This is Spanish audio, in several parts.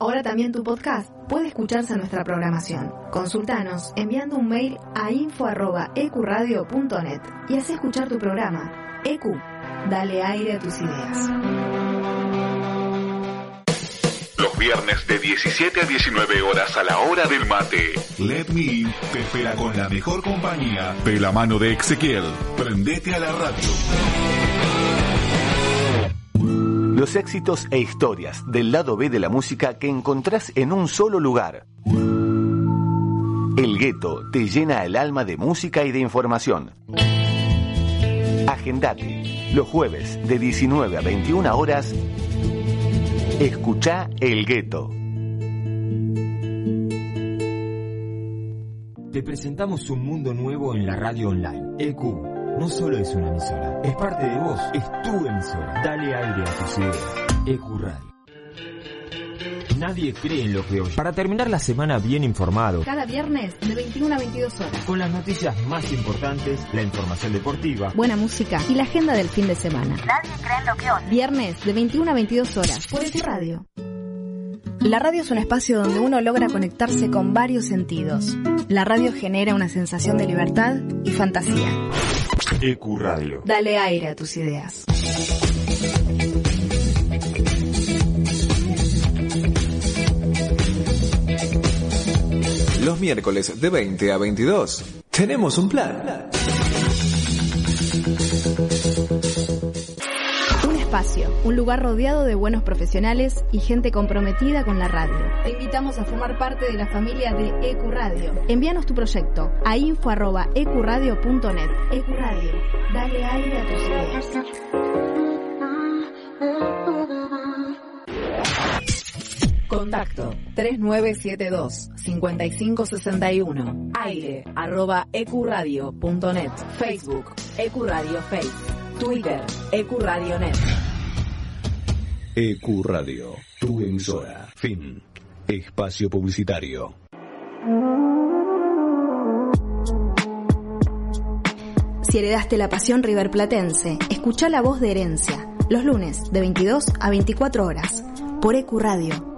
Ahora también tu podcast puede escucharse en nuestra programación. Consultanos enviando un mail a info.ecuradio.net y haz escuchar tu programa. EQ, dale aire a tus ideas. Los viernes de 17 a 19 horas a la hora del mate. Let Me In te espera con la mejor compañía de la mano de Ezequiel. Prendete a la radio. Los éxitos e historias del lado B de la música que encontrás en un solo lugar. El gueto te llena el alma de música y de información. Agendate los jueves de 19 a 21 horas. Escucha El Gueto. Te presentamos un mundo nuevo en la radio online. EQ no solo es una emisora, es parte de vos, es tu emisora. Dale aire a tus ideas. EQ Radio. Nadie cree en lo que oye. Para terminar la semana bien informado, Cada viernes de 21 a 22 horas. con las noticias más importantes, la información deportiva, Buena música y la agenda del fin de semana. Nadie cree en lo que oye. Viernes de 21 a 22 horas por tu radio. La radio es un espacio donde uno logra conectarse con varios sentidos. La radio genera una sensación de libertad y fantasía. EQ Radio. Dale aire a tus ideas. Los miércoles de 20 a 22. Tenemos un plan. Un espacio, un lugar rodeado de buenos profesionales y gente comprometida con la radio. Te invitamos a formar parte de la familia de Ecuradio. Envíanos tu proyecto a info.ecuradio.net. Ecuradio, dale aire a tus ideas. Contacto 3972 5561 aire arroba ecuradio.net Facebook Ecuradio Face Twitter Ecuradio.net EQ E Radio, tu emisora. Fin. Espacio publicitario. Si heredaste la pasión riverplatense, escucha la voz de herencia. Los lunes de 22 a 24 horas por Ecuradio.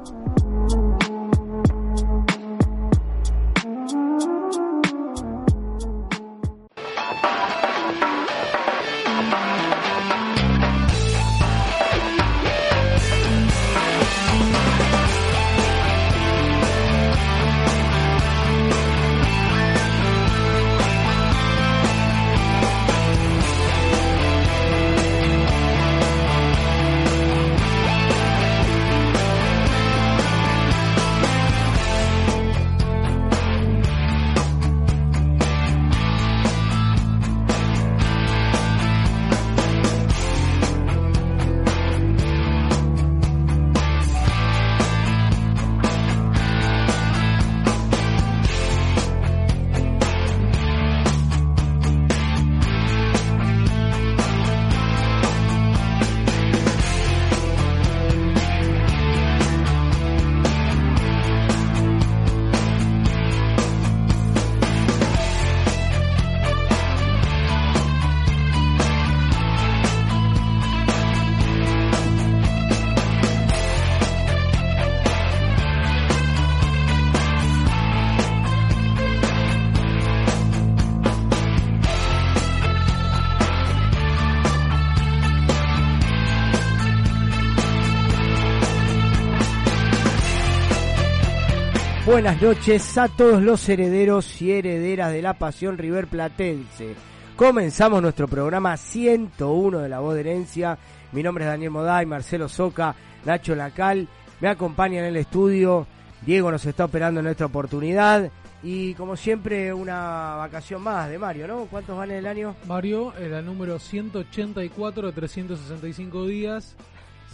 Buenas noches a todos los herederos y herederas de la pasión River Platense. Comenzamos nuestro programa 101 de La Voz de Herencia. Mi nombre es Daniel Moday, Marcelo Soca, Nacho Lacal. Me acompaña en el estudio. Diego nos está operando en esta oportunidad. Y como siempre, una vacación más de Mario, ¿no? ¿Cuántos van en el año? Mario, el número 184 de 365 días.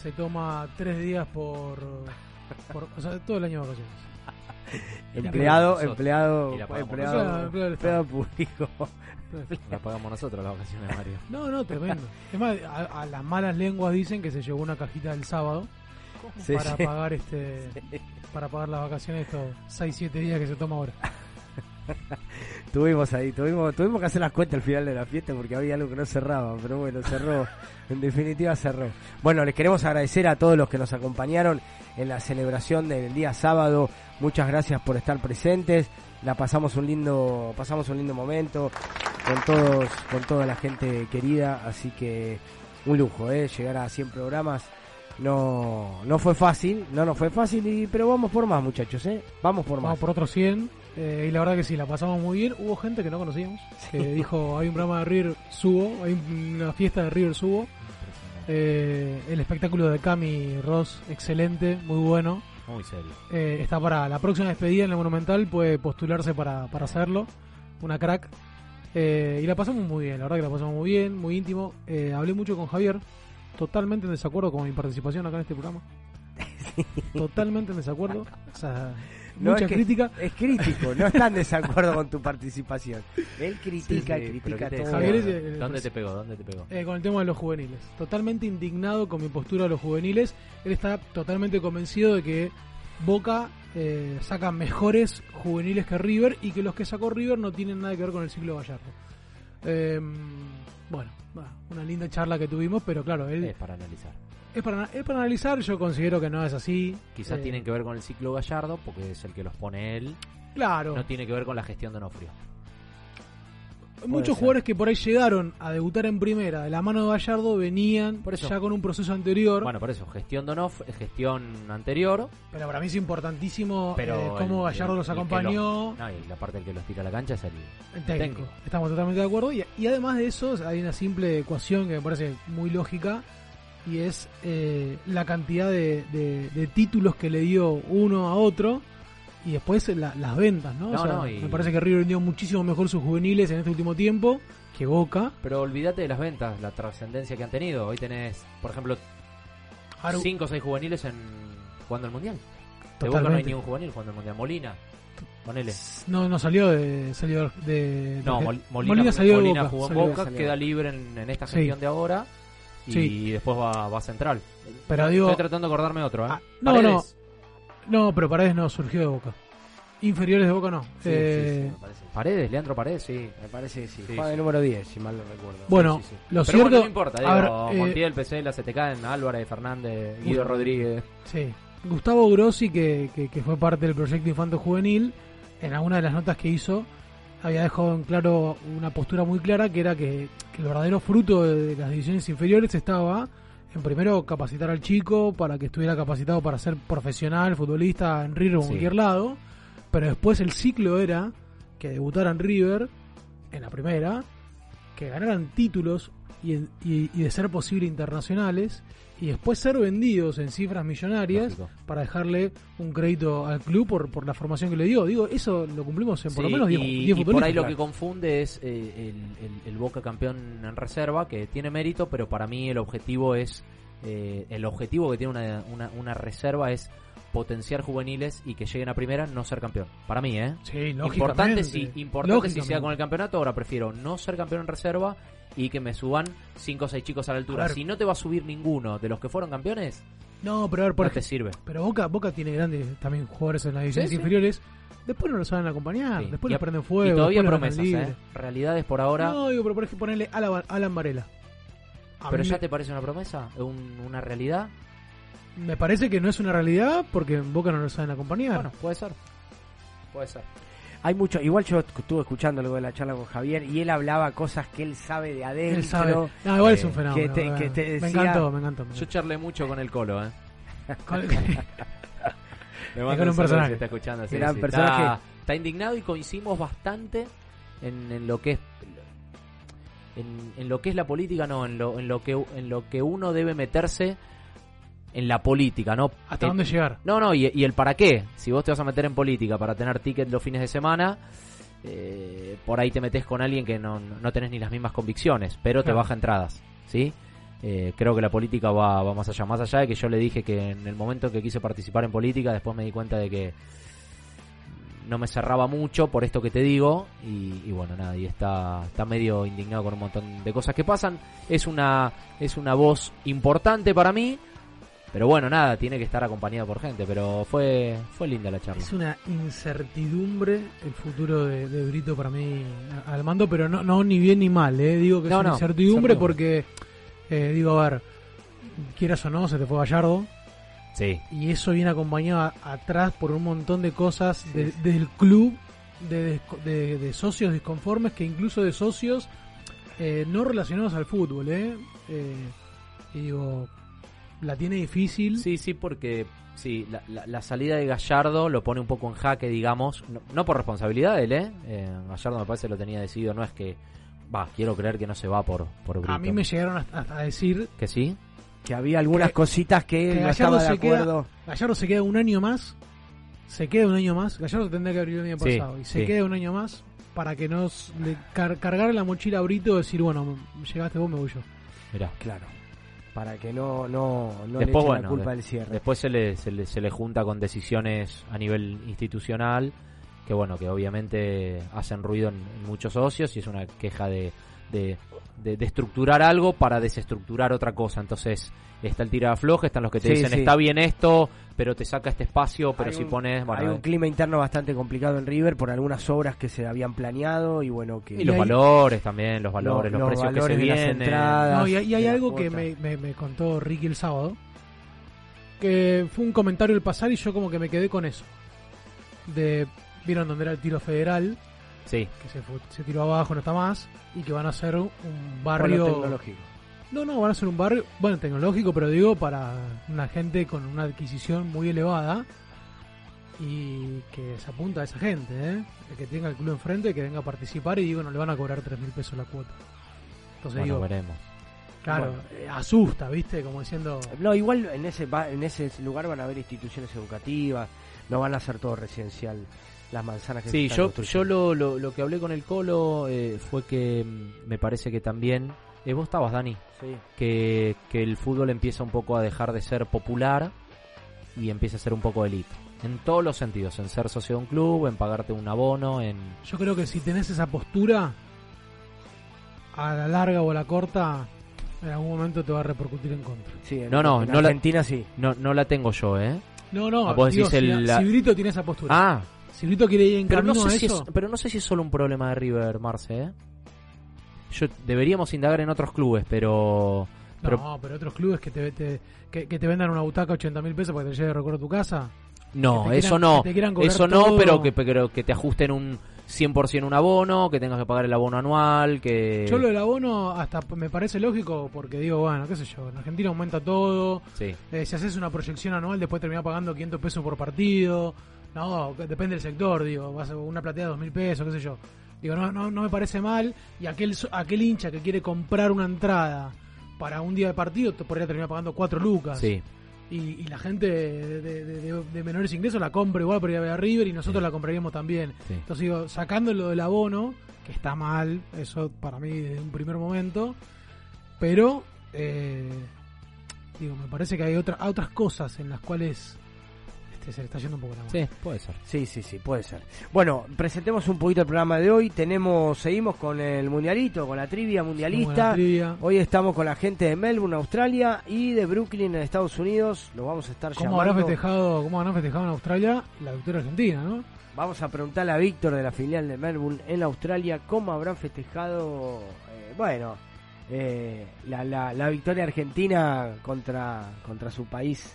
Se toma tres días por, o sea, todo el año vacaciones. empleado, empleado, empleado. Empleado público. La pagamos nosotros las vacaciones de Mario. No, no, tremendo. Es más, a, a las malas lenguas dicen que se llevó una cajita del sábado Sí, para sí. pagar este para pagar las vacaciones estos 6 7 días que se toma ahora. Tuvimos ahí, tuvimos, tuvimos que hacer las cuentas al final de la fiesta porque había algo que no cerraba, pero bueno, cerró, en definitiva cerró. Bueno, les queremos agradecer a todos los que nos acompañaron en la celebración del día sábado. Muchas gracias por estar presentes. La pasamos un lindo, pasamos un lindo momento con todos, con toda la gente querida, así que un lujo, eh, llegar a 100 programas. No, no fue fácil, no, no fue fácil, y, pero vamos por más, muchachos, eh. Vamos por más. Vamos por otros 100 eh, y la verdad que sí, la pasamos muy bien. Hubo gente que no conocíamos, que dijo, hay un programa de River Subo, hay una fiesta de River Subo. Eh, el espectáculo de Cami Ross, excelente, muy bueno. Muy serio. Eh, está para la próxima despedida en la Monumental, puede postularse para, para hacerlo. Una crack. Eh, y la pasamos muy bien, la verdad que la pasamos muy bien, muy íntimo. Eh, hablé mucho con Javier, totalmente en desacuerdo con mi participación acá en este programa. Totalmente en desacuerdo. O sea, No, mucha es que crítica. Es crítico, no está en desacuerdo con tu participación. Él critica Sí, critica pero ¿qué te todo. Javier es el- ¿Dónde te pegó? ¿Dónde te pegó? Eh, con el tema de los juveniles. Totalmente indignado con mi postura de los juveniles. Él está totalmente convencido de que Boca eh, saca mejores juveniles que River y que los que sacó River no tienen nada que ver con el ciclo Gallardo. Eh, bueno, una linda charla que tuvimos, pero claro, él Es para analizar. Es para, es para analizar. Yo considero que no es así. Quizás Eh, tienen que ver con el ciclo Gallardo, porque es el que los pone él. Claro, No tiene que ver con la gestión de Onofrio. muchos ser. jugadores que por ahí llegaron a debutar en primera de la mano de Gallardo venían Por eso. ya con un proceso anterior. Bueno, por eso, gestión de Onofrio, gestión anterior. Pero para mí es importantísimo Pero eh, cómo el- Gallardo el- los acompañó. No, y la parte del que los tira a la cancha es el, El técnico. técnico. Estamos totalmente de acuerdo. Y, y además de eso, hay una simple ecuación que me parece muy lógica. Y es eh, la cantidad de, de- de títulos que le dio uno a otro. Y después la- las ventas, ¿no? No, O sea, no, y- Me parece que River vendió muchísimo mejor sus juveniles en este último tiempo que Boca. Pero olvídate de las ventas, la trascendencia que han tenido. Hoy tenés, por ejemplo, Aru- 5 o 6 juveniles en jugando el Mundial. De Boca no hay Totalmente. ni un juvenil jugando el Mundial. Molina, ponele. No, no salió de. Salió de No, Mol- Molina, salió de Molina Boca, jugó en Boca, salió. queda libre en, en esta Sí. gestión de ahora. Y Sí. después va, va a Central. Pero Estoy digo- tratando de acordarme de otro, ¿eh? Ah, no, Paredes. No, pero Paredes no surgió de Boca. Inferiores de Boca no. Sí, Eh, sí, me parece. Paredes, Leandro Paredes, sí. Me parece que sí. Sí, Juega de sí. número 10, si mal no recuerdo. Bueno, Sí, sí, sí. lo Pero cierto. bueno, no importa, digo, ver, eh, Montiel, Pesela, se te caen, Álvarez, Fernández, Guido. Rodríguez. Sí. Gustavo Grossi, que, que, que fue parte del proyecto Infanto Juvenil, en alguna de las notas que hizo, había dejado en claro una postura muy clara que era que, que el verdadero fruto de las divisiones inferiores estaba en primero capacitar al chico para que estuviera capacitado para ser profesional, futbolista en River o en Sí. cualquier lado, pero después el ciclo era que debutara en River en la primera, que ganaran títulos y, y- y de ser posible internacionales y después ser vendidos en cifras millonarias Lógico. para dejarle un crédito al club por, por la formación que le dio. Digo, eso lo cumplimos en por lo menos 10 y, 10 y por ahí lo que confunde es eh, el, el- el Boca campeón en reserva, que tiene mérito, pero para mí el objetivo es eh, el objetivo que tiene una, una, una reserva es potenciar juveniles y que lleguen a primera, no ser campeón. Para mí, ¿eh? Sí, Importante si, importante si sea con el campeonato, ahora prefiero no ser campeón en reserva y que me suban 5 o 6 chicos a la altura. A si no te va a subir ninguno de los que fueron campeones, No, pero a ver, por no te sirve. pero Boca, Boca tiene grandes también jugadores en las divisiones Sí, sí. inferiores. Después no lo saben acompañar, Sí. después le prenden fuego. y todavía promesas. ¿eh? Realidades por ahora. No, digo, pero por ejemplo, ponerle Alan, Alan Varela. A pero ya me, te parece una promesa, Un- una realidad. me parece que no es una realidad porque en Boca no lo saben acompañar. Bueno, puede ser. Puede ser. Hay mucho, igual yo estuve escuchando luego de la charla con Javier y él hablaba cosas que él sabe de adentro. Él sabe. No, igual es un fenómeno. que te- ¿verdad? que te me encantó, me encantó. me Yo charlé mucho con el Colo, ¿eh? Con- Le Es mando con un un personaje. si está escuchando. sí, Gran sí. personaje. Está, está indignado y coincidimos bastante en, en lo que es en, en lo que es la política, no, en lo, en lo que en lo que uno debe meterse en la política, ¿no? ¿Hasta Eh, dónde llegar? No, no, y, y el para qué. Si vos te vas a meter en política para tener ticket los fines de semana, eh, por ahí te metes con alguien que no, no tenés ni las mismas convicciones, pero te baja entradas, ¿sí? Eh, creo que la política va, va más allá. Más allá de que yo le dije que en el momento que quise participar en política, después me di cuenta de que no me cerraba mucho por esto que te digo y, y bueno nada y está está medio indignado con un montón de cosas que pasan es una es una voz importante para mí pero bueno nada tiene que estar acompañado por gente pero fue fue linda la charla. Es una incertidumbre el futuro de, de Brito para mí al mando, pero no, no ni bien ni mal, ¿eh? Digo que No, es una no, incertidumbre porque, eh, digo, a ver, quieras o no, se te fue Gallardo. Sí. Y eso viene acompañado a- atrás por un montón de cosas de- del club, de- de socios disconformes, que incluso de socios eh, no relacionados al fútbol, ¿eh? Eh, y digo, la tiene difícil. sí sí porque sí la, la- la salida de Gallardo lo pone un poco en jaque digamos no, no por responsabilidad de él eh Eh, Gallardo me parece lo tenía decidido no es que va quiero creer que no se va por por Brito. A mí me llegaron a, a decir que sí Que había algunas Que- cositas que, él no estaba Gallardo de se queda- acuerdo. Gallardo se queda un año más. Se queda un año más. Gallardo tendría que abrir el año Sí, pasado. Y se sí. queda un año más para que nos cargar la mochila a Brito y decir, bueno, llegaste vos, me voy yo. mirá Claro. Para que no, no, no Después, le echen bueno, la culpa de- del cierre. Después se le, se, le, se le junta con decisiones a nivel institucional que bueno, que obviamente hacen ruido en, en muchos socios y es una queja de, de, de- de estructurar algo para desestructurar otra cosa. Entonces está el tira afloje, están los que te Sí, dicen sí. está bien esto, pero te saca este espacio, pero Hay si un- pones... Bueno, Hay eh, un clima interno bastante complicado en River por algunas obras que se habían planeado y bueno que y los hay- valores también, los valores, Los- precios que se vienen. entradas. No, y, hay- y algo que me, me- me contó Ricky el sábado. Que fue un comentario al pasar y yo como que me quedé con eso. De, ¿Vieron donde era el tiro federal? Sí, Que se, fue- se tiró abajo, no está más. Y que van a hacer un barrio... tecnológico. No, no, van a ser un barrio, bueno, tecnológico, pero digo para una gente con una adquisición muy elevada y que se apunta a esa gente, ¿eh? El que tenga el club enfrente, que venga a participar y digo, no le van a cobrar 3 mil pesos la cuota. Entonces bueno, digo, veremos. claro, Bueno. eh, asusta, ¿viste? Como diciendo, No, igual en ese va- en ese lugar van a haber instituciones educativas, no van a ser todo residencial las manzanas que se Sí, están yo, yo lo, lo, lo que hablé con el Colo eh, fue que mm, me parece que también... eh, vos estabas, Dani. Sí. que, que el fútbol empieza un poco a dejar de ser popular y empieza a ser un poco elite. En todos los sentidos, en ser socio de un club, en pagarte un abono, en... yo creo que si tenés esa postura, a la larga o a la corta, en algún momento te va a repercutir en contra. Sí, en- No, no, en no la- Argentina sí. No, no la tengo yo, ¿eh? No, no, vos digo, decís si, el- la- si Brito tiene esa postura. Ah, Si Brito quiere ir en pero no, camino sé a si eso... es, pero no sé si es solo un problema de River, Marce, ¿eh? Yo, deberíamos indagar en otros clubes, pero... pero no, pero otros clubes que te, te- que, que te vendan una butaca 80 mil pesos para que te lleve de recuerdo a tu casa. No, eso no. Eso no, todo. pero que, pero que te ajusten un 100% un abono, que tengas que pagar el abono anual, que... Yo lo del abono hasta me parece lógico porque digo, bueno, qué sé yo, en Argentina aumenta todo. Sí. eh, si haces una proyección anual, después terminás pagando 500 pesos por partido. No, depende del sector, digo, vas a una platea de 2 mil pesos, qué sé yo. Digo, no, no, no me parece mal. Y aquel, aquel hincha que quiere comprar una entrada para un día de partido, te podría terminar pagando 4 lucas. Sí. y, y la gente de, de- de- de menores ingresos la compra igual para ir a ver a River y nosotros Sí. la compraríamos también. Sí. Entonces digo, sacando lo del abono, que está mal, eso para mí desde un primer momento, pero eh, digo, me parece que hay otra, otras cosas en las cuales este, se le está yendo un poco la mano. Sí, puede ser. Sí, sí, sí, puede ser. Bueno, presentemos un poquito el programa de hoy. Tenemos, seguimos con el mundialito, con la trivia mundialista. trivia. Hoy estamos con la gente de Melbourne, Australia y de Brooklyn en Estados Unidos. Lo vamos a estar ¿Cómo habrá llamando. festejado, cómo habrán festejado en Australia la victoria argentina, no? Vamos a preguntarle a Víctor de la filial de Melbourne en Australia cómo habrán festejado, eh, bueno, eh, la, la, la victoria argentina contra, contra su país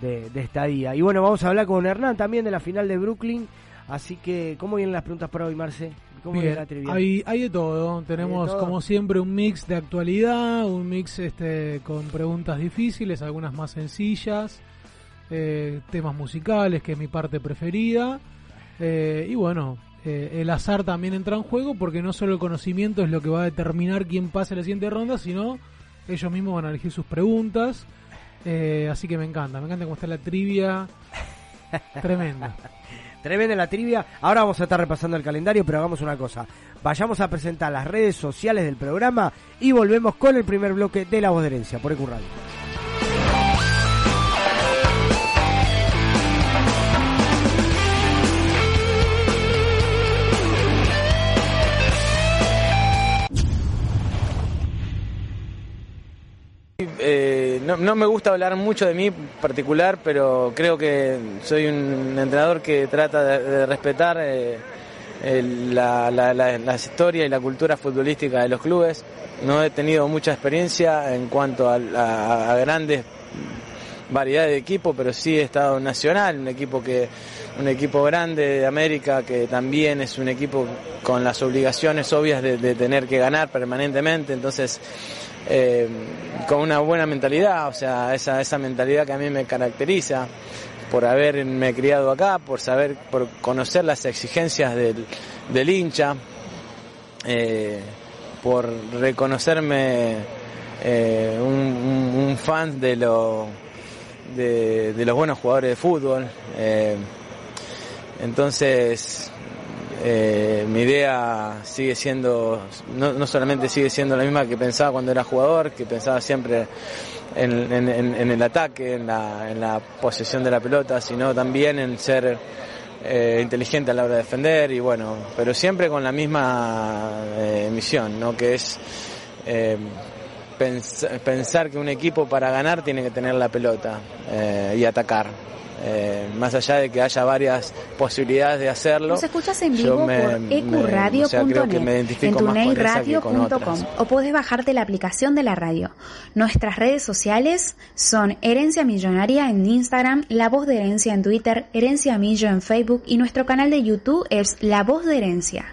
de, de estadía. Y bueno, vamos a hablar con Hernán también de la final de Brooklyn. Así que, ¿cómo vienen las preguntas para hoy, Marce? ¿Cómo Bien, viene la hay, hay de todo. Tenemos, todo. como siempre, un mix de actualidad, un mix este con preguntas difíciles, algunas más sencillas. eh, temas musicales, que es mi parte preferida. Eh, y bueno, eh, el azar también entra en juego porque no solo el conocimiento es lo que va a determinar quién pase la siguiente ronda, sino ellos mismos van a elegir sus preguntas. Eh, así que me encanta, me encanta cómo está la trivia. Tremenda. Tremenda la trivia. Ahora vamos a estar repasando el calendario, pero hagamos una cosa. Vayamos a presentar las redes sociales del programa y volvemos con el primer bloque de La Voz de Herencia por Ecurradio. Eh, no, me gusta hablar mucho de mí particular, pero creo que soy un entrenador que trata de, respetar eh, el- la, historias y la cultura futbolística de los clubes. No he tenido mucha experiencia en cuanto a, grandes variedades de equipos, pero sí he estado Nacional, un equipo que un equipo grande de América que también es un equipo con las obligaciones obvias de, de tener que ganar permanentemente, entonces eh, con una buena mentalidad, o sea, esa, esa mentalidad que a mí me caracteriza por haberme criado acá, por saber, por conocer las exigencias del, del hincha, eh, por reconocerme eh, un, un- un fan de, lo, de, los buenos jugadores de fútbol. eh, entonces, eh, mi idea sigue siendo, no, no solamente sigue siendo la misma que pensaba cuando era jugador, que pensaba siempre en, el ataque, en la, en posesión de la pelota, sino también en ser eh, inteligente a la hora de defender y bueno, pero siempre con la misma eh, misión, ¿no? que es eh, pens- pensar que un equipo para ganar tiene que tener la pelota eh, y atacar. Eh, más allá de que haya varias posibilidades de hacerlo. Nos escuchas en vivo me- por me- o sea, ecuradio.net, en tuneyradio.com o podés bajarte la aplicación de la radio. Nuestras redes sociales son Herencia Millonaria en Instagram, La Voz de Herencia en Twitter, Herencia Millo en Facebook y nuestro canal de YouTube es La Voz de Herencia.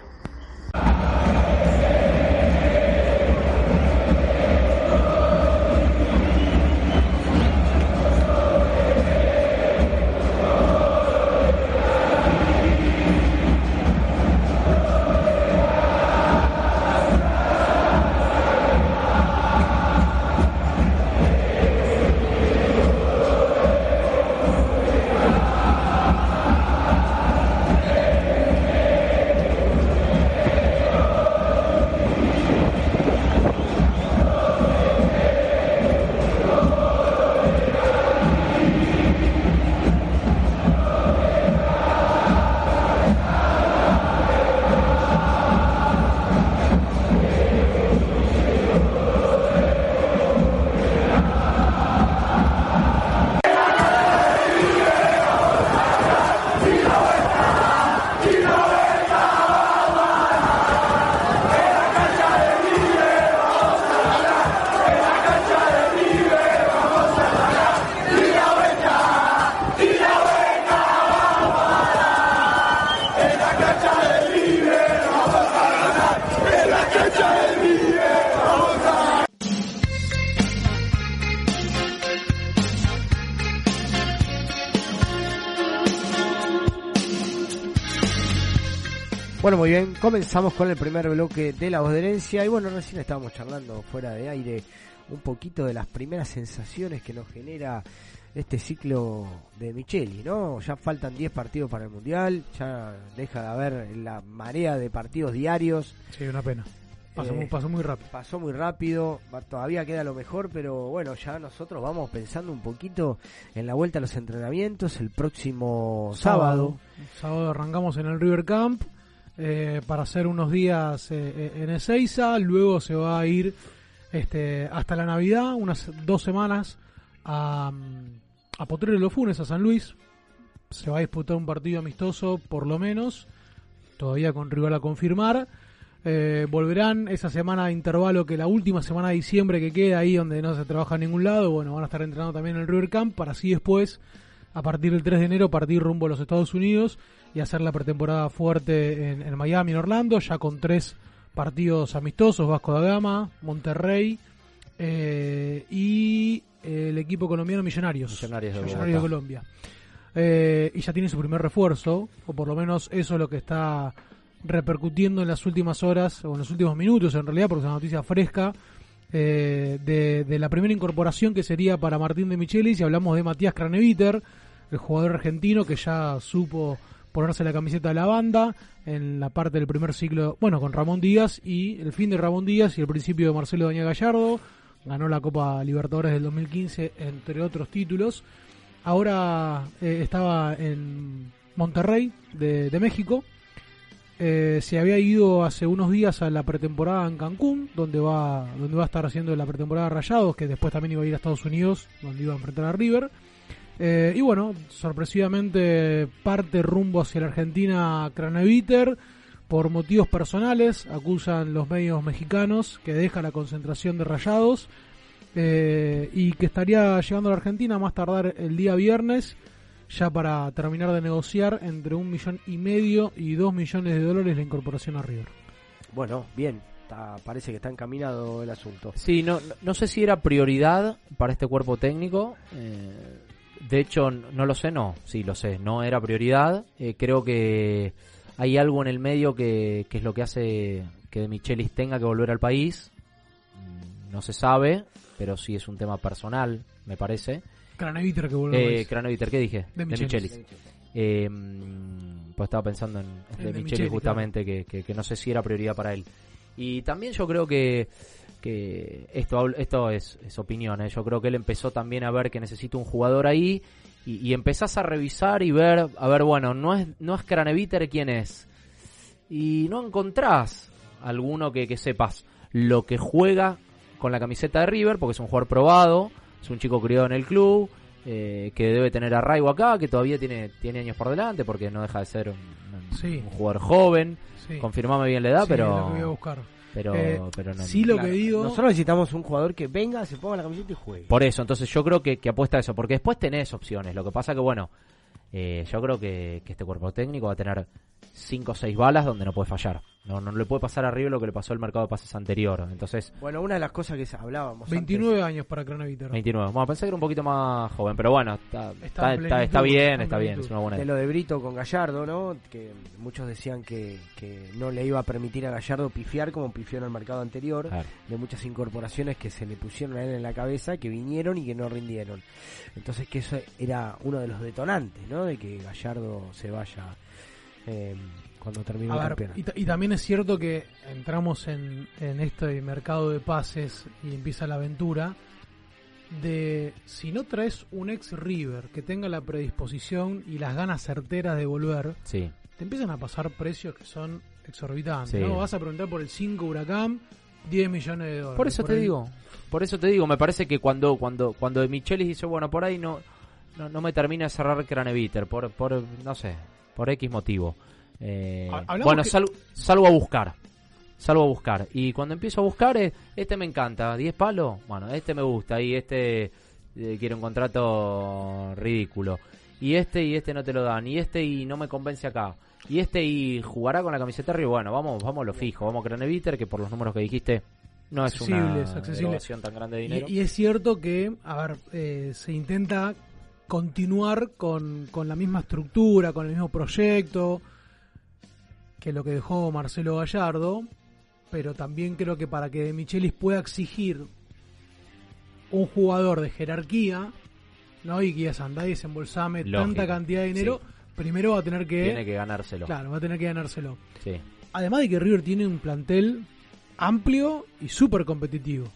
Bueno, muy bien, comenzamos con el primer bloque de la voz de herencia y bueno, recién estábamos charlando fuera de aire un poquito de las primeras sensaciones que nos genera este ciclo de Micheli, ¿no? Ya faltan 10 partidos para el Mundial, ya deja de haber la marea de partidos diarios. Sí, una pena. Pasó, Eh, muy, pasó muy rápido. Pasó muy rápido, todavía queda lo mejor, pero bueno, ya nosotros vamos pensando un poquito en la vuelta a los entrenamientos el próximo sábado. Sábado arrancamos en el River Camp eh, para hacer unos días eh, eh, en Ezeiza. Luego se va a ir este, hasta la Navidad, unas dos semanas, a, a Potrero de los Funes, a San Luis. Se va a disputar un partido amistoso, por lo menos, todavía con rival a confirmar. Eh, volverán esa semana de intervalo que la última semana de diciembre que queda ahí donde no se trabaja en ningún lado. Bueno, van a estar entrenando también en el River Camp para así después, a partir del 3 de enero, partir rumbo a los Estados Unidos y hacer la pretemporada fuerte en, en Miami, en Orlando, ya con tres partidos amistosos: Vasco da Gama, Monterrey eh, y el equipo colombiano Millonarios. Millonarios de Millonarios de. Colombia. Eh, y ya tiene su primer refuerzo, o por lo menos eso es lo que está repercutiendo en las últimas horas, o en los últimos minutos en realidad, porque es una noticia fresca, eh, de, de la primera incorporación que sería para Martín de Michelis, y hablamos de Matías Craneviter, el jugador argentino que ya supo ponerse la camiseta de la banda en la parte del primer ciclo, bueno, con Ramón Díaz y el fin de Ramón Díaz y el principio de Marcelo Doña Gallardo, ganó la Copa Libertadores del 2015 entre otros títulos. Ahora eh, estaba en Monterrey de, México. Eh, se había ido hace unos días a la pretemporada en Cancún, donde va, donde va a estar haciendo la pretemporada Rayados, que después también iba a ir a Estados Unidos, donde iba a enfrentar a River. Eh, y bueno, sorpresivamente parte rumbo hacia la Argentina Craneviter por motivos personales, acusan los medios mexicanos que deja la concentración de Rayados eh, y que estaría llegando a la Argentina más tardar el día viernes ya para terminar de negociar entre un millón y medio y dos millones de dólares la incorporación a River. Bueno, bien. Está- parece que está encaminado el asunto. Sí, no, no- no sé si era prioridad para este cuerpo técnico. eh, de hecho, no lo sé, no. Sí, lo sé. No era prioridad. Eh, creo que hay algo en el medio que, que es lo que hace que De Michelis tenga que volver al país. Mm, No se sabe, pero sí es un tema personal, me parece. Craneviter que vuelve Eh. Craneviter, ¿qué dije? De Michelis. Eh, mm, pues estaba pensando en, De De Michelis Michelis, justamente, que, que- que no sé si era prioridad para él. Y también yo creo que, que esto, esto es, es opinión, ¿eh? yo creo que él empezó también a ver que necesita un jugador ahí y, y empezás a revisar y ver, a ver, bueno, no es, no es Craneviter quién es. Y no encontrás alguno que, que sepas lo que juega con la camiseta de River, porque es un jugador probado, es un chico criado en el club, eh, que debe tener arraigo acá, que todavía tiene, tiene años por delante, porque no deja de ser un, un- Sí. un jugador joven. Sí. Confirmame bien la edad, Sí, pero... es lo que voy a buscar. Pero, Eh, pero no, sí lo Claro, que digo... Nosotros necesitamos un jugador que venga, se ponga la camiseta y juegue. Por eso, entonces yo creo que, que apuesta a eso, porque después tenés opciones. Lo que pasa que, bueno, eh, yo creo que, que este cuerpo técnico va a tener 5 o 6 balas donde no puede fallar. No, no le puede pasar arriba lo que le pasó al mercado de pases anterior. Entonces, Bueno, una de las cosas que hablábamos 29 años para Craneviter. 29. Bueno, pensé que era un poquito más joven, pero bueno, está, Está está, bien, está en está bien, es una buena de lo de Brito con Gallardo, ¿no? Que muchos decían que, que no le iba a permitir a Gallardo pifiar como pifió en el mercado anterior, Claro. de muchas incorporaciones que se le pusieron a él en la cabeza, que vinieron y que no rindieron. Entonces que eso era uno de los detonantes, ¿no? De que Gallardo se vaya eh, cuando termine el campeonato. y, ta- y también es cierto que entramos en, en este mercado de pases y empieza la aventura de si no traes un ex River que tenga la predisposición y las ganas certeras de volver, Sí. te empiezan a pasar precios que son exorbitantes. Sí. ¿no? Vas a preguntar por el 5 Huracán, 10 millones de dólares. Por eso te el- digo, por eso te digo, me parece que cuando cuando cuando Michelis dice, bueno, por ahí no no, no me termina de cerrar Craneviter, por, por, no sé, por X motivo. Eh, bueno, que- sal- salgo a buscar, salgo a buscar. Y cuando empiezo a buscar, eh, este me encanta, 10 palos, bueno, este me gusta, y este eh, quiere un contrato ridículo. Y este y este no te lo dan, y este y no me convence acá. Y este y jugará con la camiseta arriba. Bueno, vamos, vamos a lo fijo, vamos a Craneviter, que por los números que dijiste no es una erogación tan grande de dinero. Y, y es cierto que, a ver, eh, se intenta continuar con, con la misma estructura, con el mismo proyecto que lo que dejó Marcelo Gallardo, pero también creo que para que De Michelis pueda exigir un jugador de jerarquía, ¿no? Y que ya andá y desembolsame Lógico, tanta cantidad de dinero, primero va a tener que... Tiene que ganárselo. Claro, va a tener que ganárselo. Sí. Además de que River tiene un plantel amplio y súper competitivo.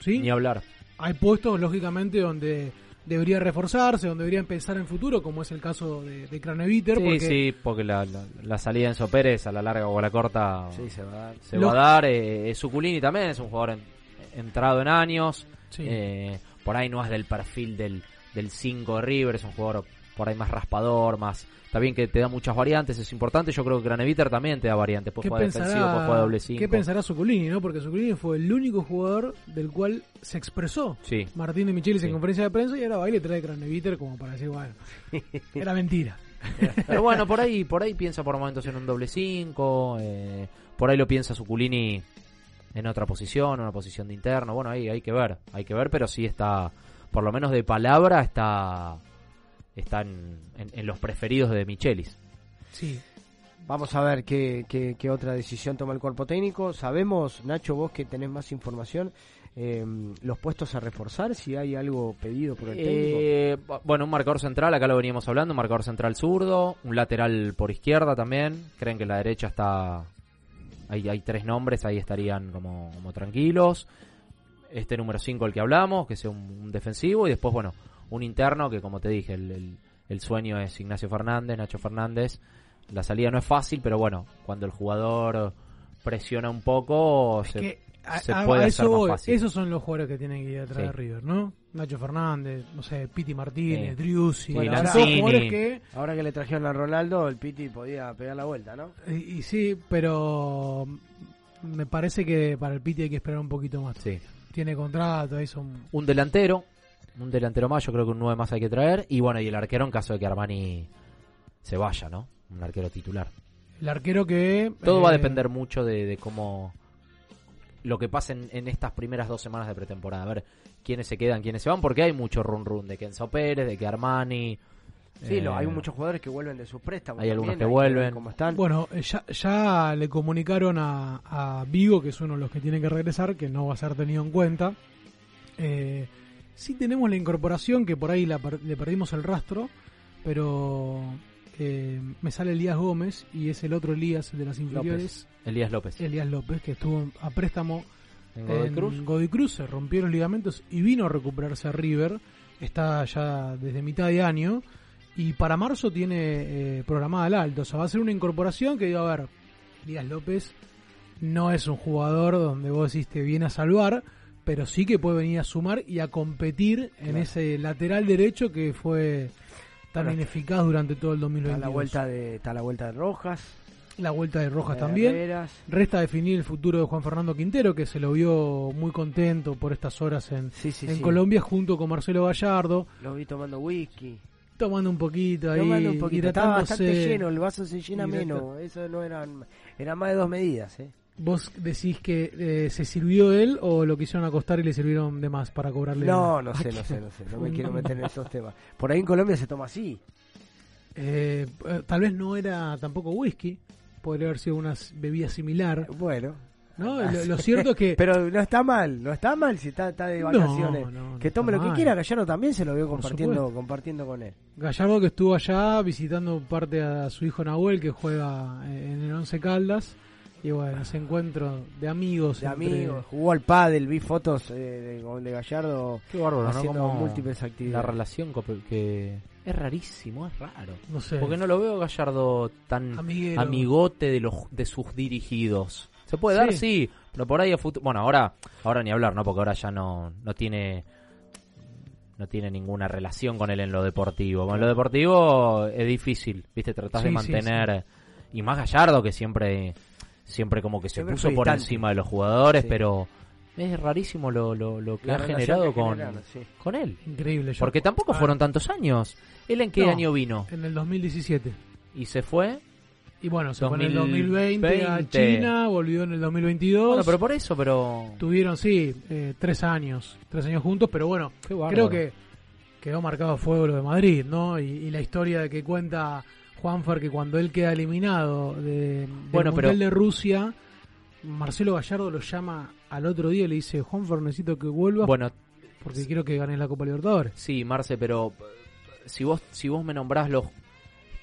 ¿sí? Ni hablar. Hay puestos, lógicamente, donde debería reforzarse, donde debería pensar en futuro, como es el caso de, de Craneviter. Sí, porque sí, porque la, la, la salida de Enzo Pérez a la larga o a la corta Sí, se va a dar. se Lo- va a dar. Eh, Zuculini también es un jugador en- entrado en años. Sí. Eh, por ahí no es del perfil del 5 de River, es un jugador por ahí más raspador, más... Está bien que te da muchas variantes, es importante. Yo creo que Craneviter también te da variantes. Puedes ¿qué jugar defensivo, puedes jugar doble 5. ¿Qué pensará Zuculini, no? Porque Zuculini fue el único jugador del cual se expresó Sí. Martín de Michelis en conferencia de prensa y ahora va y le trae Craneviter como para decir, bueno, era mentira. Pero bueno, por ahí, por ahí piensa por momentos en un doble 5. eh, por ahí lo piensa Zuculini en otra posición, una posición de interno. Bueno, ahí hay que ver, hay que ver, pero sí está, por lo menos de palabra, está, está en, los preferidos de Michelis. Sí. Vamos a ver qué, qué, qué otra decisión toma el cuerpo técnico. Sabemos, Nacho, vos que tenés más información, eh, los puestos a reforzar, si hay algo pedido por el técnico. Eh, bu- bueno, un marcador central, acá lo veníamos hablando, un marcador central zurdo, un lateral por izquierda también. Creen que la derecha está. Hay, hay tres nombres, ahí estarían como, como tranquilos. Este número 5, el que hablamos, que sea un, un defensivo. Y después, bueno, un interno que, como te dije, el, el- el sueño es Ignacio Fernández, Nacho Fernández. La salida no es fácil, pero bueno, cuando el jugador presiona un poco, se, que a, se a- puede a hacer eso más voy. fácil. Esos son los jugadores que tienen que ir atrás Sí. de River, ¿no? Nacho Fernández, no sé, Piti Martínez, Sí. Driussi. Lanzini. jugadores que Ahora que le trajeron a Ronaldo, el Piti podía pegar la vuelta, ¿no? Y, y sí, pero me parece que para el Piti hay que esperar un poquito más. Sí. Tiene contrato, ahí son... un delantero, un delantero más, yo creo que un 9 más hay que traer. Y bueno, y el arquero en caso de que Armani se vaya, ¿no? Un arquero titular. El arquero que... Todo va a eh, depender mucho de, de cómo. Lo que pasa en, en estas primeras dos semanas de pretemporada. A ver quiénes se quedan, quiénes se van, porque hay mucho run run de que Enzo Pérez, de que Armani. Sí, lo- eh, hay muchos jugadores que vuelven de sus préstamos. Hay algunos que hay vuelven. cómo están. Bueno, eh, ya, ya le comunicaron a, a Vigo, que es uno de los que tiene que regresar, que no va a ser tenido en cuenta. Eh, sí tenemos la incorporación, que por ahí la per- le perdimos el rastro, pero eh, me sale Elías Gómez y es el otro Elías el de las inferiores. Elías López. Elías López, que estuvo a préstamo En Godoy en Cruz. Godoy Cruz, se rompió los ligamentos y vino a recuperarse a River. Está ya desde mitad de año. Y para marzo tiene eh, programada el alto. O sea, va a ser una incorporación que digo, a ver, Elías López no es un jugador donde vos decís te viene a salvar, pero sí que puede venir a sumar y a competir en Claro. ese lateral derecho que fue tan Bueno, ineficaz durante todo el Está 2022. la vuelta de, está la vuelta de Rojas. La vuelta de Rojas de también. Herreras. Resta definir el futuro de Juan Fernando Quintero, que se lo vio muy contento por estas horas en, Sí, sí, en sí. Colombia, junto con Marcelo Gallardo, Lo vi tomando whisky. tomando un poquito ahí, Tomando un poquito. Estaba bastante lleno, el vaso se llena menos. Eso no eran, eran más de dos medidas, ¿eh? ¿Vos decís que eh, se sirvió él o lo quisieron acostar y le sirvieron de más para cobrarle? No, no sé, no sé, no sé. No me quiero meter en esos temas. Por ahí en Colombia se toma así. Eh, eh, tal vez no era tampoco whisky, podría haber sido una bebida similar. Bueno. No, lo, lo cierto es que Pero no está mal, no está mal si está, está de vacaciones. no, no que tome lo que mal. quiera, Gallardo también se lo Por compartiendo, supuesto. compartiendo con él. Gallardo que estuvo allá visitando parte a su hijo Nahuel que juega eh, en el Once Caldas y bueno, ese encuentro de amigos. De entre- amigos, jugó al pádel, vi fotos eh, de, de Gallardo Qué bárbaro, ¿no? haciendo Como múltiples La actividades. relación co- que es rarísimo, es raro. No sé. Porque no lo veo Gallardo tan Amiguero. amigote de los de sus dirigidos. Se puede dar, Sí. pero por ahí a futuro. Bueno, ahora, ahora ni hablar, ¿no? Porque ahora ya no, no tiene no tiene ninguna relación con él en lo deportivo. Con lo deportivo es difícil, ¿viste? Tratás de Sí, sí, mantener. Y más Gallardo, que siempre siempre como que se Siempre puso por distante. encima de los jugadores, Sí. pero es rarísimo lo, lo, lo que La ha generado que con, sí. con él. Increíble. yo- Porque tampoco Ah, fueron tantos años. ¿Él en qué No. año vino? En el 2017. Y se fue. Y bueno, se fue en el 2020. 2020 a China, volvió en el 2022. Bueno, pero por eso, pero. Tuvieron, sí, eh, tres años, tres años juntos, pero bueno, creo que quedó marcado a fuego lo de Madrid, ¿no? Y, y la historia de que cuenta Juanfer que cuando él queda eliminado de, del Bueno, Mundial pero- de Rusia, Marcelo Gallardo lo llama al otro día y le dice, Juanfer, necesito que vuelvas Bueno, porque quiero que ganes la Copa Libertadores. sí, Marce, pero. eh, Si vos, si vos me nombrás los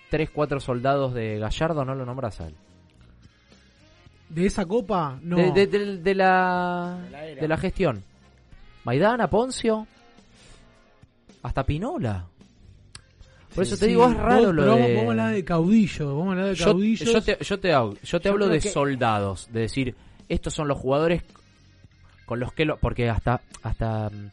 3, 4 soldados de Gallardo, no lo nombrás a él. De esa Copa, no. De, de- de- de la, De la era. de la gestión. Maidana, Poncio. Hasta Pinola. Por eso te Sí, digo, es raro vos- lo pero de. Vamos, vamos a hablar de caudillo, vamos a hablar de yo, caudillos. yo te, yo te hablo, yo te Yo hablo de que- soldados, de decir, estos son los jugadores con los que lo, porque hasta hasta mm,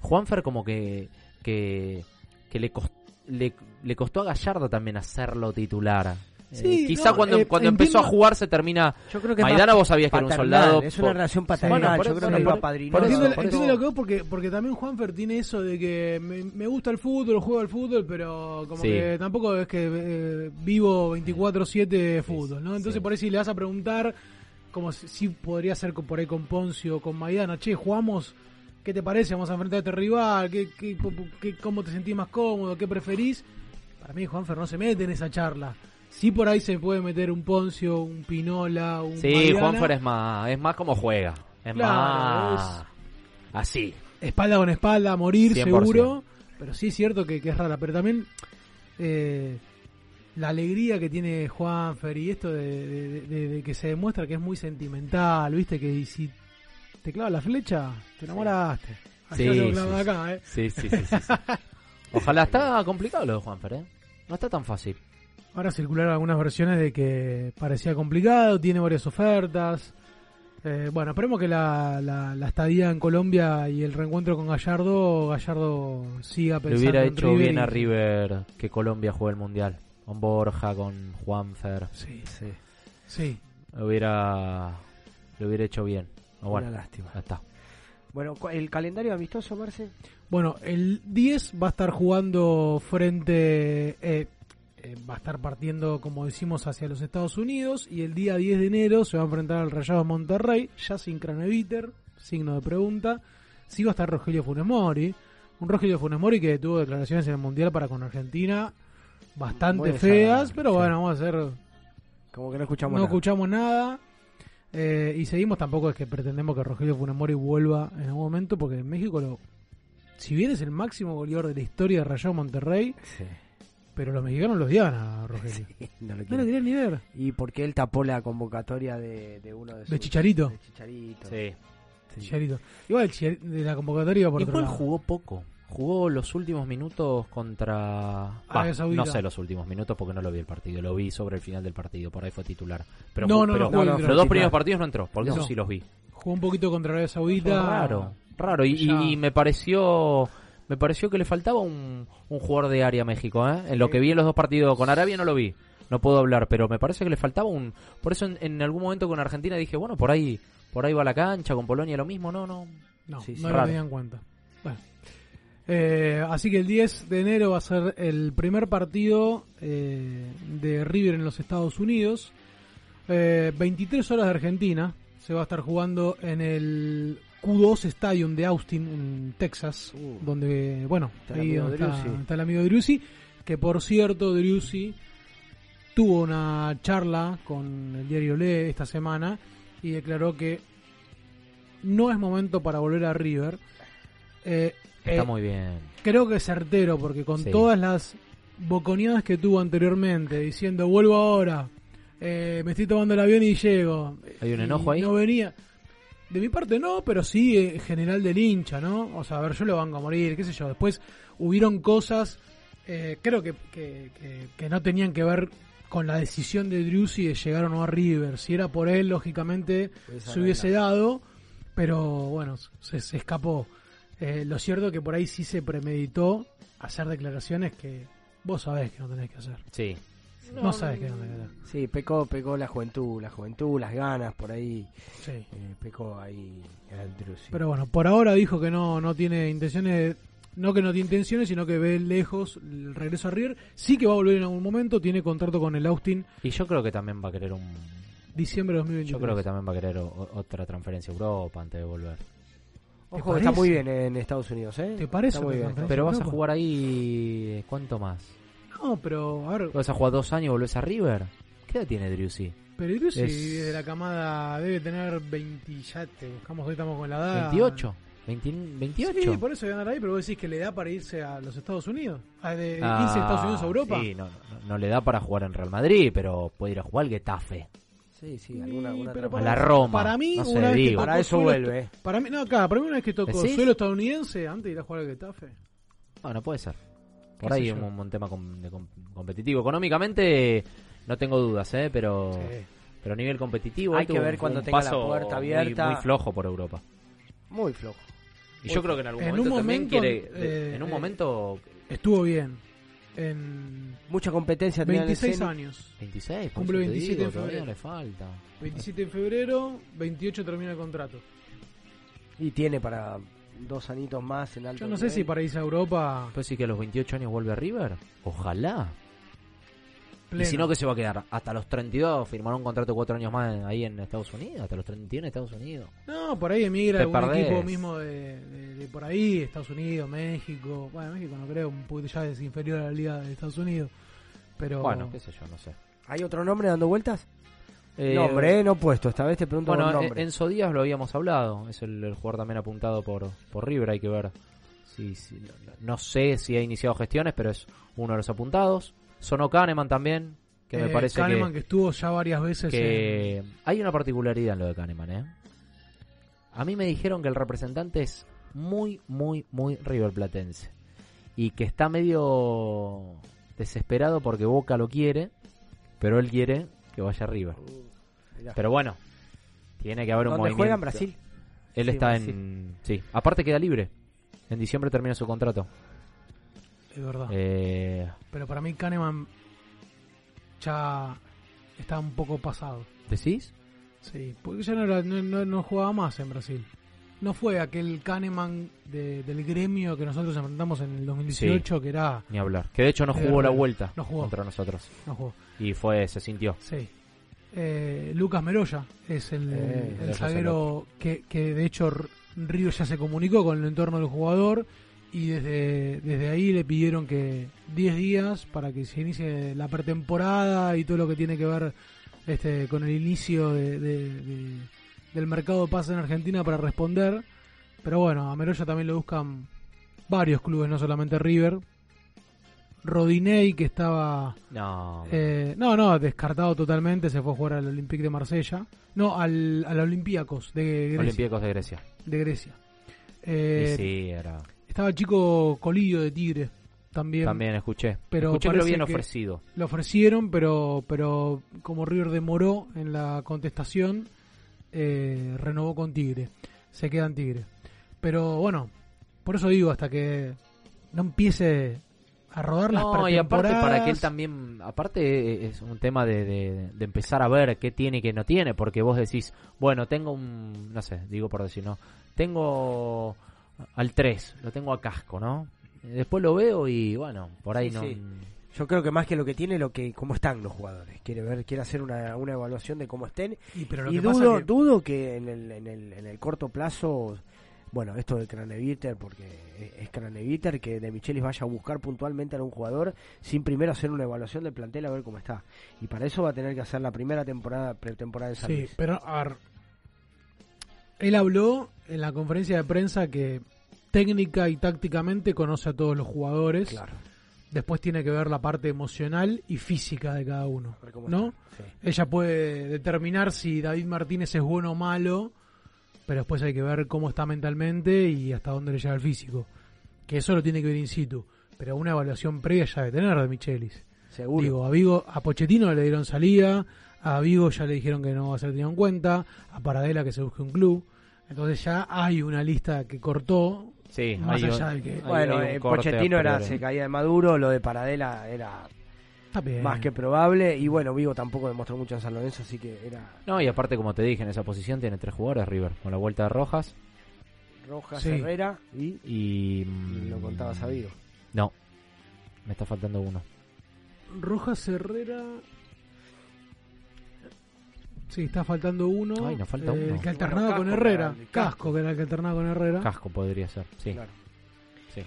Juanfer como que que, que le, cos- le le costó a Gallardo también hacerlo titular. Sí, Eh, quizá no, cuando, eh, cuando empezó a jugar se termina. Yo creo que es Maidana vos sabías que era un soldado. Es una por- relación paternal. Bueno, yo eso- creo que lo por apadrinó. entiendo, por entiendo eso- lo que vos, porque, porque también Juanfer tiene eso de que me, me gusta el fútbol, juego al fútbol, pero como Sí. que tampoco es que eh, vivo 24-7 de fútbol, ¿no? Entonces Sí. por ahí si le vas a preguntar como si, si podría ser por ahí con Poncio o con Maidana, che, jugamos, ¿qué te parece? Vamos a enfrentar a este rival, ¿Qué, qué, qué- ¿cómo te sentís más cómodo? ¿Qué preferís? Para mí Juanfer no se mete en esa charla. Sí por ahí se puede meter un Poncio, un Pinola, un Sí, Maidana. Juanfer es más, es más como juega. Es Claro, más así. espalda con espalda, a morir 100%. seguro. Pero sí es cierto que, que es rara. Pero también eh, la alegría que tiene Juanfer y esto de, de- de- de que se demuestra que es muy sentimental, ¿viste? Que si te clava la flecha, te enamoraste. Sí, sí, acá, ¿eh? Sí, sí, sí, sí. Ojalá está complicado lo de Juanfer, ¿eh? No está tan fácil. Ahora circularon algunas versiones de que parecía complicado, tiene varias ofertas. Eh, bueno, esperemos que la, la, la estadía en Colombia y el reencuentro con Gallardo, Gallardo siga Le pensando hubiera en hecho River bien y- a River que Colombia juegue el Mundial. Con Borja, con Juanfer. Sí, sí. Sí. Le hubiera, le hubiera hecho bien. O bueno, Una lástima. ya está. Bueno, el calendario amistoso, Marce. Bueno, el 10 va a estar jugando frente, eh, eh, va a estar partiendo, como decimos, hacia los Estados Unidos y el día 10 de enero se va a enfrentar al Rayado Monterrey, ya sin Craneviter, signo de pregunta. Sí va a estar Rogelio Funes Mori, un Rogelio Funes Mori que tuvo declaraciones en el Mundial para con Argentina bastante feas, pero sí. bueno, vamos a hacer Como que no escuchamos no nada. escuchamos nada. Eh, y seguimos tampoco es que pretendemos que Rogelio Funemori vuelva en algún momento, porque en México, lo, si bien es el máximo goleador de la historia de Rayo Monterrey, Sí. Pero los mexicanos lo odiaban a Rogelio. No lo No lo querían ni ver. Y porque él tapó la convocatoria de, de uno de De sus- Chicharito. de Chicharito. Sí. Sí. Chicharito. Igual de la convocatoria iba por Igual jugó poco. Jugó los últimos minutos contra... Saudita. no sé los últimos minutos porque no lo vi el partido. Lo vi sobre el final del partido. Por ahí fue titular. Pero, No, no, pero no, los dos primeros partidos no entró. Porque No. eso sí los vi. Jugó un poquito contra Arabia Saudita. Fue raro. Raro. Y, y me pareció... Me pareció que le faltaba un, un jugador de área a México, ¿eh? En lo que vi en los dos partidos con Arabia no lo vi. No puedo hablar, pero me parece que le faltaba un... Por eso en, en algún momento con Argentina dije, bueno, por ahí por ahí va la cancha, con Polonia lo mismo. No, no. No, Sí, no lo en cuenta. Bueno. Eh, así que el 10 de enero va a ser el primer partido eh, de River en los Estados Unidos. Eh, 23 horas de Argentina. Se va a estar jugando en el Q2 Stadium de Austin, en Texas. Uh. donde, bueno, Está el ahí amigo donde está, el amigo Driussi. Que por cierto, Driussi tuvo una charla con el diario Le esta semana y declaró que no es momento para volver a River. Eh, Está eh, muy bien. Creo que es certero, porque con Sí. todas las boconeadas que tuvo anteriormente, diciendo vuelvo ahora, eh, me estoy tomando el avión y llego. ¿Hay un enojo ahí? No venía. De mi parte no, pero sí eh, general del hincha, ¿no? O sea, a ver, yo lo vango a morir, qué sé yo. Después hubieron cosas, eh, creo que, que, que- que no tenían que ver con la decisión de Driussi de llegar o no a River. Si era por él, lógicamente se hubiese dado, pero bueno, se, se escapó. Eh, lo cierto es que por ahí sí se premeditó hacer declaraciones que vos sabés que no tenés que hacer. Sí. No, no tenés que hacer. Sí, pecó, pecó la juventud, la juventud, las ganas por ahí. Sí. Eh, pecó ahí. Pero bueno, por ahora dijo que no, no tiene intenciones, no que no tiene intenciones, sino que ve lejos el regreso a River. Sí que va a volver en algún momento, tiene contrato con el Austin Y yo creo que también va a querer un... diciembre de 2023. Yo creo que también va a querer o- otra transferencia a Europa antes de volver. Ojo, está muy bien en Estados Unidos, ¿eh? ¿Te parece Está muy bien. Pero vas a jugar ahí... ¿Cuánto más? No, pero a ver, ¿Vas a jugar dos años y volvés a River? ¿Qué edad tiene Driussi? pero Driussi Es- de la camada debe tener 20, ya te buscamos, hoy estamos con la edad. ¿28? ¿20 ¿28? Sí, por eso voy a andar ahí, pero vos decís que le da para irse a los Estados Unidos. Ah, de, de 15 Ah, Estados Unidos a Europa. Sí, no, no, no le da para jugar en Real Madrid, pero puede ir a jugar al Getafe. Sí, sí, alguna, alguna pero A la Roma. Para mí, no sé, una vez digo. Para eso suelo vuelve. Para mí, no, acá, para mí una vez que tocó ¿Decís? suelo estadounidense, antes de ir a jugar al Getafe. Bueno, puede ser. Por ¿Qué ahí es un, un tema com- de com- competitivo. Económicamente no tengo dudas, ¿eh? pero Sí. pero a nivel competitivo Hay que ver un- cuando un tenga la puerta muy- abierta. Muy, flojo por Europa. Muy flojo. Y yo creo que en algún En momento, un también quiere... de- eh, en un eh, momento... Estuvo bien. En Mucha competencia tenía en el 26 Zenit. años. 26, por Cumple eso te 27 digo, en todavía febrero. le falta. 27 en febrero, 28 termina el contrato. Y tiene para dos anitos más en alto Yo no sé si para irse a Europa. Pues sí que a los 28 años vuelve a River. Ojalá. Y si no, que se va a quedar? Hasta los 32, firmará un contrato de cuatro años más ahí en Estados Unidos, hasta los 31 en Estados Unidos. No, por ahí emigra Te algún perdés. equipo mismo de, de- de por ahí, Estados Unidos, México. Bueno, México no creo, un poquito ya es inferior a la liga de Estados Unidos. Pero Bueno, qué sé yo, no sé. ¿Hay otro nombre dando vueltas? Eh, nombre, eh, no puesto. Esta vez te pregunto Bueno, por en- nombre. Enzo Díaz lo habíamos hablado, es el, el jugador también apuntado por, por River, hay que ver. si si- no, no sé si ha iniciado gestiones, pero es uno de los apuntados. Sonó Kahneman también, que me eh, parece Kahneman que, que estuvo ya varias veces que en- hay una particularidad en lo de Kahneman, ¿eh? A mí me dijeron que el representante es muy, muy, muy River Platense. Y que está medio desesperado porque Boca lo quiere, pero él quiere que vaya a River. mirá. Pero bueno, tiene que haber un ¿Dónde movimiento. juega? ¿En Brasil? Él Sí, está Brasil. en... Sí, aparte queda libre. En diciembre termina su contrato. Es verdad. Eh, Pero para mí Kahneman ya está un poco pasado. ¿Decís? Sí, porque ya no, era- no, no- no jugaba más en Brasil. No fue aquel Kahneman de- del gremio que nosotros enfrentamos en el 2018, que era... Ni hablar. Que de hecho no jugó la vuelta No jugó. contra nosotros. No jugó. Y fue, se sintió. Sí. Eh, Lucas Meroya es el, Eh, el zaguero que, que de hecho R- River ya se comunicó con el entorno del jugador y desde, desde ahí le pidieron que 10 días para que se inicie la pretemporada y todo lo que tiene que ver este con el inicio de, de- de- del mercado pases en Argentina para responder. Pero bueno, a Meroya también lo buscan varios clubes, no solamente River. Rodinei, que estaba No. eh, no, no, descartado totalmente, se fue a jugar al Olympique de Marsella. No, al, al Olympiacos de Grecia. Olympiacos de Grecia. De Grecia. Eh, sí, era. Estaba chico Colillo de Tigre también. También escuché. Pero escuché que lo habían ofrecido. Lo ofrecieron, pero, pero como River demoró en la contestación, eh, renovó con Tigre. Se queda en Tigre. Pero bueno, por eso digo, hasta que no empiece a rodar las No, y aparte para que él también, aparte eh, es un tema de, de- de empezar a ver qué tiene y qué no tiene, porque vos decís, bueno, tengo un, no sé, digo por decir, no, tengo al 3, lo tengo a casco, ¿no? Después lo veo y bueno, por ahí Sí, no... sí. Yo creo que más que lo que tiene, lo que cómo están los jugadores. Quiere ver, quiere hacer una, una evaluación de cómo estén. Y, pero y que dudo, que- dudo que en el, en, el, en el corto plazo, bueno, esto de Craneviter, porque es- es Craneviter, que de Michelis vaya a buscar puntualmente a un jugador sin primero hacer una evaluación del plantel a ver cómo está. Y para eso va a tener que hacer la primera temporada, pretemporada de San Sí, Luis. pero a ver, él habló en la conferencia de prensa que técnica y tácticamente conoce a todos los jugadores. Claro. Después tiene que ver la parte emocional y física de cada uno, ¿no? sí. Ella puede determinar si David Martínez es bueno o malo, pero después hay que ver cómo está mentalmente y hasta dónde le llega el físico. Que eso lo tiene que ver in situ, pero una evaluación previa ya de tener de Michelis. Seguro. Digo, a Vigo, a Pochettino le dieron salida, a Vigo ya le dijeron que no va a ser tenido en cuenta, a Paradela que se busque un club. Entonces ya hay una lista que cortó. Sí, más hay allá un- de que. hay- Bueno, hay eh, Pochettino a era, se caía de Maduro, lo de Paradela era bien. más que probable. Y bueno, Vigo tampoco demostró mucho en San Lorenzo, así que era No, y aparte, como te dije, en esa posición tiene tres jugadores River, con la vuelta de Rojas Rojas, Sí. Herrera y, y... y lo contaba sabido. No, me está faltando uno. Rojas Herrera. Sí, está faltando uno. Ay, nos falta Eh, uno. El que alternaba Bueno, con Casco, Herrera. era el Casco, que era el que alternaba con Herrera. Casco podría ser, sí. Claro. sí.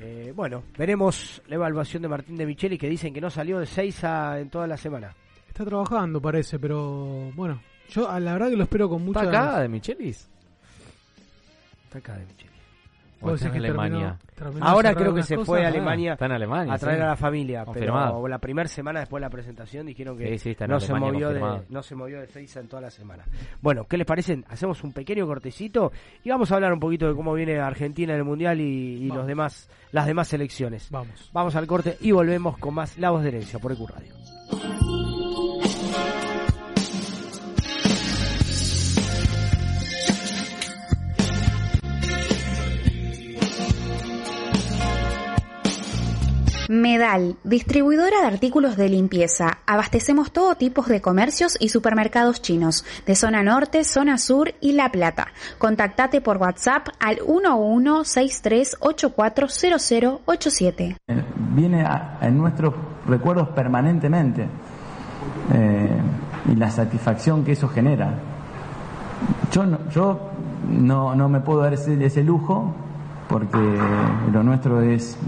Eh, bueno, veremos la evaluación de Martín de Micheli que dicen que no salió de 6 a, en toda la semana. Está trabajando, parece, pero bueno. Yo a la verdad que lo espero con mucha. ¿Está acá de Michelis? Está acá de Micheli. ¿O Puede está ser en que Alemania? terminó- terminó Ahora creo que se cosas. fue a Alemania está en Alemania, a traer sí. a la familia, Confirmado. pero la primera semana después de la presentación dijeron que Sí, sí, está en no, se movió de, no se movió de Seiza en toda la semana. Bueno, ¿qué les parece? Hacemos un pequeño cortecito y vamos a hablar un poquito de cómo viene Argentina en el Mundial y, los demás, las demás selecciones. Vamos. Vamos al corte y volvemos con más La Voz de Herencia por EQ Radio. Medal, distribuidora de artículos de limpieza. Abastecemos todo tipo de comercios y supermercados chinos, de zona norte, zona sur y La Plata. Contactate por WhatsApp al 1163840087. viene a- en nuestros recuerdos permanentemente eh, y la satisfacción que eso genera. Yo no, yo no, no me puedo dar ese, ese lujo porque lo nuestro es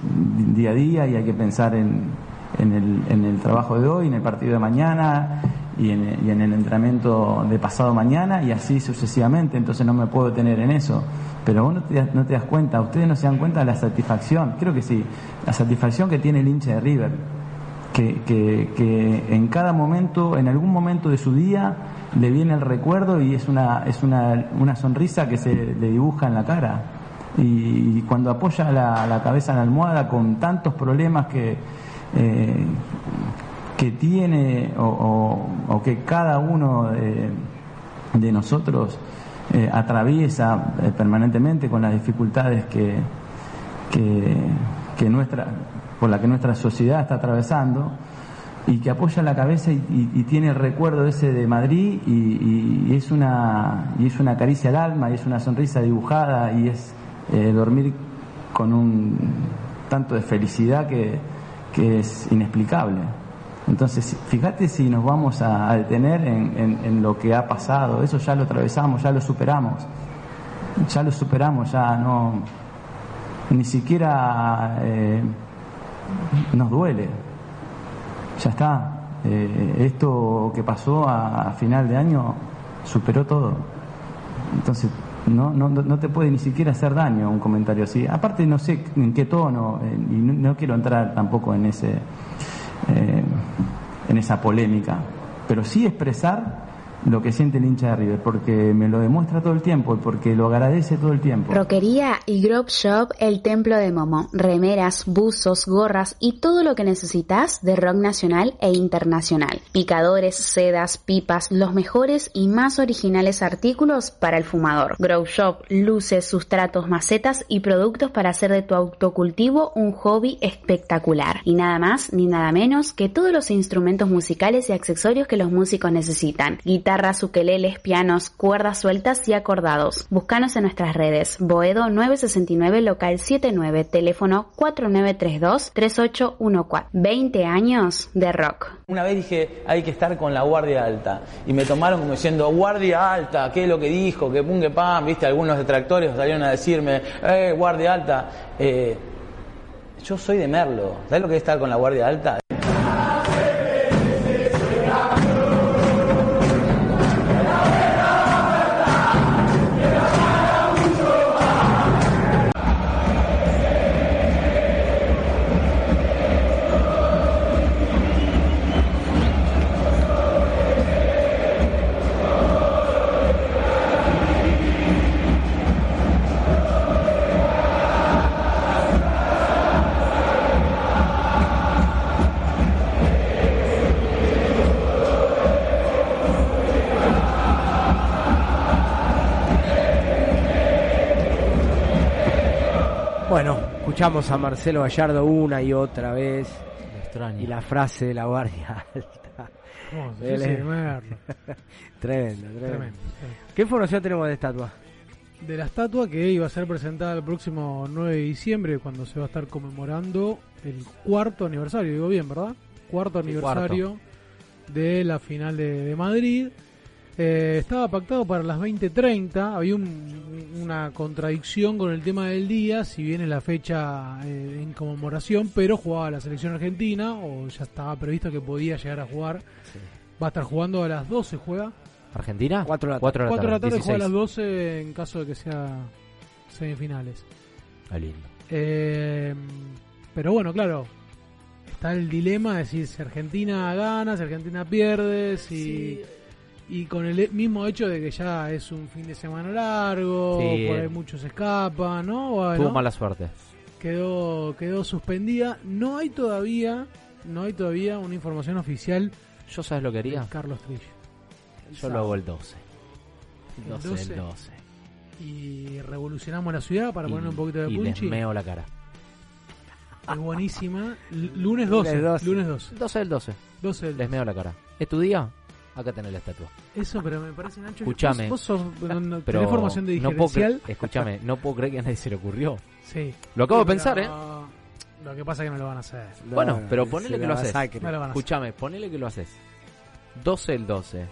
día a día y hay que pensar en, en, el, en el trabajo de hoy, en el partido de mañana y en, el entrenamiento de pasado mañana y así sucesivamente, entonces no me puedo tener en eso. Pero vos no te, no te das cuenta, ustedes no se dan cuenta de la satisfacción, creo que sí, la satisfacción que tiene el hincha de River, que, que, que en cada momento, en algún momento de su día, le viene el recuerdo y es una, es una, una sonrisa que se le dibuja en la cara. Y, cuando apoya la, la cabeza en la almohada con tantos problemas que, eh, que tiene o, que cada uno de, de nosotros eh, atraviesa eh, permanentemente con las dificultades que, que, que nuestra, por la que nuestra sociedad está atravesando y que apoya la cabeza y, y- y tiene el recuerdo ese de Madrid y- y es una y es una caricia al alma y es una sonrisa dibujada y es eh, dormir con un tanto de felicidad que, que es inexplicable. Entonces, fíjate si nos vamos a, detener en, en- en lo que ha pasado, eso ya lo atravesamos, ya lo superamos, ya lo superamos, ya no, ni siquiera eh, nos duele, ya está. Eh, esto que pasó a, a final de año superó todo. Entonces, no, no, no te puede ni siquiera hacer daño un comentario así. Aparte, no sé en qué tono, eh, y no, quiero entrar tampoco en ese eh, en esa polémica, pero sí expresar lo que siente el hincha de River, porque me lo demuestra todo el tiempo y porque lo agradece todo el tiempo. Roquería y Grove Shop, el templo de Momo. Remeras, buzos, gorras y todo lo que necesitas de rock nacional e internacional. Picadores, sedas, pipas, los mejores y más originales artículos para el fumador. Grove Shop, luces, sustratos, macetas y productos para hacer de tu autocultivo un hobby espectacular. Y nada más ni nada menos que todos los instrumentos musicales y accesorios que los músicos necesitan. Guitarras, pianos, cuerdas sueltas y acordados. Búscanos en nuestras redes. Boedo 969 local 79, teléfono 4932-3814. 20 años de rock. Una vez dije, hay que estar con la guardia alta. Y me tomaron como diciendo, guardia alta, ¿qué es lo que dijo? Que pum, que pam, viste, algunos detractores salieron a decirme, eh, guardia alta. Eh, yo soy de Merlo. ¿Sabes lo que es estar con la guardia alta? Escuchamos a Marcelo Gallardo una y otra vez. Lo extraño. Y la frase de la guardia alta. Oh, es- tremendo, tremendo. Tremendo. ¿Qué información tenemos de estatua? de la estatua que iba a ser presentada el próximo 9 de diciembre cuando se va a estar conmemorando el cuarto aniversario, digo bien, ¿verdad? Cuarto aniversario de la final de, de Madrid. Eh, estaba pactado para las 20.30, había un- una contradicción con el tema del día, si bien es la fecha eh, en conmemoración, pero jugaba la selección argentina, o ya estaba previsto que podía llegar a jugar. Va a estar jugando a las 12, juega. ¿Argentina? 4 de la Cuatro de la 4 de la tarde tarde, juega a las 16. 12 en caso de que sea semifinales. Ah, lindo. Eh, pero bueno, claro, está el dilema de decir si Argentina gana, si Argentina pierde, si... Y con el mismo hecho de que ya es un fin de semana largo, Sí. por ahí muchos escapan, ¿no? Bueno, Tuvo mala suerte. quedó quedó suspendida. No hay todavía, no hay todavía una información oficial. Yo sabes lo que haría. Carlos Trillo. Yo lo hago el 12. El 12 12. el 12. Y revolucionamos la ciudad para Y- ponerle un poquito de y les punchi. meo la cara. Es buenísima. L- Lunes 12. Lunes 12. Lunes 12. 12 del 12. 12 del Les meo la cara. ¿Es tu día? Acá tenés la estatua. Eso, pero me parece, Nacho, Escuchame. vos, vos sos, no, no, Pero tenés formación de no puedo escúchame, no puedo creer que a nadie se le ocurrió. Sí. Lo acabo de pensar, ¿eh? Lo que pasa es que no lo van a hacer. bueno, pero ponele que lo haces. No lo van a hacer. Escúchame, ponele que lo haces. 12 el 12.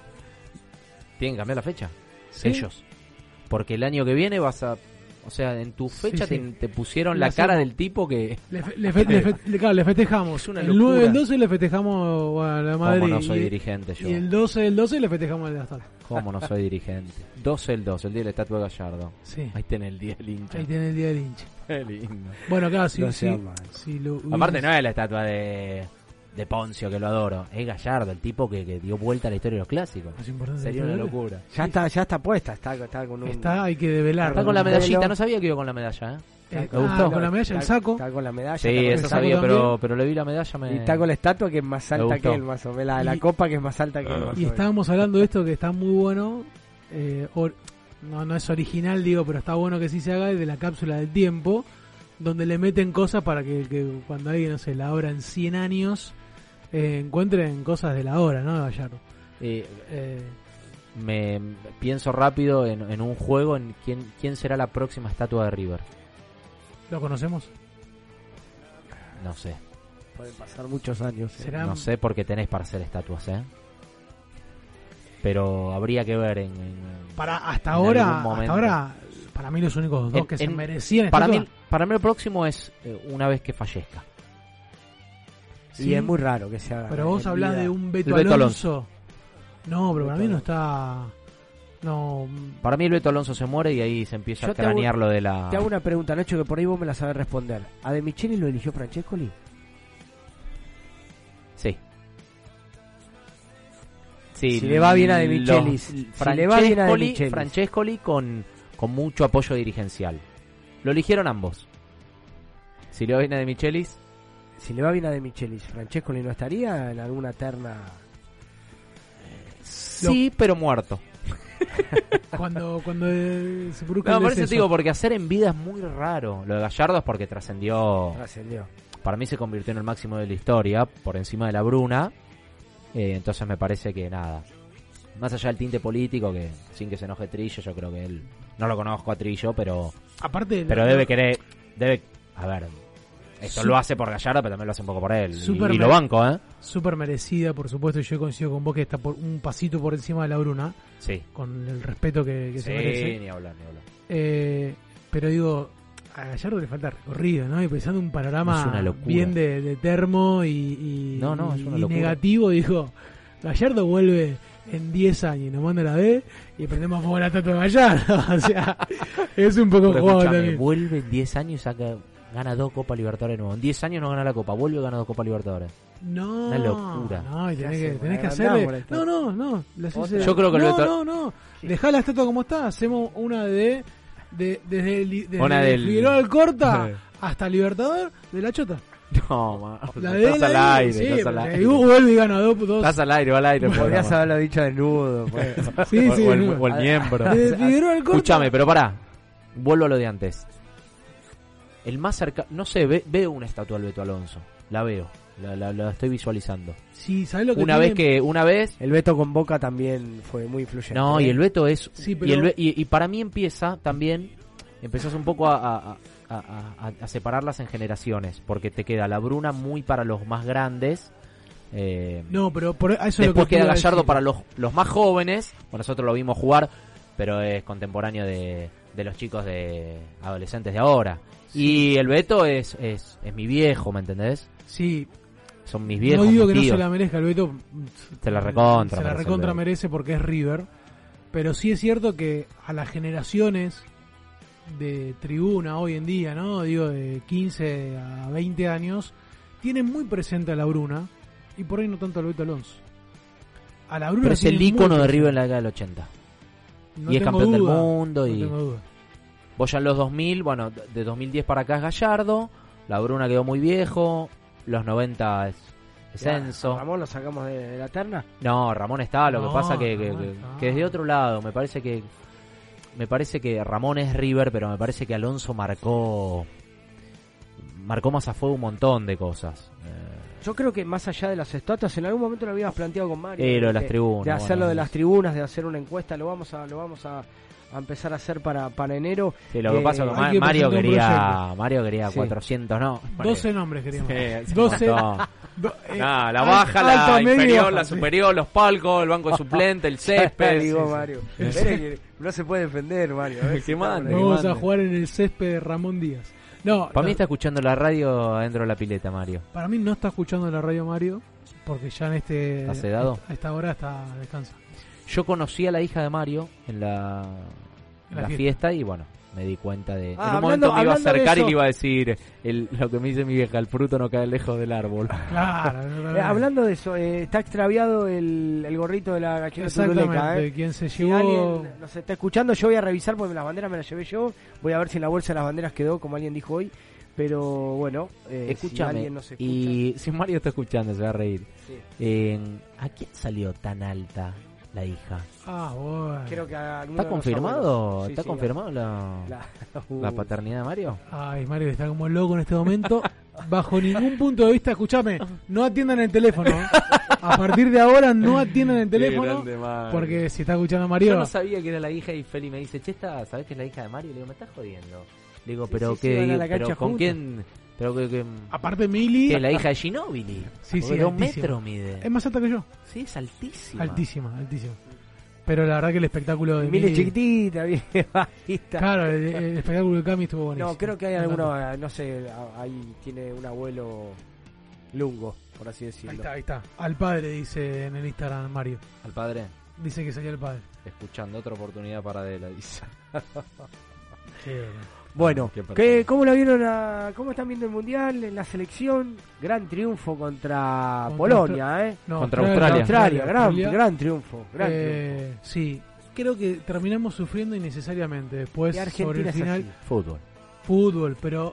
¿Tienen que cambiar la fecha? Sí. Ellos. Porque el año que viene vas a... O sea, en tu fecha sí. Te, te pusieron La la cara del tipo que... Le, fe- le fe- le fe- claro, le festejamos. Una el locura. 9 del 12 le festejamos a la Madrid. ¿Cómo no soy y- dirigente yo? Y el 12 del 12 le festejamos al de Astor. ¿Cómo no soy dirigente? 12 el 12, el día de la estatua de Gallardo. Sí. Ahí tenés el día del hincha. Ahí tiene el día del hincha. Qué lindo. Bueno, claro, si, No mal. si lo Aparte no es la estatua de, de Poncio, que lo adoro. Es Gallardo, el tipo que, que dio vuelta a la historia de los clásicos. Más importante Sería una locura. Ya está, ya está puesta, está, está con un... Está, hay que develarlo. Está con la medallita, no sabía que iba con la medalla, ¿eh? Eh, Me gustó. ah, con la medalla, el saco. Está con la medalla. Sí, eso sabía, pero, pero le vi la medalla, me... Y está con la estatua que es más alta que él, más o menos. La, la copa que es más alta que él, más o Y estábamos hablando de esto que está muy bueno. eh, or- no, no es original, digo, pero está bueno que sí se haga de la cápsula del tiempo, donde le meten cosas para que, que cuando alguien, no sé, la obra en 100 años, eh, encuentren cosas de la hora, ¿no? Gallardo. Eh, Eh, me pienso rápido en, en un juego en quién, quién será la próxima estatua de River. ¿Lo conocemos? No sé. Pueden pasar muchos años. eh. Será- No sé por qué tenés para hacer estatuas, ¿eh? Pero habría que ver en... en- Para hasta en ahora, hasta ahora, para mí los únicos dos En- que se merecían para mí, para mí el próximo es eh, una vez que fallezca. Y es muy raro que se haga. Pero vos hablás vida. de un Beto, Alonso. No, pero para mí no está. No. Para mí el Beto Alonso se muere y ahí se empieza Yo a hago- cranear lo de la... Te hago una pregunta, Nacho, que por ahí vos me la sabés responder. ¿A De Micheli lo eligió Francescoli? Sí. Sí, Si le va bien a De los- Michelis, si le va bien a De Francescoli- Michelis. Francescoli con, con mucho apoyo dirigencial. Lo eligieron ambos. Si le va bien a De Michelis, Si le va bien a De Michelis, ¿Francescoli no estaría en alguna terna? sí, pero muerto. Cuando, cuando eh, se produzca No, por eso te digo, porque hacer en vida es muy raro. Lo de Gallardo es porque trascendió. Trascendió. Para mí se convirtió en el máximo de la historia, por encima de la Bruna. Eh, entonces me parece que nada. Más allá del tinte político, que sin que se enoje Trillo, yo creo que él. No lo conozco a Trillo, pero. Aparte, Pero la- debe querer. Debe. A ver. Esto lo hace por Gallardo, pero también lo hace un poco por él. Y, lo banco, ¿eh? Súper merecida, por supuesto. Yo coincido con vos que está por un pasito por encima de la Bruna. Sí. Con el respeto que, que se Sí, merece. ni hablar, ni hablar. Eh, pero digo, a Gallardo le falta recorrido, ¿no? Y pensando un panorama bien de, de termo y, y- No, no, es y negativo, dijo, Gallardo vuelve en 10 años y nos manda la B y prendemos fuego la estatua de Gallardo. o sea, es un poco Pero también. vuelve en 10 años y saca, gana dos Copas Libertadores nuevos. En 10 años no gana la Copa, vuelve y gana dos Copas Libertadores. No, Una locura. No, y tenés ¿Qué que, tenés que hacerle. No, no, no. Yo creo que no, no, no. Dejá la estatua como está. Hacemos una de. de desde el, desde Una del- Figueroa Alcorta Sí. hasta Libertador de la Chota. No, La de estás al aire, sí, estás al aire. Vuelve y gana dos. dos. Estás al aire, va al aire. Podrías haberlo dicho desnudo. pues. Sí, o, sí, o el, o el miembro. Desde Figueroa Alcorta. Escúchame, pero pará. Vuelvo a lo de antes. El más cerca, no sé, ve- veo una estatua del Beto Alonso. La veo, la, la- la estoy visualizando. Sí, ¿sabes lo que Una tiene? vez que, una vez, El Beto con Boca también fue muy influyente. no, y ¿eh? el Beto es, Sí, y, pero- el y, y para mí empieza también, empezás un poco a, a- a- a- a- a separarlas en generaciones, porque te queda la Bruna muy para los más grandes. eh, No, pero por, eso es lo Después que queda Gallardo decir. para los, los más jóvenes. Bueno, nosotros lo vimos jugar, pero es contemporáneo de, de los chicos de adolescentes de ahora. Y el Beto es, es, es mi viejo, ¿me entendés? Sí, Son mis viejos. no digo que no se la merezca el Beto. Se la recontra Se la merece recontra merece porque es River. Pero sí es cierto que a las generaciones de tribuna hoy en día, ¿no? Digo, de 15 a 20 años, tienen muy presente a la Bruna y por ahí no tanto al Beto Alonso. A la Bruna Pero es el ícono de. River en la década del 80. No y es campeón duda, del mundo. no y tengo duda. Vos ya en los 2000, bueno, de 2010 para acá es Gallardo. La Bruna quedó muy viejo. Los 90 es, Enzo. ¿Ramón lo sacamos de, de la terna? No, Ramón está, lo No, que pasa que, que, que- otro lado, me parece que me parece que Ramón es River, pero me parece que Alonso marcó marcó más a fuego un montón de cosas. Eh, Yo creo que más allá de las estatuas, en algún momento lo habíamos planteado con Mario. Eh, lo de de- las tribunas, De hacerlo bueno, de las tribunas, de hacer una encuesta, lo vamos a, lo vamos a, a empezar a hacer para, para enero. Sí, lo que Eh, pasa es que Mario quería. Mario quería Sí. 400, ¿no? 12 nombres queríamos. Sí, es un 12. montón. do- eh, Nah, la baja, la alta, inferior, baja, la sí. superior, los palcos, el banco de suplente, el césped. Digo. Mario. No se puede defender, Mario. a ver si. Vamos a jugar en el césped de Ramón Díaz. No, Para no, mí está escuchando la radio adentro de la pileta, Mario. para mí no está escuchando la radio Mario porque ya en este ¿Está sedado? a esta hora está descansa. Yo conocí a la hija de Mario en la, en la la fiesta. fiesta. y bueno, me di cuenta de... Ah, en un hablando- momento me iba a acercar y le iba a decir el, lo que me dice mi vieja, el fruto no cae lejos del árbol. Claro, Eh, hablando de eso, eh, está extraviado el, el gorrito de la gallina turuleca, ¿eh? quien se Si llevó alguien nos está escuchando, yo voy a revisar porque las banderas me las llevé yo. Voy a ver si en la bolsa de las banderas quedó, como alguien dijo hoy. Pero bueno, eh, si Escúchame, alguien nos escucha. y si Mario está escuchando se va a reír. Sí. Eh, ¿A quién salió tan alta la hija? Ah, bueno. Creo que ¿Está confirmado? Sí, ¿Está sí, confirmado la, la- la Uh. paternidad de Mario? Ay, Mario está como loco en este momento. Bajo ningún punto de vista, escúchame, no atiendan el teléfono. A partir de ahora no atiendan el teléfono. grande. Porque si está escuchando a Mario, Yo no sabía que era la hija y Feli me dice, che, esta, ¿sabés que es la hija de Mario? Le digo, me estás jodiendo. Le digo, Sí, pero sí, qué, pero ¿con juntos. quién? Pero que, que- aparte Mili, que es la hija de Ginóbili. Sí, sí, dos altísima. metros mide. es más alta que yo. Sí, es altísima. Altísima, altísima. Pero la verdad que el espectáculo de Mili Mili... chiquitita, bien bajita. Claro, el, el espectáculo de Cami estuvo buenísimo. No, creo que hay alguno, no sé, ahí tiene un abuelo lungo, por así Ahí decirlo. está, ahí está. Al padre dice en el Instagram Mario. Al padre, Dice que salió el padre. escuchando otra oportunidad para Adela, dice. Bueno, Qué ¿qué, persona. ¿cómo lo vieron? a- ¿Cómo están viendo el mundial? En la selección, gran triunfo contra, Contra Polonia, ¿eh? No, Contra Australia, Australia. gran, Australia. gran triunfo. Gran Eh, sí, creo que terminamos sufriendo innecesariamente después sobre Argentina el es final así. Fútbol. fútbol, pero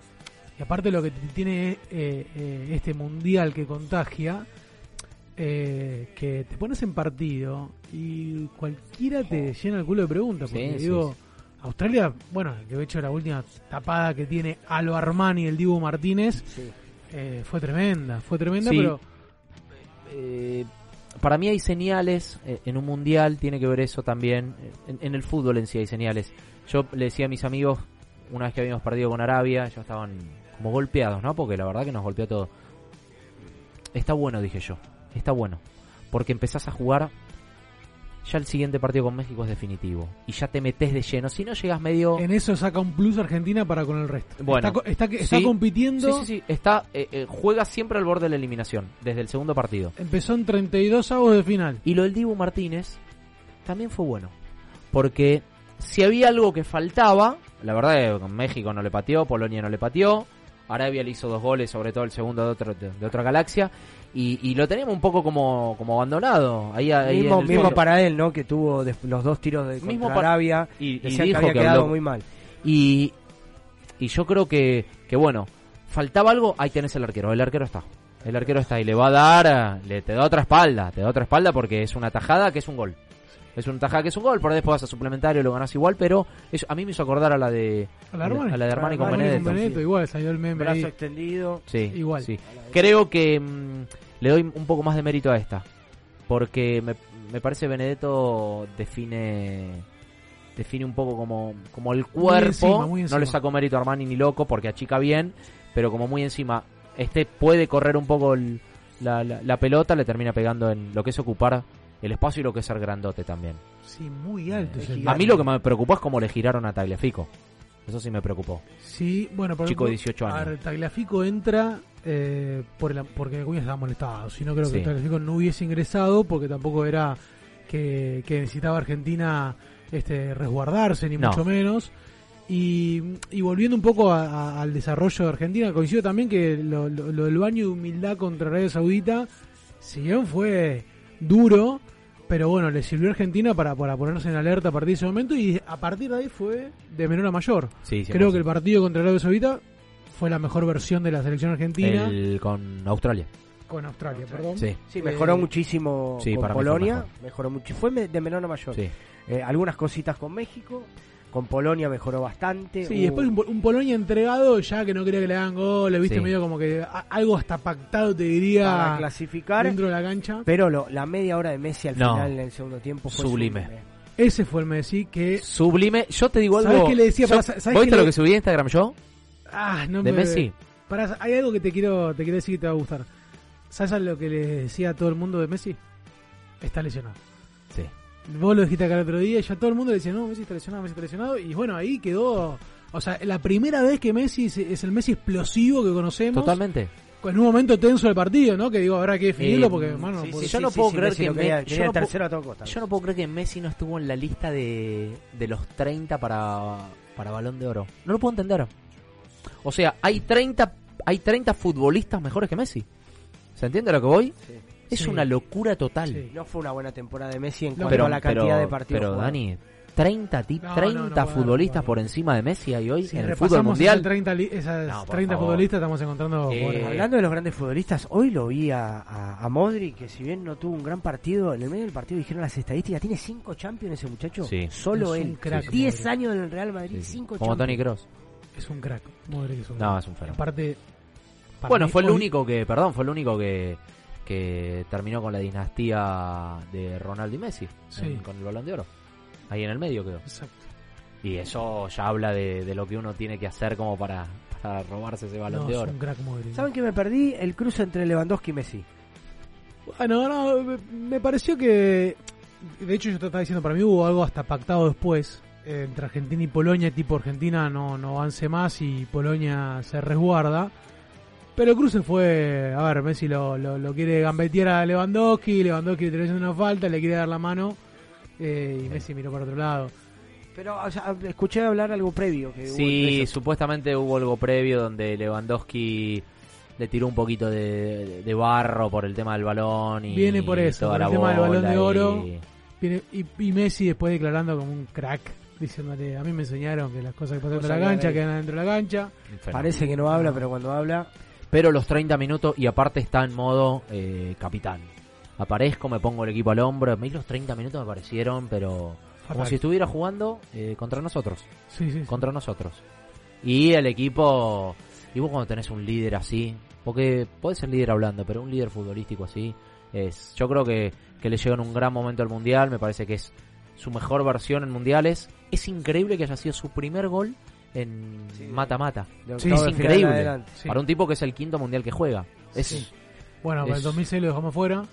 y aparte lo que tiene eh, eh, este mundial que contagia, eh, que te pones en partido y cualquiera te llena el culo de preguntas. Porque Sí, sí, digo, sí. Australia, bueno, que de hecho la última tapada que tiene Alo Armani el Dibu Martínez Sí. eh, fue tremenda, fue tremenda, Sí. pero Eh, para mí hay señales eh, en un mundial, tiene que ver eso también. En, en el fútbol en sí hay señales. Yo le decía a mis amigos, una vez que habíamos perdido con Arabia, ya estaban como golpeados, ¿no? Porque la verdad que nos golpeó todo. Está bueno, dije yo. Está bueno. Porque empezás a jugar. Ya el siguiente partido con México es definitivo. Y ya te metes de lleno. Si no llegas medio. en eso saca un plus Argentina para con el resto. Bueno, está, está, está sí. compitiendo. Sí, sí, sí. Está, eh, eh, juega siempre al borde de la eliminación. Desde el segundo partido. Empezó en 32 avos de final. Y lo del Dibu Martínez también fue bueno. Porque si había algo que faltaba, la verdad es que con México no le pateó, Polonia no le pateó, Arabia le hizo dos goles, sobre todo el segundo de, otro, de, de otra galaxia, y, y lo teníamos un poco como, como abandonado. Ahí, ahí mismo para él, ¿no? Que tuvo los dos tiros de Mismo contra para- Arabia. y, y decían que dijo había que quedado habló- muy mal. Y, y yo creo que, que bueno, faltaba algo, ahí tenés el arquero, el arquero está. El arquero está y le va a dar, le te da otra espalda, te da otra espalda porque es una tajada que es un gol. Es una tajada que es un gol, por después vas a suplementario, lo ganas igual, pero eso a mí me hizo acordar a la de A la Armani. a la de Armani con Benedetto. Benedetto, igual salió el meme Brazo ahí. extendido. Sí, Igual. sí. Creo que mm, le doy un poco más de mérito a esta, porque me, me parece Benedetto define define un poco como, como el cuerpo. encima, muy No le saco mérito a Armani ni loco porque achica bien, pero como muy encima. Este puede correr un poco el- la, la- la pelota, le termina pegando en lo que es ocupar el espacio y lo que es ser grandote también. Sí, muy alto. ese A mí lo que me preocupó es cómo le giraron a Tagliafico. Eso sí me preocupó. Sí, bueno, por Chico de ejemplo, 18 años. a ver, Tagliafico entra eh, por el, porque Acuña estaba molestado. Si no, creo que. Tagliafico no hubiese ingresado porque tampoco era que, que necesitaba Argentina este, resguardarse, ni No. mucho menos. Y, y volviendo un poco a- a- al desarrollo de Argentina, coincido también que lo, lo- lo del baño de humildad contra Arabia Saudita, si bien fue duro, pero bueno, le sirvió a Argentina para, para ponerse en alerta a partir de ese momento y a partir de ahí fue de menor a mayor. Sí, sí, Creo sí. que el partido contra Arabia Saudita fue la mejor versión de la selección argentina El- con Australia. con Australia, perdón. Sí. Sí, mejoró Eh, muchísimo sí, con Polonia. mejor. Mejoró mucho. Fue de menor a mayor. Sí. Eh, algunas cositas con México. Con Polonia mejoró bastante. Sí, Hubo- después un, un Polonia entregado ya que no quería que le hagan goles, viste Sí. medio como que a- algo hasta pactado te para diría clasificar. dentro de la cancha. Pero lo- la media hora de Messi al No. final en el segundo tiempo fue Sublime. sublime. Ese fue el Messi que. Sublime. Yo te digo algo. ¿Sabes qué le decía? Yo- Pará, ¿sabes ¿Vos qué viste le- lo que subí a Instagram yo? Ah, no ¿De me- Messi? Hay algo que te quiero, te quiero decir que te va a gustar. ¿Sabes a lo que le decía a todo el mundo de Messi? Está lesionado. Sí. Vos lo dijiste acá el otro día y ya todo el mundo le decía, no, Messi está lesionado, Messi está lesionado. Y bueno, ahí quedó. O sea, la primera vez que Messi es, es el Messi explosivo que conocemos. Totalmente. En un momento tenso del partido, ¿no? Que digo, habrá que definirlo Eh, porque, hermano, sí, sí, yo no puedo creer Messi que quería- yo no tercero puedo- a todo costa. Yo no puedo creer que Messi no estuvo en la lista de, de los 30 para, para Balón de Oro. No lo puedo entender. O sea, hay 30 hay 30 futbolistas mejores que Messi. ¿Se entiende a lo que voy? Es Sí. una locura total. No fue una buena temporada de Messi en cuanto Pero, a la cantidad pero- de partidos. pero jugados. Dani, 30, ti- No, no, 30 no puede haber, futbolistas por encima de Messi hay hoy si en el fútbol mundial. Esas 30, li- esas No, por 30 favor. futbolistas estamos encontrando. Eh. Hablando de los grandes futbolistas, hoy lo vi a, a, a Modric, que si bien no tuvo un gran partido, en el medio del partido dijeron las estadísticas, tiene 5 champions ese muchacho. Sí. Solo él. crack, 10 Modric. años en el Real Madrid, 5 Como Tony. Kroos. Es un crack. Modric es un No, crack. es un fenómeno. Aparte. Bueno, fue el hoy- único que, perdón, fue el único que, que terminó con la dinastía de Ronaldo y Messi, Sí. en- con el Balón de Oro. Ahí en el medio quedó. Exacto. Y eso ya habla de, de lo que uno tiene que hacer como para, para robarse ese Balón No, de es Oro. un crack Modric. ¿Saben que me perdí? El cruce entre Lewandowski y Messi. Bueno, no, me, pareció que. De hecho, yo te estaba diciendo, para mí hubo algo hasta pactado después. entre Argentina y Polonia, tipo Argentina no, no avance más y Polonia se resguarda. Pero el cruce fue. A ver, Messi lo, lo, lo quiere gambetear a Lewandowski. Lewandowski le está haciendo una falta, le quiere dar la mano. eh, y Messi miró para otro lado. Pero o sea, escuché hablar algo previo. Que hubo Sí, esos. supuestamente hubo algo previo donde Lewandowski le tiró un poquito de, de barro por el tema del balón y Viene por eso, por el tema del balón de y- oro. Viene- y, y Messi después declarando como un crack, diciéndole, a mí me enseñaron que las cosas que pasan dentro de la cancha quedan dentro de la cancha. Parece que no habla, pero cuando habla. Pero los 30 minutos y aparte está en modo eh, capitán. Aparezco, me pongo el equipo al hombro. Mí los 30 minutos me parecieron, pero como Fatal. si estuviera jugando eh, contra nosotros. Sí, sí, sí. Contra nosotros. Y el equipo... Y vos cuando tenés un líder así, porque puede ser líder hablando, pero un líder futbolístico así, es yo creo que, que le llegó en un gran momento al Mundial, me parece que es su mejor versión en Mundiales. Es increíble que haya sido su primer gol en mata-mata. Sí, es increíble. Para un tipo que es el quinto Mundial que juega. Es, Sí. Bueno, para el Es- 2006 lo dejamos fuera,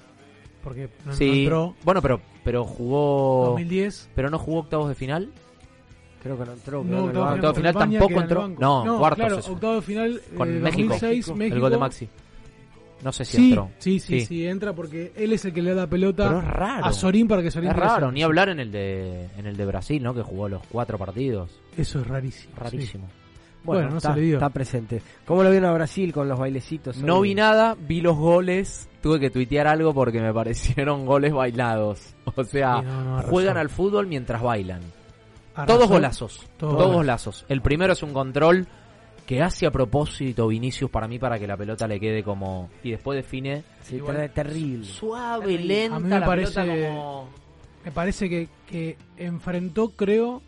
porque no, no sí, entró. bueno, pero pero jugó 2010, pero no jugó octavos de final. Creo que no entró. no, el octavo banco. octavo de final España tampoco en entró. banco. No, cuartos Claro, eso. octavo de final Con eh, México. 2006, México. El gol de Maxi. No sé si Sí, entró. sí, sí, Sí. sí, entra porque él es el que le da la pelota es raro. a Sorín para que Sorín Es raro, ni hablar en el de en el de Brasil, ¿no? Que jugó los cuatro partidos. Eso es rarísimo. Rarísimo. Bueno, no está, se le dio. está presente. ¿Cómo lo vieron a Brasil con los bailecitos? No hoy? vi nada, vi los goles, tuve que tuitear algo porque me parecieron goles bailados. O sea, Sí, no, no, arrasó. juegan al fútbol mientras bailan. Arrasó. Todos golazos. Todo Todos golazo. golazos. El primero es un control que hace a propósito Vinicius para mí para que la pelota le quede como y después define Sí, Igual- ter- terrible. suave, lenta A mí me la parece- pelota como Me parece que, que enfrentó, creo,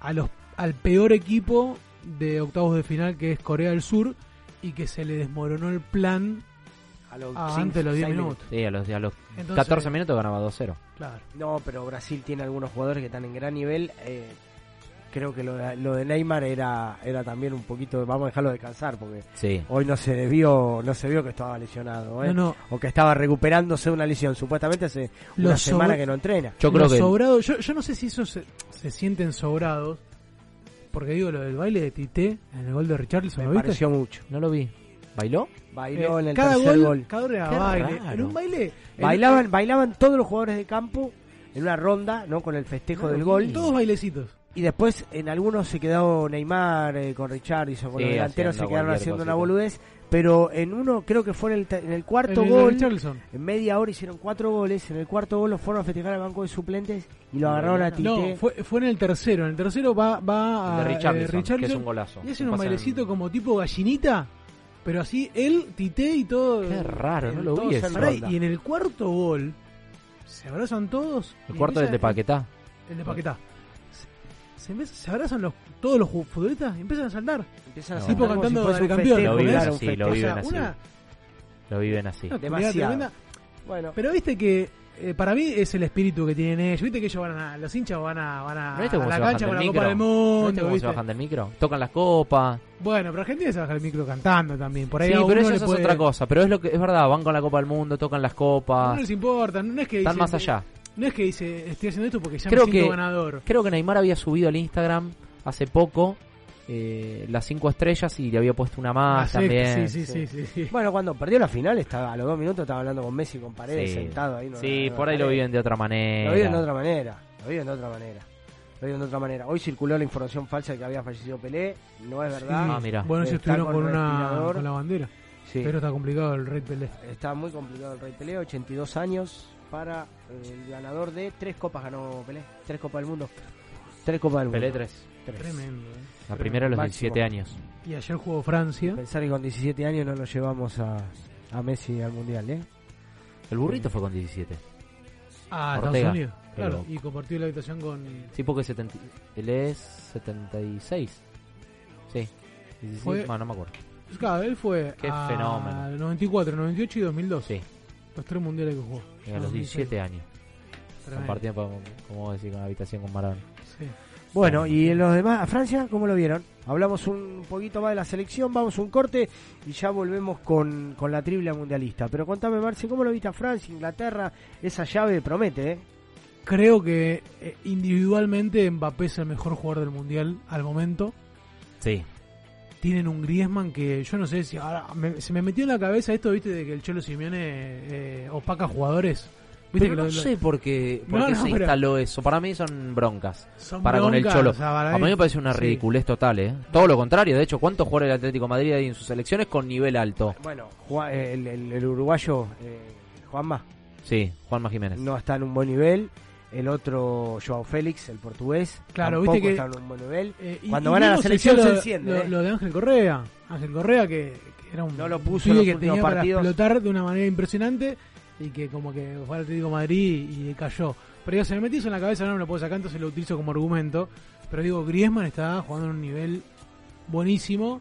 a los al peor equipo de octavos de final que es Corea del Sur y que se le desmoronó el plan A los ah, cinco, antes de los 10 seis minutos. Sí, a los, a los Entonces- 14 minutos ganaba 2-0. Claro. No, pero Brasil tiene algunos jugadores que están en gran nivel. eh, creo que lo de, lo de Neymar era era también un poquito. Vamos a dejarlo descansar porque Sí. hoy no se vio no se vio que estaba lesionado, ¿eh? No, no. o que estaba recuperándose de una lesión. Supuestamente hace una semana que no entrena. Yo creo Los que sobrados, yo, yo no sé si esos se, se sienten sobrados. Porque digo, lo del baile de Tite en el gol de Richarlison, Me ¿lo viste? pareció mucho. no lo vi. ¿Bailó? Bailó Eh, en el cada tercer gol, gol. cada gol era Qué baile. raro. En un baile. en- Bailaban, bailaban todos los jugadores de campo en una ronda, ¿no? Con el festejo del gol. Todos bailecitos. Y después en algunos se quedó Neymar eh, con Richarlison, con Sí, los delanteros se haciendo quedaron cualquier haciendo una cosita. boludez. Pero en uno, creo que fue en el, en el cuarto el gol, Richarlison. en media hora hicieron cuatro goles. En el cuarto gol lo fueron a festejar al banco de suplentes y lo agarraron a Tite. No, fue, fue en el tercero. En el tercero va, va El de a Richarlison, eh, que es un golazo. y hace Un en- bailecito como tipo gallinita. Pero así, él, Tite y todo. Qué raro, no lo vi eso. Y en el cuarto gol se abrazan todos. El cuarto del empieza- de Paquetá. El de Paquetá. Se, se abrazan los, todos los futbolistas y empiezan a saltar. Empiezan a No. saltar Tipo cantando si campeón, Lo viven así, lo. O viven sea, así. una, Lo viven así. una Demasiado. Bueno. Pero viste que eh, para mí es el espíritu que tienen ellos. Viste que ellos van a, los hinchas van a, van a, ¿No cómo la cancha del con la micro? Copa del ¿No Mundo. viste cómo ¿viste? se bajan del micro? Tocan las copas. Bueno, pero Argentina se baja el micro cantando también. Por ahí sí, pero eso es puede- otra cosa. Pero es lo que es verdad, van con la Copa del Mundo, tocan las No copas. les importa, no es que Están más allá. No es que dice, estoy haciendo esto porque ya creo me siento que ganador. creo que Neymar había subido al Instagram hace poco eh, las cinco estrellas y le había puesto una más sexta, también. sí, sí, sí, sí, sí. Bueno, cuando perdió la final, estaba a los dos minutos estaba hablando con Messi con Paredes Sí. sentado ahí. no- Sí, no- por ahí lo viven de otra manera. Lo viven de otra manera. Lo viven de otra manera. Lo viven de otra manera. Hoy circuló la información falsa de que había fallecido Pelé. No es verdad. Ah, mira. Bueno, si Está estuvieron con, una, con la bandera. Sí. Pero está complicado el Rey Pelé. Está muy complicado el Rey Pelé, 82 años para el ganador de tres copas ganó Pelé, tres copas del mundo. Tres copas del mundo. Pelé tres. Tres. Tremendo. eh. La primera a los Máximo. 17 años. Y ayer jugó Francia. Pensar que con 17 años no lo llevamos a, a Messi al Mundial, ¿eh? El burrito fue con 17. Ah, Ortega. Estados Unidos. Claro, loco. y compartió la habitación con. Sí, porque 70 él es 76. Sí. 16, Fue- bueno, no me acuerdo. Claro, él fue. Qué a fenómeno. 94, 98 y 2002. Sí. Los tres mundiales que jugó. Y a los 17 años. Compartían, como decís, con la habitación con Maradona. Sí. Bueno, y en los demás, a Francia, ¿cómo lo vieron? Hablamos un poquito más de la selección, vamos a un corte y ya volvemos con, con la tripla mundialista. Pero contame, Marci, ¿cómo lo viste a Francia, Inglaterra? Esa llave promete, ¿eh? Creo que eh, individualmente Mbappé es el mejor jugador del mundial al momento. Sí. Tienen un Griezmann que yo no sé si ahora me- se me metió en la cabeza esto, viste, de que el Cholo Simeone eh, opaca jugadores. ¿Viste Pero que no lo- lo- sé por qué, por No, qué no, se pero- instaló eso. Para mí son broncas. Son para con el Cholo. o sea, para a mí me parece una sí. ridiculez total, ¿eh? Todo lo contrario. De hecho, ¿cuántos jugadores del Atlético de Madrid hay en sus selecciones con nivel alto? Bueno, Juan- el, el- el uruguayo eh, Juanma Sí, Juanma Jiménez. no está en un buen nivel. El otro, Joao Félix, el portugués, Claro, tampoco viste que- está en un buen nivel. Eh, y- Cuando y van a la selección se lo- enciende. Lo, ¿eh? lo de Ángel Correa. Ángel Correa que, que era un No lo puso en que tenía para partidos. explotar de una manera impresionante y que como que fue al Atlético de Madrid y cayó. Pero digo, se me metió eso en la cabeza, no me lo puedo sacar, entonces lo utilizo como argumento. Pero digo, Griezmann está jugando en un nivel buenísimo.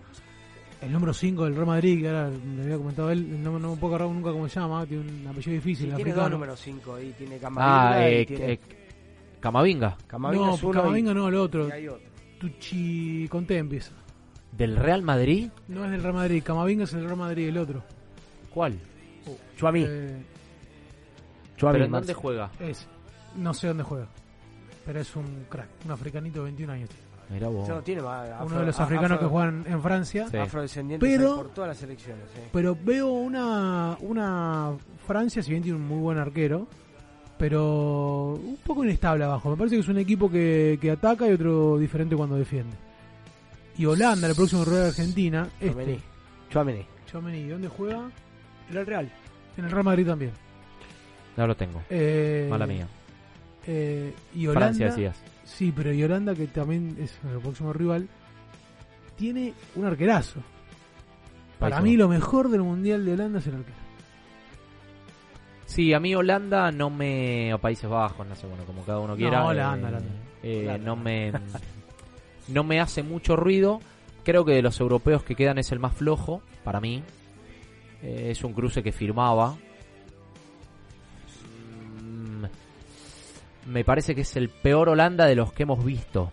El número 5 del Real Madrid, que ahora le había comentado él, no, no me puedo acordar nunca cómo se llama, tiene un apellido difícil. Sí, tiene africano. dos números 5 ahí, tiene Camavinga Ah, y eh, tiene eh, Camavinga. Camavinga no, es uno Camavinga y- no, el otro. y hay otro. Tucci Conte empieza. ¿Del Real Madrid? No es del Real Madrid, Camavinga es el Real Madrid, el otro. ¿Cuál? Chuamí. Eh, Chuamí, ¿Pero en dónde juega? Es, no sé dónde juega. Pero es un crack, un africanito de 21 años. Mira vos. No, tiene más afro- Uno de los africanos afro- que juegan en Francia. Sí. afrodescendientes Pero- por todas las selecciones. eh. Pero veo una, una Francia, si bien tiene un muy buen arquero, pero un poco inestable abajo. Me parece que es un equipo que, que ataca y otro diferente cuando defiende. Y Holanda, el próximo rival de Argentina, este, Tchouaméni. Tchouaméni, ¿dónde juega? En el Real. En el Real Madrid también. No lo tengo. Eh, Mala mía. eh, y Holanda, Francia decías. Sí, pero y Holanda, que también es el próximo rival, tiene un arquerazo. Para Países mí lo mejor del Mundial de Holanda es el arquero. Sí, a mí Holanda no me... o Países Bajos, no sé, bueno, como cada uno quiera. Holanda, eh, Holanda. eh, Holanda. No me... no me hace mucho ruido. Creo que de los europeos que quedan es el más flojo, para mí. Eh, es un cruce que firmaba. Me parece que es el peor Holanda de los que hemos visto.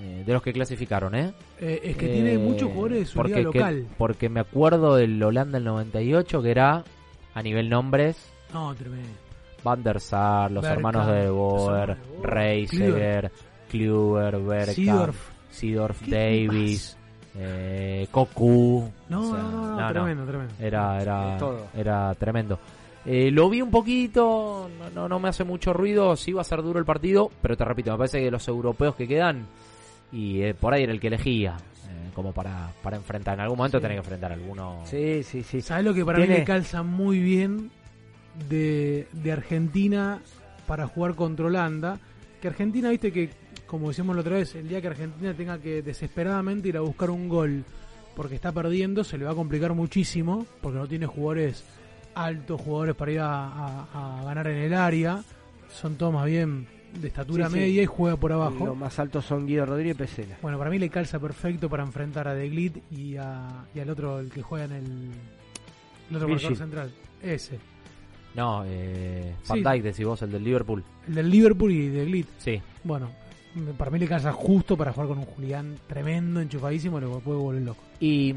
Eh, de los que clasificaron, ¿eh? Eh, es que tiene Eh, muchos jugadores de su porque, liga que- local. porque me acuerdo del Holanda del 98 que era a nivel nombres No, tremendo. Van der Sar, los hermanos de Boer, Reiseger, Kluwer, Bergkamp, Seedorf. Seedorf ¿Qué Davis, eh, Cocu. No, o sea, no, no, tremendo, tremendo. Era, era, todo. era tremendo. Eh, lo vi un poquito, no, no, no me hace mucho ruido, sí va a ser duro el partido, pero te repito, me parece que los europeos que quedan, y eh, por ahí era el que elegía, eh, como para, para enfrentar, en algún momento Sí. tenés que enfrentar a alguno. Sí, sí, sí. ¿Sabes lo que para mí Tiene- le calza muy bien de, de Argentina para jugar contra Holanda? Que Argentina, viste que, como decíamos la otra vez, el día que Argentina tenga que desesperadamente ir a buscar un gol porque está perdiendo, se le va a complicar muchísimo porque no tiene jugadores altos, jugadores para ir a, a- a ganar en el área. Son todos más bien de estatura Sí, sí. media y juega por abajo. Los más altos son Guido Rodríguez y Pesela. Bueno, para mí le calza perfecto para enfrentar a De Glit y, a, y al otro, el que juega en el, el otro marcador central. Ese. No, eh, Van Sí. Dijk, decís vos, el del Liverpool. El del Liverpool y de Glit. Sí. Bueno, para mí le cansa justo para jugar con un Julián tremendo, enchufadísimo, lo puede volver loco. ¿Y,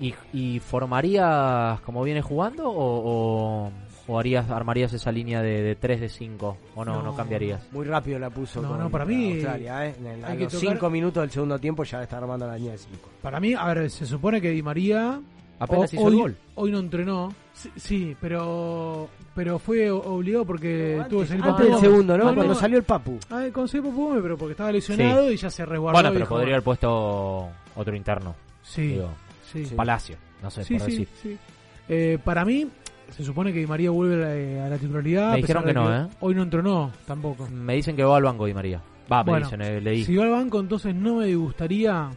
y, y formarías como viene jugando o, o, o harías, armarías esa línea de, de 3 de 5? ¿O no, no, No. cambiarías? Muy rápido la puso. No, con no, para mí, Australia, ¿eh? En- A hay que los tocar- 5 minutos del segundo tiempo ya está armando la línea de 5. Para mí, a ver, se supone que Di María Apenas o- hizo hoy, el gol. hoy no entrenó. Sí, sí, pero pero fue obligado porque tuvo que salir Antes del segundo, ¿no? Cuando salió el Papu. Ah, con Papu pero porque estaba lesionado y ya se resguardó. Bueno, pero podría haber puesto otro interno. Sí, Digo, sí. Palacio, no sé, Sí, por sí, decir. sí. Eh, para mí, se supone que Di María vuelve a la, a la titularidad. Me dijeron que no, ¿eh? Hoy no entrenó tampoco. Me dicen que va al banco Di María. Va, me Bueno, dicen, eh, leí. Si va al banco, entonces no me gustaría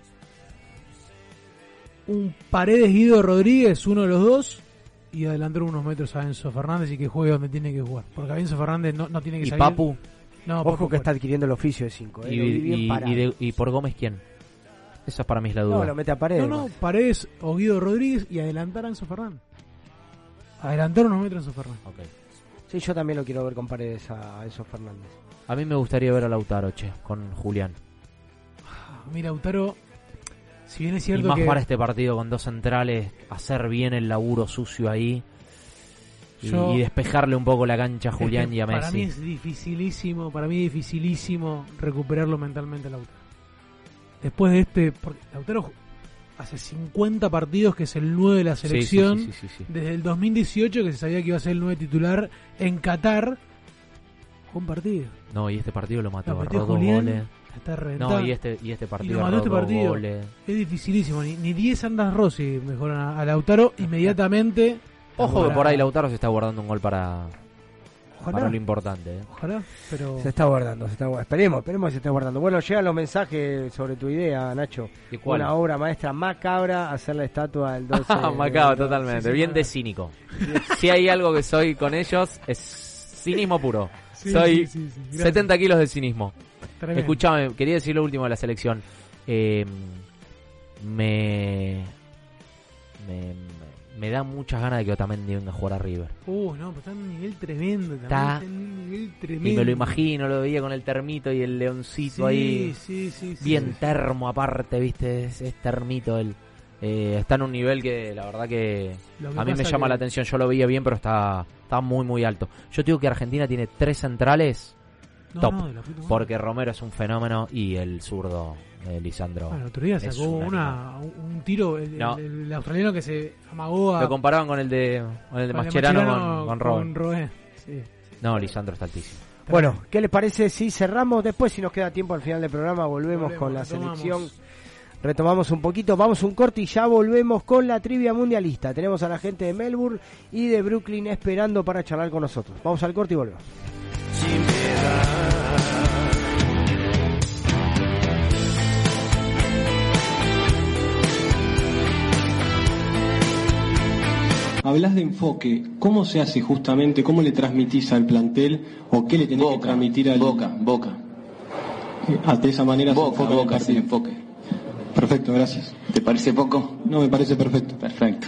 un Paredes Guido Rodríguez, uno de los dos, y adelantar unos metros a Enzo Fernández y que juegue donde tiene que jugar. Porque a Enzo Fernández no, no tiene que ¿Y salir. Papu? No, Ojo Papu que está adquiriendo el oficio de 5. y, y- y y por Gómez quién? Esa para mí es la duda. No, lo mete a pared. No, no, Paredes o Guido Rodríguez y adelantar a Enzo Fernández. Adelantar unos metros a Enzo Fernández. Sí, yo también lo quiero ver con paredes a Enzo Fernández. A mí me gustaría ver a Lautaro, che, con Julián. Mira, Lautaro, si bien es Y más que... para este partido con dos centrales, hacer bien el laburo sucio ahí. Y, Yo- y despejarle un poco la cancha a Es que Julián y a Para mí Messi. es dificilísimo, para mí es dificilísimo recuperarlo mentalmente a Lautaro. Después de este, porque Lautaro hace 50 partidos que es el 9 de la selección, sí, sí, sí, desde el 2018 que se sabía que iba a ser el 9 titular en Qatar, un partido. No, y este partido lo mató, Lo metió Julián, goles. Está reventado. No, y este, y este Y partido lo mató agarró este partido. goles. Es dificilísimo, ni, ni 10 andas Rossi mejoran a, a Lautaro inmediatamente. Ojo que por ahí Lautaro se está guardando un gol para, Ojalá. para lo importante. ¿eh? Ojalá, pero... Se está guardando, se está guardando. Esperemos, esperemos que se esté guardando. Bueno, llegan los mensajes sobre tu idea, Nacho. ¿Y cuál? Una obra maestra macabra, hacer la estatua del 12. Macabro, del- totalmente. Sí, sí, Bien de cínico. si hay algo que soy con ellos, es cinismo puro. Sí, soy sí, sí, sí. Gracias. 70 kilos de cinismo. Tremendo. Escuchame, quería decir lo último de la selección. Eh, me, me, me da muchas ganas de que Otamendi venga a jugar a River. Uh, no, pero está en un nivel tremendo también. Está- Está en un nivel tremendo. Y me lo imagino, lo veía con el termito y el leoncito Sí, ahí. sí, sí, sí. bien termo aparte, viste, es, es termito él. Eh, está en un nivel que la verdad que, a mí me llama que- la atención. Yo lo veía bien, pero está, está muy, muy alto. Yo digo que Argentina tiene tres centrales No, top. no, de la puta madre. porque Romero es un fenómeno y el zurdo, eh, Lisandro. Bueno, el otro día sacó un una, un, tiro, el, No. el- el australiano que se amagó a. Lo comparaban con el de, con el de con Mascherano Mascherano con, con Robben. sí. No, Lisandro está altísimo. Bueno, ¿qué les parece si cerramos? Después, si nos queda tiempo al final del programa, volvemos, Volvemos, con la retomamos. selección. Retomamos un poquito, vamos un corte y ya volvemos con la trivia mundialista. Tenemos a la gente de Melbourne y de Brooklyn esperando para charlar con nosotros. Vamos al corte y volvemos. Hablas de enfoque, ¿cómo se hace justamente? ¿Cómo le transmitís al plantel o qué le tenés que transmitir al Boca, Boca. de esa manera se en el partido. enfoque. Perfecto, gracias. ¿Te parece poco? No, me parece perfecto. Perfecto.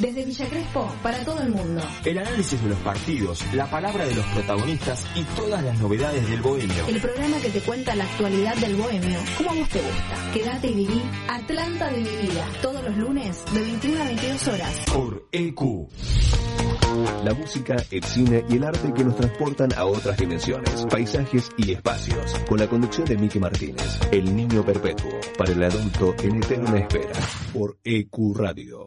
Desde Villa Crespo para todo el mundo. El análisis de los partidos, la palabra de los protagonistas y todas las novedades del bohemio. El programa que te cuenta la actualidad del bohemio, como a vos te gusta. Quédate y viví Atlanta de mi vida. Todos los lunes de 21 a 22 horas. Por EQ. La música, el cine y el arte que nos transportan a otras dimensiones, paisajes y espacios. Con la conducción de Miki Martínez, El Niño Perpetuo, para el adulto en eterna espera, por EQ Radio.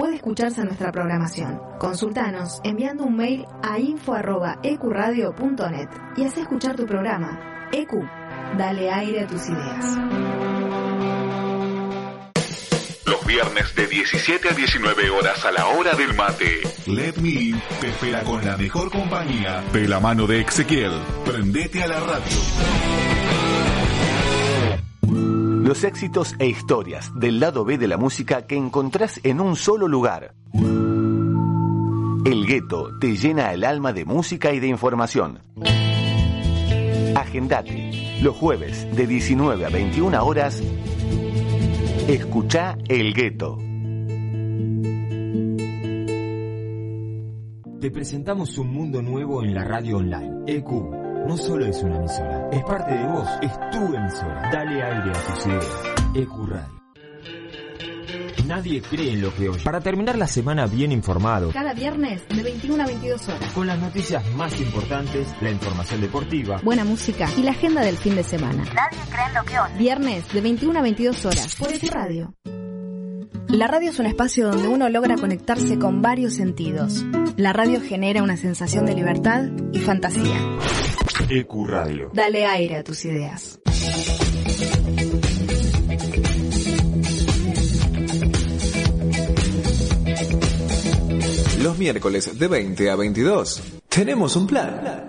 puede escucharse en nuestra programación. Consultanos enviando un mail a info.ecuradio.net y haz escuchar tu programa. EQ, dale aire a tus ideas. Los viernes de 17 a 19 horas a la hora del mate. Let Me In te espera con la mejor compañía de la mano de Ezequiel. Prendete a la radio. Los éxitos e historias del lado B de la música que encontrás en un solo lugar. El gueto te llena el alma de música y de información. Agendate los jueves de 19 a 21 horas. Escucha El Gueto. Te presentamos un mundo nuevo en la radio online. EQ no solo es una emisora, es parte de vos, es tu emisora. Dale aire a tus ideas. EQ Radio. Nadie cree en lo que oye. Para terminar la semana bien informado, Cada viernes de 21 a 22 horas. con las noticias más importantes, la información deportiva, Buena música y la agenda del fin de semana. Nadie cree en lo que oye. Viernes de 21 a 22 horas por EQ Radio. La radio es un espacio donde uno logra conectarse con varios sentidos. La radio genera una sensación de libertad y fantasía. EQ Radio. Dale aire a tus ideas. Los miércoles de 20 a 22. Tenemos un plan.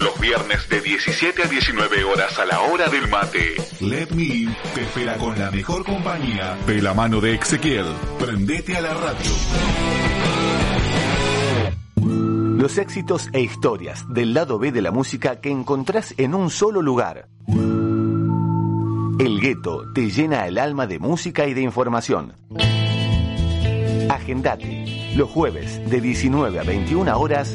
Los viernes de 17 a 19 horas a la hora del mate. Let Me In te espera con la mejor compañía de la mano de Ezequiel. Prendete a la radio. Los éxitos e historias del lado B de la música que encontrás en un solo lugar. El gueto te llena el alma de música y de información. Agendate. Los jueves de 19 a 21 horas.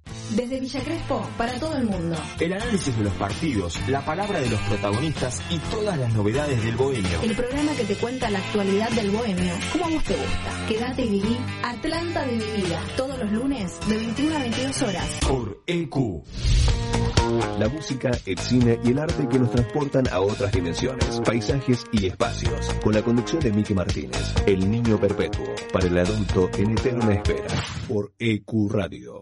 Desde Villa Crespo para todo el mundo. El análisis de los partidos, la palabra de los protagonistas y todas las novedades del bohemio. El programa que te cuenta la actualidad del bohemio, como a vos te gusta. Quédate y viví Atlanta de mi vida. Todos los lunes de 21 a 22 horas. Por EQ. La música, el cine y el arte que nos transportan a otras dimensiones, paisajes y espacios. Con la conducción de Miki Martínez, El Niño Perpetuo, para el adulto en eterna espera, por EQ Radio.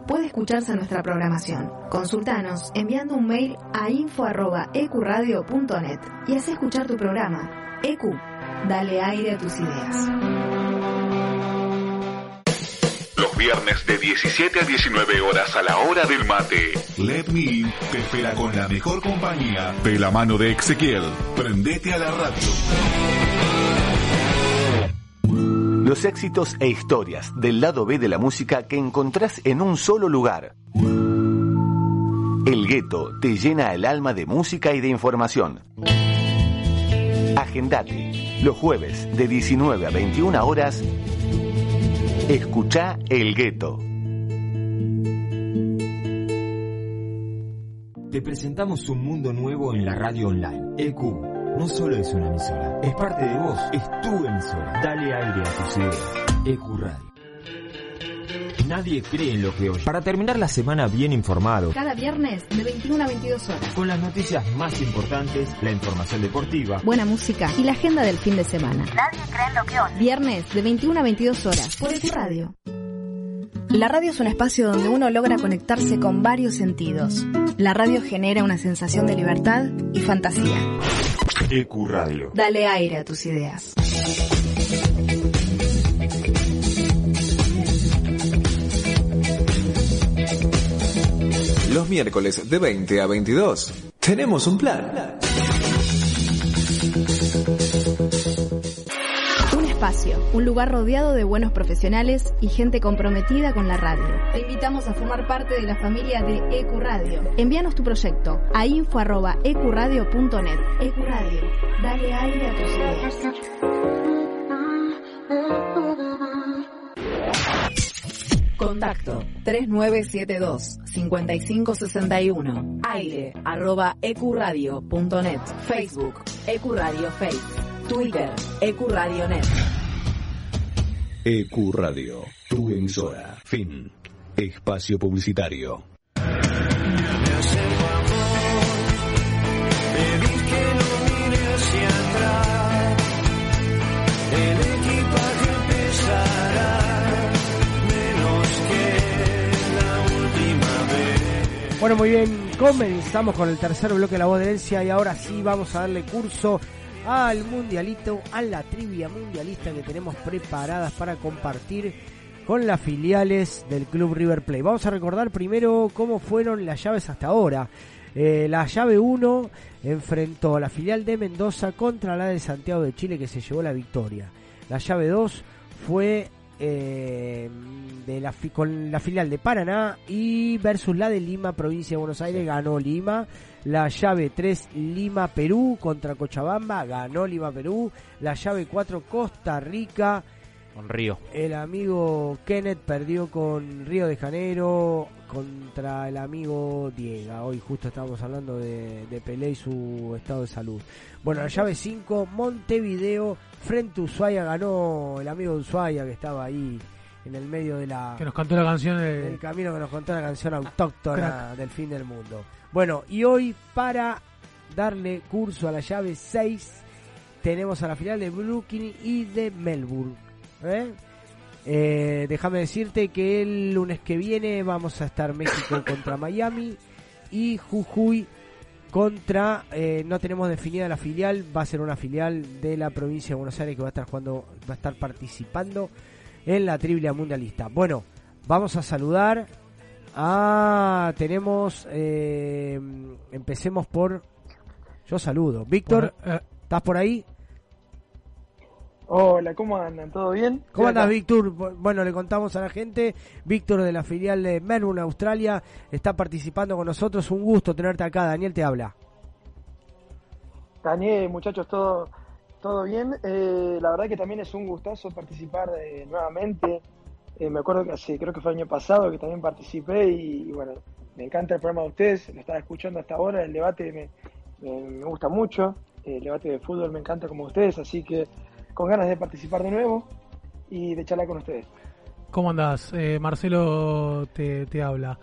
puede escucharse nuestra programación. Consultanos enviando un mail a info.ecuradio.net y haz escuchar tu programa. EQ, dale aire a tus ideas. Los viernes de 17 a 19 horas a la hora del mate. Let Me In te espera con la mejor compañía de la mano de Ezequiel. Prendete a la radio. Los éxitos e historias del lado B de la música que encontrás en un solo lugar. El gueto te llena el alma de música y de información. Agendate. Los jueves de 19 a 21 horas. Escucha El Gueto. Te presentamos un mundo nuevo en la radio online. EQ no solo es una emisora, es parte de vos, es tu emisora. Dale aire a tus ideas. EQ Radio. Nadie cree en lo que oye. Para terminar la semana bien informado, Cada viernes de 21 a 22 horas. con las noticias más importantes, la información deportiva, Buena música y la agenda del fin de semana. Nadie cree en lo que oye. Viernes de 21 a 22 horas por EQ Radio. La radio es un espacio donde uno logra conectarse con varios sentidos. La radio genera una sensación de libertad y fantasía. EQ Radio. Dale aire a tus ideas. Los miércoles de 20 a 22. Tenemos un plan. Un lugar rodeado de buenos profesionales y gente comprometida con la radio. Te invitamos a formar parte de la familia de EcuRadio. Envíanos tu proyecto a info@ecuradio.net. EcuRadio, dale aire a tus ideas. Contacto 3972-5561. Aire arroba ecuradio.net. Facebook Ecuradio Face. Twitter Ecuradio.net. EcuRadio, tu emisora. Fin. Espacio publicitario. Bueno, muy bien, comenzamos con el tercer bloque de la voz de herencia y ahora sí vamos a darle curso al mundialito, a la trivia mundialista que tenemos preparadas para compartir con las filiales del Club River Plate. Vamos a recordar primero cómo fueron las llaves hasta ahora. Eh, la llave 1 enfrentó a la filial de Mendoza contra la de Santiago de Chile que se llevó la victoria. La llave 2 fue eh, de la, con la filial de Paraná y versus la de Lima, provincia de Buenos Aires, ganó Lima. La llave 3, Lima, Perú contra Cochabamba, ganó Lima, Perú. La llave 4, Costa Rica. Con Río. El amigo Kenneth perdió con Río de Janeiro contra el amigo Diego. Hoy justo estábamos hablando de, de Pelé y su estado de salud. Bueno, la llave 5, Montevideo frente a Ushuaia. Ganó el amigo de Ushuaia que estaba ahí en el medio de la, Que nos cantó la canción de- del camino que nos contó la canción autóctona Crack. del fin del mundo. Bueno, y hoy para darle curso a la llave 6 tenemos a la final de Brooklyn y de Melbourne. ¿eh? Eh, déjame decirte que el lunes que viene vamos a estar México contra Miami y Jujuy contra, eh, no tenemos definida la filial, va a ser una filial de la provincia de Buenos Aires que va a estar jugando, va a estar participando en la trivia mundialista. Bueno, vamos a saludar a, tenemos, eh, empecemos por, yo saludo, Víctor, Por- eh. ¿estás por ahí? Hola, ¿cómo andan? ¿Todo bien? ¿Cómo andas. Víctor? Bu- Bueno, le contamos a la gente. Víctor de la filial de Melbourne, Australia, está participando con nosotros. Un gusto tenerte acá. Daniel te habla. Daniel, muchachos, todo, todo bien. Eh, la verdad que también es un gustazo participar de- nuevamente. Eh, me acuerdo que hace, creo que fue el año pasado que también participé y, y bueno, me encanta el programa de ustedes, lo estaba escuchando hasta ahora, el debate me, me- me gusta mucho, el debate de fútbol me encanta como ustedes, así que con ganas de participar de nuevo y de charlar con ustedes. ¿Cómo andás? Eh, Marcelo te, te habla.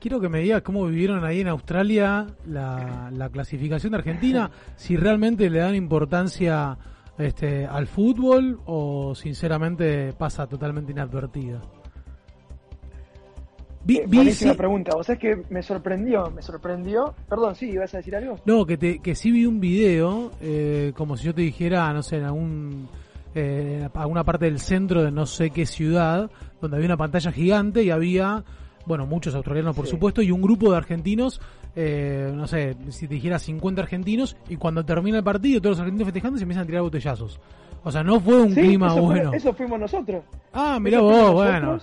Quiero que me digas cómo vivieron ahí en Australia la, la clasificación de Argentina, si realmente le dan importancia este, al fútbol o sinceramente pasa totalmente inadvertida. Vi- Eh, vi- sí- pregunta, vos sabés que me sorprendió, me sorprendió. Perdón, sí, ¿ibas a decir algo? No, que, te, que sí vi un video, eh, como si yo te dijera, no sé, en algún, eh, alguna parte del centro de no sé qué ciudad, donde había una pantalla gigante y había, bueno, muchos australianos por Sí. supuesto, y un grupo de argentinos, eh, no sé, si te dijera 50 argentinos, y cuando termina el partido, todos los argentinos festejando se empiezan a tirar botellazos. O sea, no fue un Sí, clima eso fue- bueno. eso fuimos nosotros. Ah, mirá Eso vos, bueno.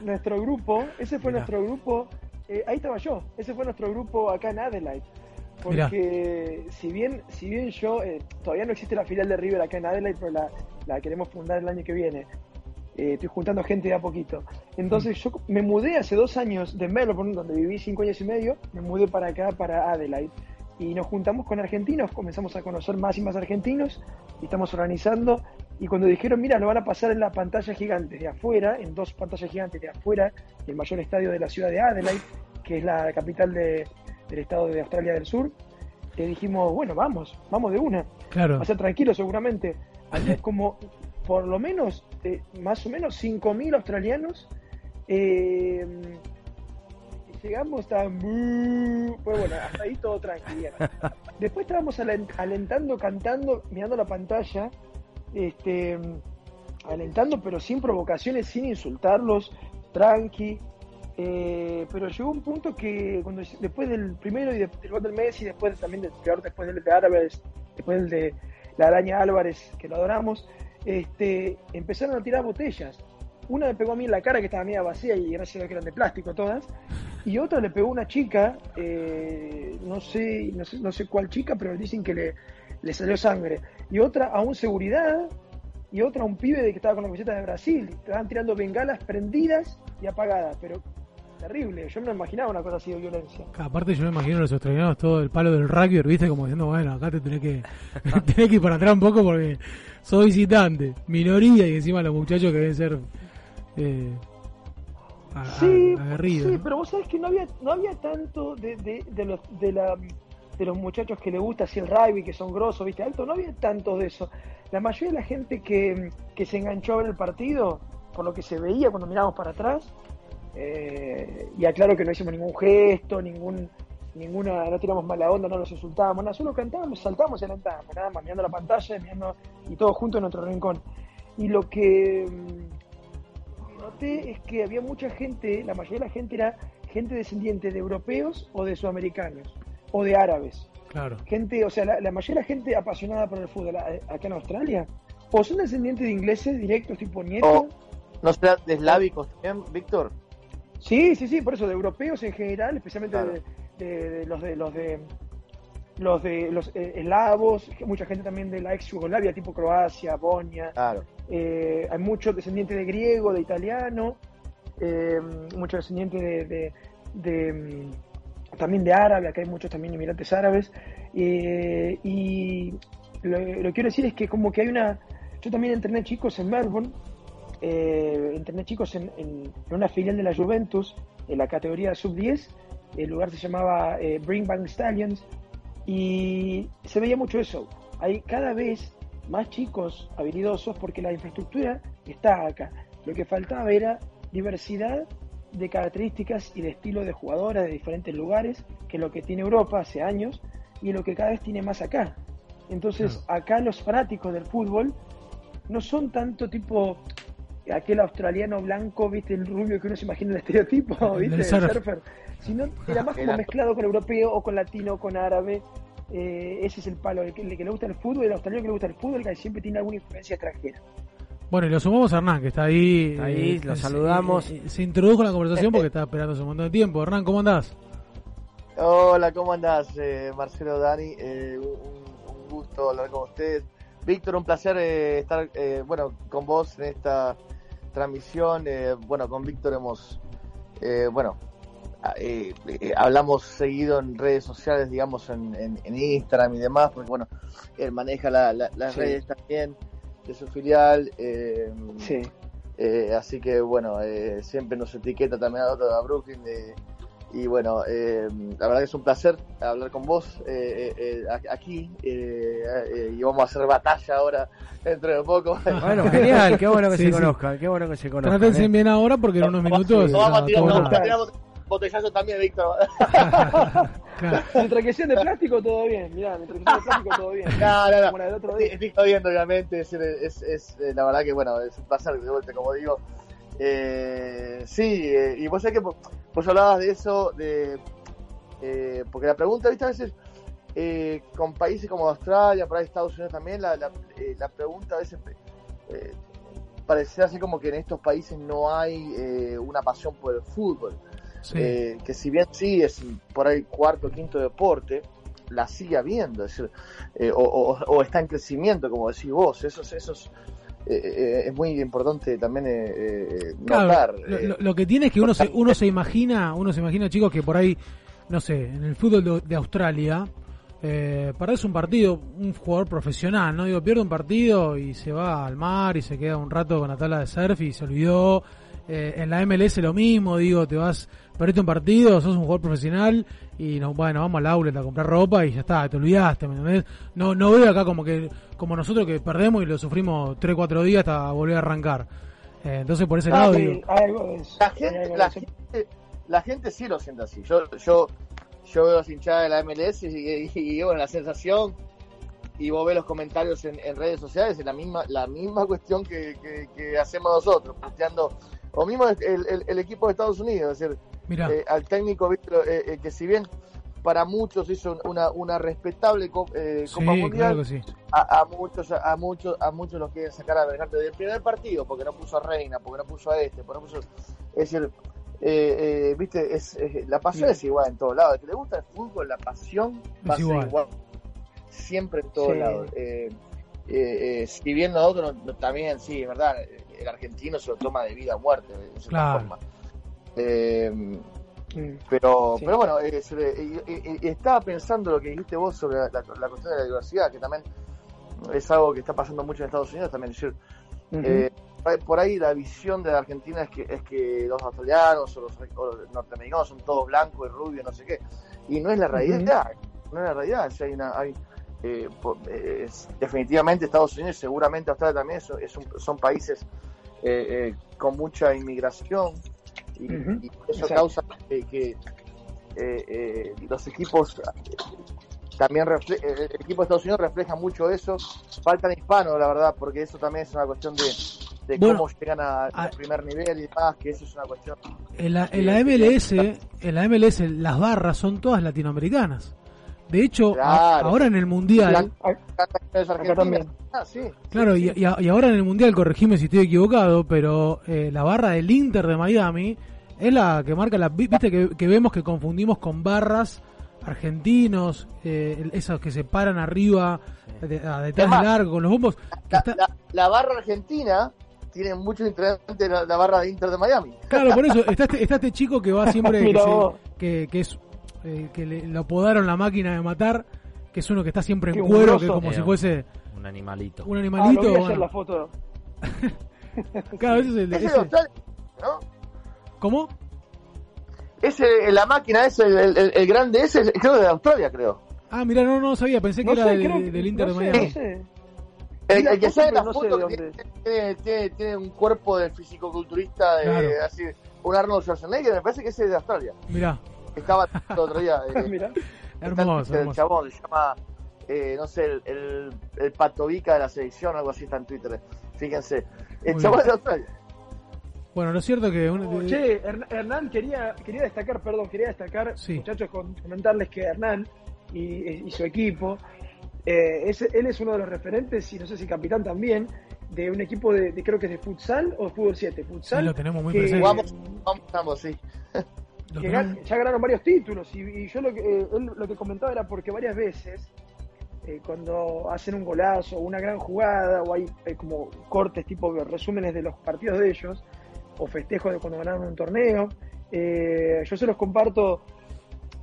Nuestro grupo, ese fue Mirá. nuestro grupo, eh, ahí estaba yo, ese fue nuestro grupo acá en Adelaide. Mirá. Porque si bien, si bien yo, eh, todavía no existe la filial de River acá en Adelaide, pero la, la queremos fundar el año que viene. Eh, estoy juntando gente de a poquito. Entonces yo me mudé hace dos años de Melbourne, donde viví cinco años y medio, me mudé para acá, para Adelaide. Y nos juntamos con argentinos, comenzamos a conocer más y más argentinos, y estamos organizando. Y cuando dijeron, mira, lo van a pasar en la pantalla gigante de afuera, en dos pantallas gigantes de afuera, el mayor estadio de la ciudad de Adelaide, que es la capital de- del estado de Australia del Sur, le dijimos, bueno, vamos, vamos de una. Claro. Va a ser tranquilo seguramente. Había como, por lo menos, eh, más o menos 5.000 australianos. eh, llegamos. "Bú". Pues bueno, hasta ahí todo tranquilo. Después estábamos alen- alentando, cantando, mirando la pantalla, este, alentando, pero sin provocaciones, sin insultarlos, tranqui. eh, pero llegó un punto que cuando después del primero y de- del gol del Messi, después también del peor, después del de Álvarez, después del de la araña Álvarez, que lo adoramos, este, empezaron a tirar botellas. Una me pegó a mí en la cara que estaba media vacía y gracias a Dios que eran de plástico todas. Y otra le pegó a una chica, eh, no, sé, no sé cuál chica, pero dicen que le, le salió sangre. Y otra a un seguridad y otra a un pibe que estaba con la camiseta de Brasil. Estaban tirando bengalas prendidas y apagadas, pero terrible. Yo no imaginaba una cosa así de violencia. Aparte yo me imagino a los australianos todo el palo del rugby, viste, como diciendo, bueno, acá te tenés que, tenés que ir para atrás un poco porque sos visitante, minoría y encima los muchachos que deben ser eh, a- Sí, aguerridos. sí, pero vos sabés que no había, no había tanto de, de, de los de, la, de los muchachos que le gusta así el rugby, que son grosos, viste, alto, no había tanto de eso. La mayoría de la gente que, que se enganchó a ver el partido, por lo que se veía cuando mirábamos para atrás, eh, y aclaro que no hicimos ningún gesto, ningún ninguna, no tiramos mala onda, no los insultábamos, nada, solo cantábamos, saltábamos y alentábamos, nada más, mirando la pantalla, mirando, y todos juntos en nuestro rincón. Y lo que mm, noté es que había mucha gente, la mayoría de la gente era gente descendiente de europeos o de sudamericanos, o de árabes. Claro. Gente, o sea, la, la mayoría de la gente apasionada por el fútbol a- acá en Australia, o son descendientes de ingleses directos, tipo nietos. O, ¿No será de eslávicos también, Víctor? Sí, sí, sí, por eso de europeos en general, especialmente Claro. de, de- de los de los de los de los eh, eslavos, mucha gente también de la ex Yugoslavia, tipo Croacia, Bosnia. Claro. Eh, hay muchos descendientes de griego, de italiano, eh, muchos descendientes de, mm, también de árabe, acá hay muchos también inmigrantes árabes. Eh, y lo, lo que quiero decir es que como que hay una... Yo también entrené chicos en Melbourne, eh, entrené chicos en, en- en una filial de la Juventus, en la categoría sub-10, el lugar se llamaba eh, Bring Stallions, y se veía mucho eso. Hay cada vez más chicos habilidosos porque la infraestructura está acá. Lo que faltaba era diversidad de características y de estilo de jugadoras de diferentes lugares, que es lo que tiene Europa hace años y lo que cada vez tiene más acá. Entonces, acá los fanáticos del fútbol no son tanto tipo aquel australiano blanco, viste, el rubio que uno se imagina el estereotipo, El viste, del el surf. surfer, sino era más como mezclado con europeo o con latino o con árabe. Eh, ese es el palo, el que, el que le gusta el fútbol, el australiano que le gusta el fútbol, que siempre tiene alguna influencia extranjera. Bueno, y lo sumamos a Hernán, que está ahí. Está ahí, lo se- saludamos. eh, se introdujo en la conversación porque estaba esperando hace un montón de tiempo. Hernán, ¿cómo andás? Hola, ¿cómo andás, eh, Marcelo Dani? Eh, un, un gusto hablar con ustedes. Víctor, un placer eh, estar eh, bueno con vos en esta transmisión. Eh, bueno, con Víctor hemos, eh, bueno, eh, eh, hablamos seguido en redes sociales, digamos, en, en- en Instagram y demás, porque bueno, él maneja la- la- las Sí. redes también de su filial. eh, Sí. así que bueno, eh, siempre nos etiqueta también a, otro, a Brooklyn. de- y bueno, eh, la verdad que es un placer hablar con vos eh, eh, eh, a- aquí. eh, eh, y vamos a hacer batalla ahora dentro de poco. Bueno, genial, qué bueno que Sí, se sí. conozcan, qué bueno que se conozcan. Trátense ¿eh? bien ahora porque en unos minutos. No vamos a tirar, vamos a tirar bot- botellazo también, Víctor. Claro. Mientras que sean de plástico, todo bien. Mirá, mientras que sean de plástico, todo bien. No, no, no. Como la del otro día. Estoy jodiendo, obviamente. Es, es, es, la verdad que, bueno, es un placer de vuelta, como digo. Eh, sí, eh, y vos sabés que vos vos hablabas de eso, de eh, porque la pregunta, viste, a veces eh, con países como Australia, por ahí Estados Unidos también, la, la, eh, la pregunta a veces pareciera así como que en estos países no hay eh, una pasión por el fútbol. Sí. Eh, que si bien sí es por ahí cuarto o quinto deporte, la sigue habiendo, es decir, o, o- o está en crecimiento, como decís vos, eso, es- eso es, eh, eh, es muy importante también eh, eh, Claro, notar. lo, eh, lo- que tiene es que uno se, uno se imagina, uno se imagina, chicos, que por ahí, no sé, en el fútbol de, de Australia, eh, perdés un partido, un jugador profesional, ¿no? Digo, pierde un partido y se va al mar y se queda un rato con la tabla de surf y se olvidó. Eh, en la MLS lo mismo, digo, te vas, perdiste un partido, sos un jugador profesional y no, bueno, vamos al outlet a comprar ropa y ya está, te olvidaste, ¿me entendés? No, no veo acá como que, como nosotros que perdemos y lo sufrimos 3, 4 días hasta volver a arrancar. Eh, entonces por ese Ah, lado sí, digo, la gente, la gente, la gente sí lo siente así. Yo, yo, yo veo las hinchadas de la MLS y, y- y, bueno, la sensación y vos ves los comentarios en, en redes sociales, es la misma, la misma cuestión que, que- que hacemos nosotros, planteando, o mismo el, el- el equipo de Estados Unidos, es decir. Eh, al técnico, ¿viste? Eh, eh, que si bien para muchos hizo una, una respetable co- eh, Sí, Copa Mundial. claro que sí. A, a muchos, a, muchos, a muchos los quieren sacar a Bergante del primer partido, porque no puso a Reina, porque no puso a este, porque no puso. Es decir, eh, eh, viste, es, es- la pasión Sí. es igual en todos lados. El que le gusta el fútbol, la pasión va a Es ser igual. igual. Siempre en todos Sí. lados. Eh, eh, eh, si bien nosotros no- no- también, sí, es verdad, el argentino se lo toma de vida a muerte, de cierta Claro. forma. Eh, Mm. pero, Sí. pero bueno, eh, y- y- y estaba pensando lo que dijiste vos sobre la, la cuestión de la diversidad, que también es algo que está pasando mucho en Estados Unidos también. Es decir, eh, por ahí la visión de la Argentina es que, es que los australianos o los, o los norteamericanos son todos blancos y rubios, no sé qué. Y no es la realidad, no es la realidad. O sea, hay una, hay, eh, po- eh, es- definitivamente Estados Unidos, seguramente Australia también, es- es un- son países eh, eh, con mucha inmigración y, y eso Exacto. causa que, que, eh, eh, los equipos también refle- eh, el equipo de Estados Unidos refleja mucho eso faltan hispanos la verdad porque eso también es una cuestión de, de Bueno, cómo llegan a- al primer nivel y demás que eso es una cuestión En la, en la MLS, en la MLS las barras son todas latinoamericanas. De hecho, a- ahora en el mundial, también. Ah, sí. claro, y, y a- y ahora en el mundial, corregime si estoy equivocado, pero eh, la barra del Inter de Miami es la que marca la, vi- viste que, que vemos que confundimos con barras argentinos, eh, esos que se paran arriba, de- a detrás arco con los bombos. la, la- la barra argentina tiene muchos integrantes de la, la barra de Inter de Miami Claro, por eso está este, está este chico que va siempre, se- que, que es eh, que le, lo apodaron la máquina de matar, que es uno que está siempre en cuero, grosso. que como si fuese Un animalito. un Ah, animalito. lo vi ayer bueno. la foto. Claro, ese es el Ese ese- de Australia, ¿no? ¿Cómo? ese la máquina ese el, el- el grande ese es- creo que de Australia creo Ah, mira, no, no sabía, pensé que No era sé, del, creo que- del Inter no de sé, Miami. no sé. El, el que sale la no foto que tiene, tiene, tiene- tiene un cuerpo de fisicoculturista de Claro. así un Arnold Schwarzenegger me parece que ese es de Australia Mirá, estaba el otro día eh, hermoso, el hermoso. chabón se llama eh, no sé el, el, el patovica de la selección algo así está en Twitter fíjense el Muy chabón bien. de Australia Bueno, lo cierto que... un- Oh, Che, Hern- Hernán quería, quería destacar, perdón, quería destacar, Sí. muchachos, con- comentarles que Hernán y, y su equipo, eh, es- él es uno de los referentes, y no sé si capitán también, de un equipo de, de- creo que es de futsal o de fútbol 7. Futsal. Sí, lo tenemos muy que- presente. vamos vamos ambos sí que gan- ya ganaron varios títulos y, y yo lo que, eh, él lo que comentaba era porque varias veces eh, cuando hacen un golazo o una gran jugada o hay eh, como cortes tipo resúmenes de los partidos de ellos o festejos de cuando ganaron un torneo eh, yo se los comparto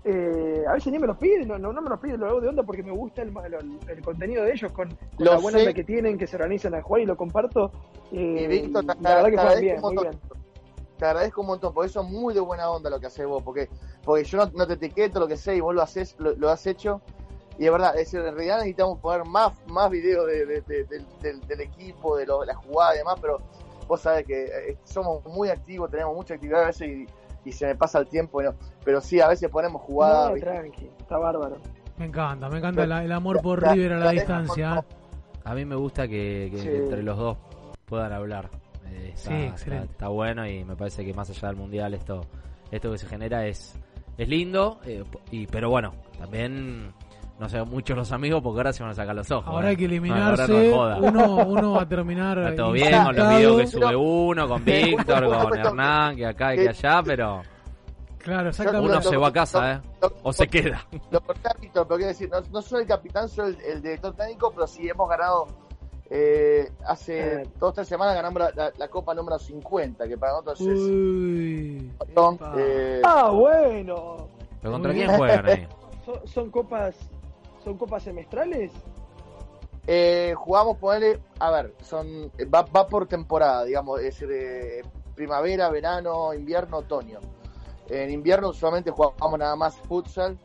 eh, a veces ni me los piden, no, no, no me los piden, lo hago de onda porque me gusta el, el- el contenido de ellos con, con la buena que tienen, que se organizan a jugar y lo comparto. eh, y Víctor la verdad que juegan bien, muy bien. Te agradezco un montón porque eso es muy de buena onda lo que haces vos porque porque yo no, no te etiqueto lo que sé y vos lo haces lo, lo has hecho y es verdad es decir, en realidad necesitamos poner más más videos de, de- de- del, del- del equipo de, lo- de la jugada y demás pero vos sabés que eh, somos muy activos tenemos mucha actividad a veces y, y se me pasa el tiempo y no. pero sí a veces ponemos jugadas No, tranqui, está bárbaro. Me encanta, me encanta la- el amor por Ya- River a la distancia. A mí me gusta que, que Sí. entre los dos puedan hablar. Eh, está, Sí, está- excelente. está bueno y me parece que más allá del mundial esto esto que se genera es es lindo, eh, y pero bueno, también no sé muchos los amigos porque ahora se van a sacar los ojos. Ahora ¿eh? hay que No, eliminarse. ahora no es joda. uno, uno va a terminar. Está todo bien con los videos que sube uno, con Víctor, con Hernán, que acá y que allá, pero Claro, exactamente. uno se va a casa, ¿eh? O se queda. Lo corté a Víctor, pero quiero decir, no, no soy el capitán, soy el, el director técnico, pero sí hemos ganado, eh, hace Eh. dos o tres semanas ganamos la, la- la copa número 50, que para nosotros es Uy. eh, Ah, bueno. ¿Pero contra quién juegan ahí? ¿Son, son copas son copas semestrales? eh, jugamos, ponerle, a ver, son va, va por temporada, digamos, es decir, eh, primavera, verano, invierno, otoño. En invierno usualmente jugamos nada más futsal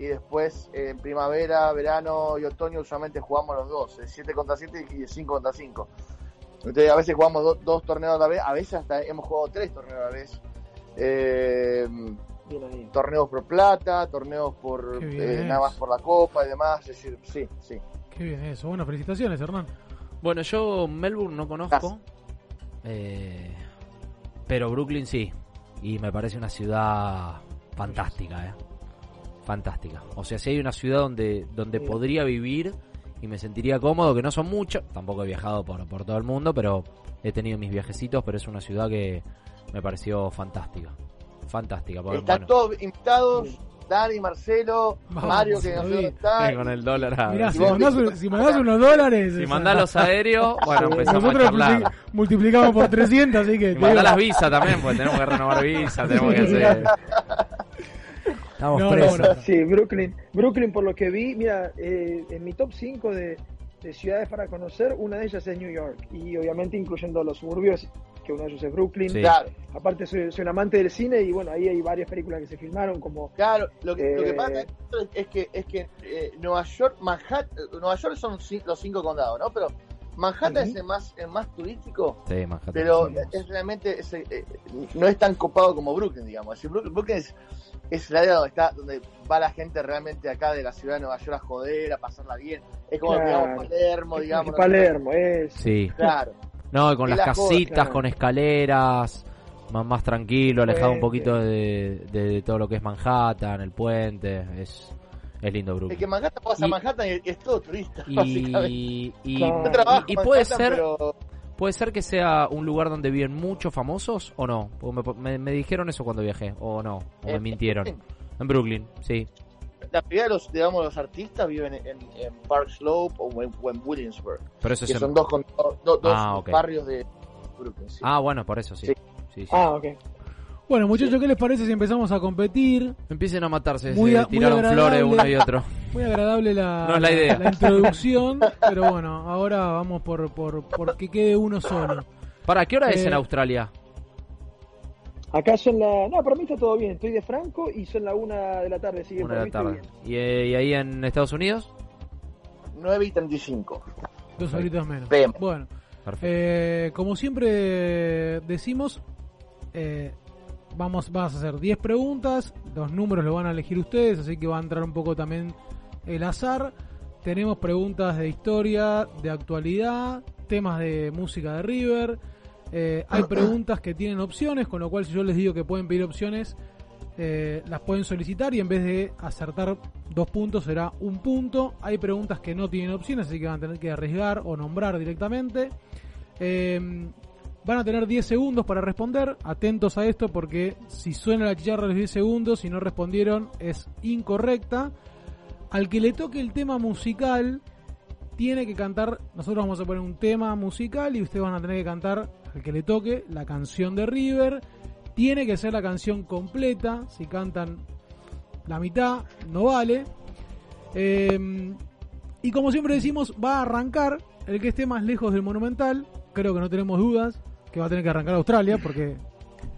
y después eh, en primavera, verano y otoño usualmente jugamos los dos, el 7 contra 7 y el 5 contra 5. Entonces a veces jugamos do- dos torneos a la vez, a veces hasta hemos jugado tres torneos a la vez. Eh, Bien torneos por plata, torneos por eh, nada más por la copa y demás, es decir, sí, sí. Qué bien eso. Bueno, felicitaciones, Hernán. Bueno, yo Melbourne no conozco, eh, pero Brooklyn sí. Y me parece una ciudad fantástica, ¿eh? Fantástica. O sea, si hay una ciudad donde, donde podría vivir y me sentiría cómodo, que no son muchos, tampoco he viajado por, por todo el mundo, pero he tenido mis viajecitos, pero es una ciudad que me pareció fantástica. Fantástica. porque, Están bueno, todos invitados, Dani, Marcelo, Vamos, Mario, que está. con el dólar. a- Mirá, si mandás, si mandás unos dólares. Si mandás los aéreos, bueno, empezamos a Nosotros charlar. multi- multiplicamos por 300, así que. Y te mandá las visas también, porque tenemos que renovar visas, tenemos que hacer... Estamos No, presos. no. Sí, Brooklyn. Brooklyn, por lo que vi, mira, eh, en mi top 5 de, de ciudades para conocer, una de ellas es New York. Y obviamente incluyendo los suburbios, que uno de ellos es Brooklyn. Sí. Claro, Aparte, soy, soy un amante del cine y bueno, ahí hay varias películas que se filmaron, como. claro. Lo que, lo que Eh, pasa es que, es que eh, Nueva York, Manhattan, Nueva York son los cinco condados, ¿no? Pero Manhattan es el más, el más turístico. Sí, Manhattan. pero es realmente es, eh, no es tan copado como Brooklyn, digamos. Es decir, Brooklyn, Brooklyn es, es el área donde está donde va la gente realmente acá de la ciudad de Nueva York a joder, a pasarla bien. Es como Claro. digamos Palermo, Es digamos. Palermo, es. Sí. Claro. No, y con Y las las cosas, casitas, claro. con escaleras, más, más tranquilo, alejado un poquito de, de- de todo lo que es Manhattan, el puente, es, es lindo Es Brooklyn. que Manhattan vas a Y- Manhattan y es todo turista. Y, y. Yo trabajo y puede Manhattan, ser pero puede ser que sea un lugar donde viven muchos famosos o no. Me, me- me dijeron eso cuando viajé, o no, o me mintieron. En Brooklyn, sí. la mayoría de los, digamos, los artistas viven en, en Park Slope o en, o en Williamsburg. Pero eso que es en- son dos, do- dos Ah, ok. barrios de Brooklyn. sí. Ah, bueno, por eso sí. Sí. Sí, sí. Ah, ok. Bueno, muchachos, ¿qué les parece si empezamos a competir? Empiecen a matarse, Muy se tiraron agradable. flores uno y otro. Muy agradable la, No es la idea. introducción, pero bueno, ahora vamos por, por, por que quede uno solo. ¿Para qué hora es Eh, en Australia? Acá son la. No, para mí está todo bien. Estoy de Franco y son la una de la tarde. Así que Una para de la mí estoy tarde. bien. ¿Y, eh, y ahí en Estados Unidos? 9 y 35. Dos horitas menos. PM. Bueno, Perfecto. eh, como siempre decimos, eh, vamos, vas a hacer 10 preguntas, los números los van a elegir ustedes, así que va a entrar un poco también el azar. Tenemos preguntas de historia, de actualidad, temas de música de River. Eh, hay preguntas que tienen opciones, con lo cual si yo les digo que pueden pedir opciones, eh, las pueden solicitar y en vez de acertar dos puntos será un punto. Hay preguntas que no tienen opciones, así que van a tener que arriesgar o nombrar directamente. Eh, van a tener 10 segundos para responder. Atentos a esto porque si suena la chicharra los 10 segundos y no respondieron es incorrecta. Al que le toque el tema musical tiene que cantar. Nosotros vamos a poner un tema musical y ustedes van a tener que cantar al que le toque la canción de River. Tiene que ser la canción completa. Si cantan la mitad, no vale. Eh, y como siempre decimos, va a arrancar el que esté más lejos del Monumental. Creo que no tenemos dudas que va a tener que arrancar Australia porque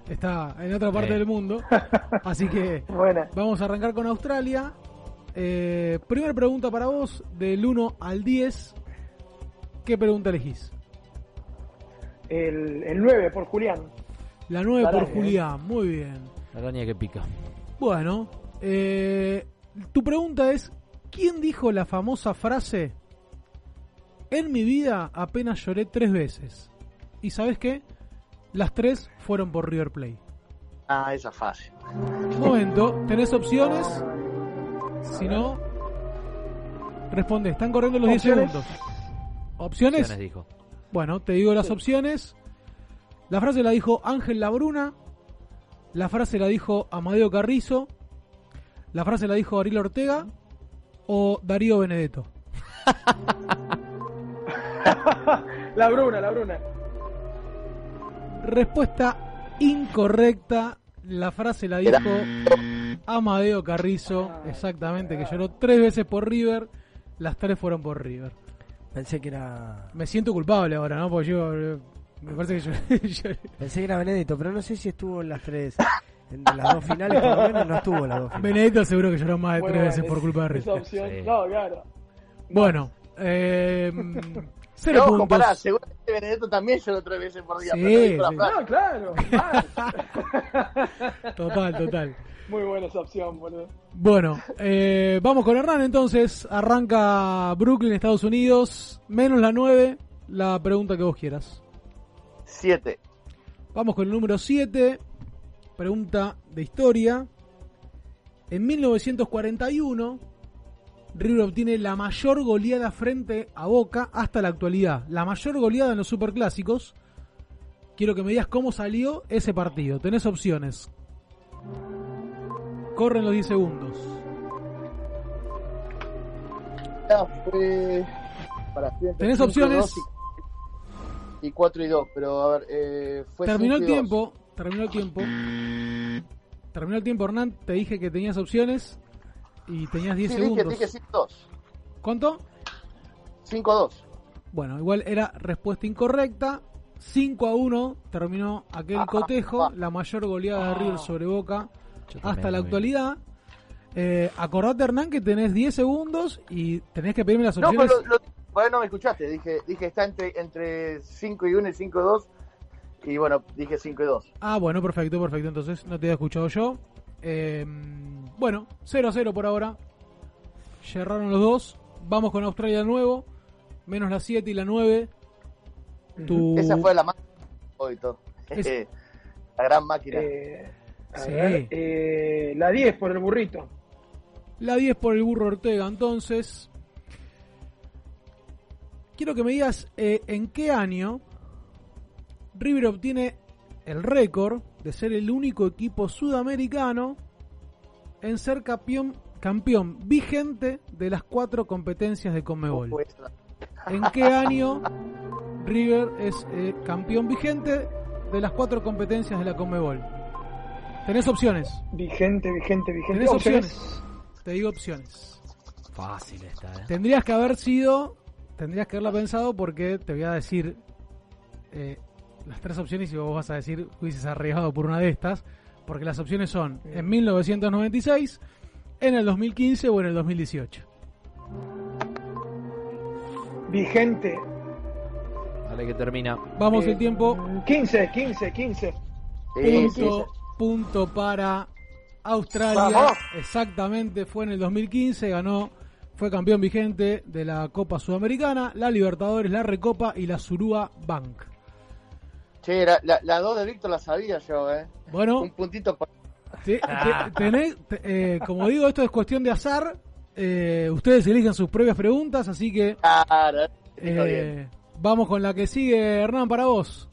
está en otra parte del mundo. Así que Buena. vamos a arrancar con Australia. Eh, primera pregunta para vos, del 1 al 10. ¿Qué pregunta elegís? El, el 9 por Julián. La 9 por Araña, ¿eh? Julián, muy bien. La araña que pica. Bueno, eh, tu pregunta es, ¿quién dijo la famosa frase? En mi vida apenas lloré tres veces. ¿Y sabes qué? Las tres fueron por River Plate. Ah, esa es fácil. Momento, ¿tenés opciones? Si no, responde. Están corriendo los 10 ¿Opciones? segundos. ¿Opciones? Opciones dijo. Bueno, te digo las opciones. La frase la dijo Ángel Labruna. La frase la dijo Amadeo Carrizo. La frase la dijo Ariel Ortega. O Darío Benedetto. La Bruna, la Bruna. Respuesta incorrecta. La frase la dijo Amadeo Carrizo. Exactamente, que lloró tres veces por River. Las tres fueron por River. Pensé que era. Me siento culpable ahora, ¿no? Porque yo. Me parece que yo. yo- Pensé que era Benedito, pero no sé si estuvo en las tres. En las dos finales, por lo menos no estuvo en las dos finales. Benedetto seguro que lloró más de tres veces por culpa de Esa River. opción. Sí. No, claro. Bueno, eh, cero No, puntos. compará, seguramente Benedetto también lloró tres veces por día. Sí, pero sí. No, claro. Total, total. Muy buena esa opción, boludo. Bueno, eh, vamos con Hernán entonces. Arranca Brooklyn, Estados Unidos. Menos la 9. La pregunta que vos quieras. Siete. Vamos con el número 7. Pregunta de historia. En 1941, River obtiene la mayor goleada frente a Boca hasta la actualidad. La mayor goleada en los superclásicos. Quiero que me digas cómo salió ese partido. Tenés opciones. Corren los 10 segundos. Ah, fue... Para, Tenés opciones. Y 4 y 2, pero a ver, eh, fue Terminó el tiempo. Terminó el tiempo. Terminó el tiempo, Hernán. Te dije que tenías opciones. Y tenías 10 Sí, dije, segundos. dije 5 2. ¿Cuánto? 5 2. Bueno, igual era respuesta incorrecta. 5 a 1 terminó aquel cotejo, la mayor goleada de River sobre Boca hasta la actualidad. Eh, acordate, Hernán, que tenés 10 segundos y tenés que pedirme las No, opciones. pero lo, lo- bueno, no me escuchaste. Dije, dije está entre, entre 5 y 1 y 5 y 2. Y bueno, dije 5 y 2. Ah, bueno, perfecto, perfecto. Entonces no te había escuchado yo. Eh, bueno, 0 a 0 por ahora. Cerraron los dos. Vamos con Australia de nuevo. Menos la 7 y la 9. Tu- Esa fue la más. Hoy todo. Es- la gran máquina. Eh, a Sí. ver, eh, la 10 por el burrito. La 10 por el burro Ortega, entonces. Quiero que me digas eh, en qué año River obtiene el récord de ser el único equipo sudamericano en ser campeón, campeón vigente de las cuatro competencias de Conmebol. ¿En qué año River es eh, campeón vigente de las cuatro competencias de la Conmebol? Tenés opciones. Vigente, vigente, vigente. Tenés opciones. Te digo opciones. Fácil esta, ¿eh? Tendrías que haber sido, tendrías que haberla pensado porque te voy a decir eh, las tres opciones y vos vas a decir hubieses arriesgado por una de estas, porque las opciones son en 1996, en el 2015 o en el 2018. Vigente. Dale que termina. Vamos Eh, el tiempo. 15, 15, 15. Punto, punto para Australia. Vamos. Exactamente, fue en el 2015, ganó, fue campeón vigente de la Copa Sudamericana, la Libertadores, la Recopa y la Surúa Bank. Che, la, la, la 2 de Víctor la sabía yo, ¿eh? Bueno. Un puntito por... Te- te- tenés- te- eh, como digo, esto es cuestión de azar. eh, ustedes eligen sus propias preguntas, así que Claro, eh, vamos con la que sigue, Hernán, para vos.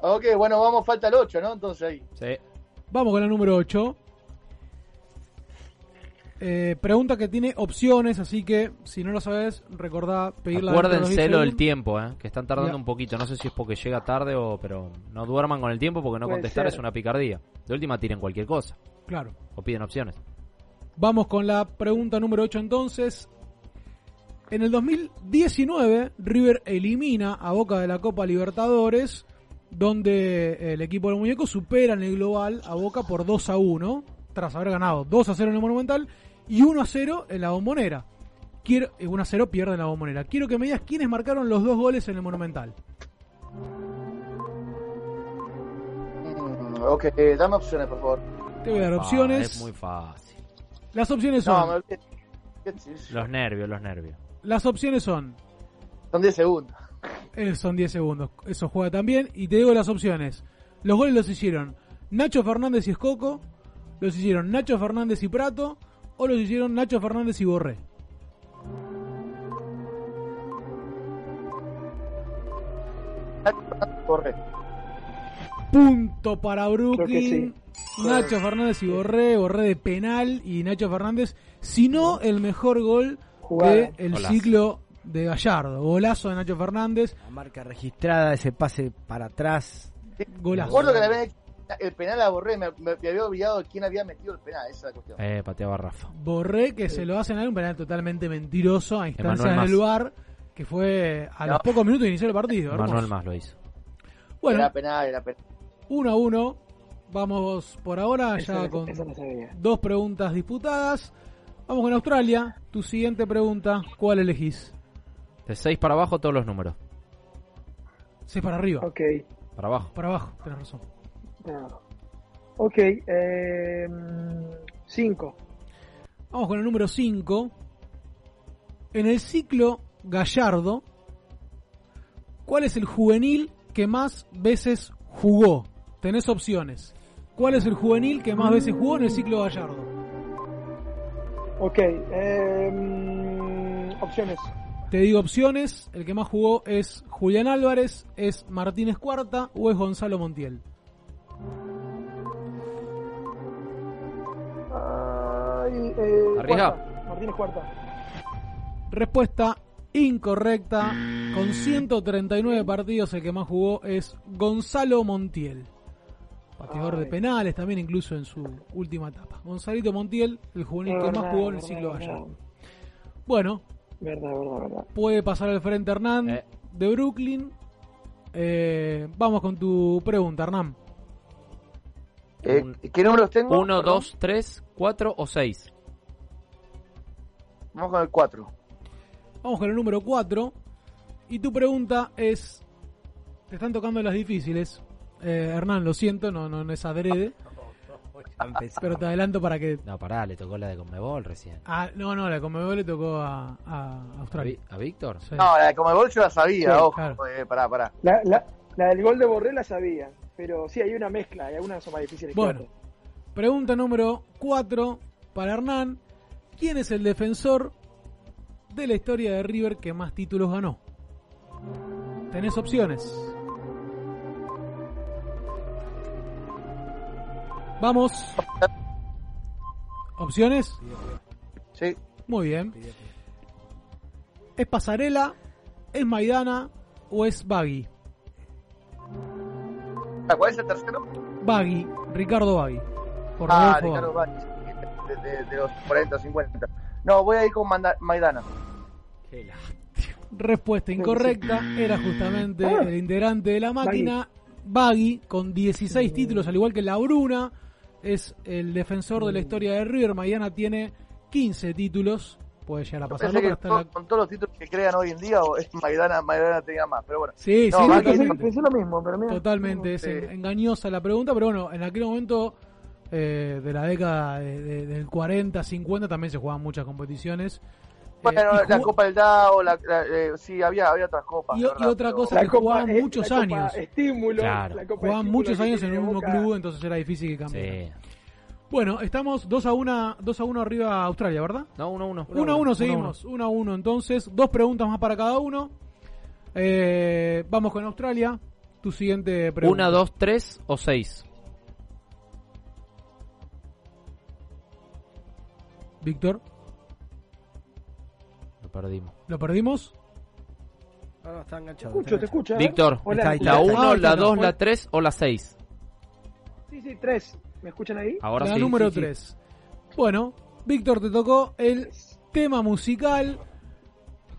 Ok, bueno, vamos, falta el 8, ¿no? Entonces ahí. Sí. Vamos con la número 8. Eh, pregunta que tiene opciones, así que si no lo sabes, recordá pedirla. dentro de los 10 Acuérdenselo del segundos. tiempo, ¿eh? que están tardando Ya. un poquito. No sé si es porque llega tarde o. Pero no duerman con el tiempo porque no Puede contestar ser. es una picardía. De última tiren cualquier cosa. Claro. O piden opciones. Vamos con la pregunta número 8 entonces. En el 2019, River elimina a Boca de la Copa Libertadores, donde el equipo del muñeco supera en el global a Boca por 2 a 1, tras haber ganado 2 a 0 en el Monumental y 1 a 0 en la Bombonera. Quiero, eh, 1 a 0 pierde en la Bombonera. Quiero que me digas quiénes marcaron los dos goles en el Monumental. Mm, ok, eh, dame opciones, por favor. Te voy a dar opciones. es muy fácil. Las opciones No, son. Los nervios, los nervios. Las opciones son. Son 10 segundos. Eh, son 10 segundos. Eso juega también. Y te digo las opciones. Los goles los hicieron Nacho Fernández y Escoco. Los hicieron Nacho Fernández y Prato. O los hicieron Nacho Fernández y Borré. Corre. Punto para Brooklyn. Nacho Fernández y Borré. Borré de penal. Y Nacho Fernández. Si no, el mejor gol del Golazo. ciclo de Gallardo. Golazo de Nacho Fernández. La marca registrada, ese pase para atrás. Golazo. Recuerdo que le habían hecho el penal a Borré, me, me- me había olvidado quién había metido el penal, esa es la cuestión. Eh, pateaba Rafa. Borré que se lo hacen a él, un penal totalmente mentiroso a instancias Emanuel en el Mas. lugar, que fue a los pocos minutos de iniciar el partido. Manuel más lo hizo. Bueno, Era penal, era penal. 1 a 1. Vamos por ahora ya con no dos preguntas disputadas. Vamos con Australia. Tu siguiente pregunta, ¿cuál elegís? De 6 para abajo todos los números. 6 para arriba. Ok. Para abajo. Para abajo, tenés razón. Ok. 5. Vamos con el número 5. En el ciclo Gallardo, ¿cuál es el juvenil que más veces jugó? Tenés opciones. ¿Cuál es el juvenil que más veces jugó en el ciclo Gallardo? Ok, eh, mm, opciones. Te digo opciones, el que más jugó es Julián Álvarez, es Martínez Cuarta o es Gonzalo Montiel. Ay, eh, Arriesga. Cuarta, Martínez Cuarta. Respuesta incorrecta. Con 139 partidos el que más jugó es Gonzalo Montiel. Pateador de penales también incluso en su última etapa. Gonzalito Montiel, el juvenil que más jugó en el verdad. Gallardo. Bueno, Verdad, verdad, verdad. puede pasar al frente Hernán Eh. de Brooklyn. Eh, vamos con tu pregunta, Hernán. Eh, ¿Qué números tengo? 1, Perdón. 2, 3, 4 o 6. Vamos con el 4. Vamos con el número 4. Y tu pregunta es... Te están tocando las difíciles. Eh, Hernán, lo siento, no, no, no es adrede. Pero te adelanto para que... No, pará, le tocó la de Conmebol recién. Ah, no, no, la Conmebol le tocó a, a ¿A, Australia. A Víctor? Sí. No, la de Comebol yo la sabía, Sí, ojo. claro. Eh, pará, pará. La, la, la del gol de Borré la sabía, pero sí, hay una mezcla, y algunas son más difíciles Bueno, que otras. pregunta número 4 para Hernán. ¿Quién es el defensor de la historia de River que más títulos ganó? Tenés opciones. Vamos. ¿Opciones? Sí. Muy bien. ¿Es Pasarela? ¿Es Maidana? ¿O es Bagui? Ah, ¿Cuál es el tercero? Bagui, Ricardo Bagui. Por ah, Rodolfo Ricardo Bagui. Vázquez, de, de- de los 40, 50. No, voy a ir con Manda- Maidana. Respuesta incorrecta, era justamente el integrante de la máquina, Bagui, con 16 títulos, al igual que Labruna, es el defensor de la historia de River. Maidana tiene 15 títulos, puede llegar a pensé que pero en la- con, todos los títulos que crean hoy en día, o es Maidana, Maidana tenía más, pero bueno. Sí, No, sí, Bagui- totalmente. Pensé lo mismo, pero mira. Totalmente, es en- engañosa la pregunta, pero bueno, en aquel momento eh, de la década de- de- del 40, 50 también se jugaban muchas competiciones. Bueno, Eh, y la jugó- Copa del DAO, la, la- eh, sí, había, había otras copas. Y- ¿verdad? y otra Pero- cosa La que Copa- jugaban eh, muchos la Copa años. Estímulo, Claro. la Copa Jugaban Estímulo muchos años en un mismo club, entonces era difícil que cambiara. Sí. Bueno, estamos 2 a 1, 2 a 1 arriba a Australia, ¿verdad? No, 1, 1. 1 a 1 seguimos, 1 a 1 entonces, dos preguntas más para cada uno. Eh, vamos con Australia. Tu siguiente pregunta. 1, 2, 3 o 6. Víctor, Lo perdimos. ¿lo perdimos? No, está Te enganchado. escucho, está te escucho. Víctor, Hola, está ahí, ¿me ¿La está. escuchas? 1, Ah, la está, 2, está. la 3 o la 6? Sí, sí, tres. ¿Me escuchan ahí? Ahora la sí. número sí, sí. 3. Bueno, Víctor, te tocó el tema musical.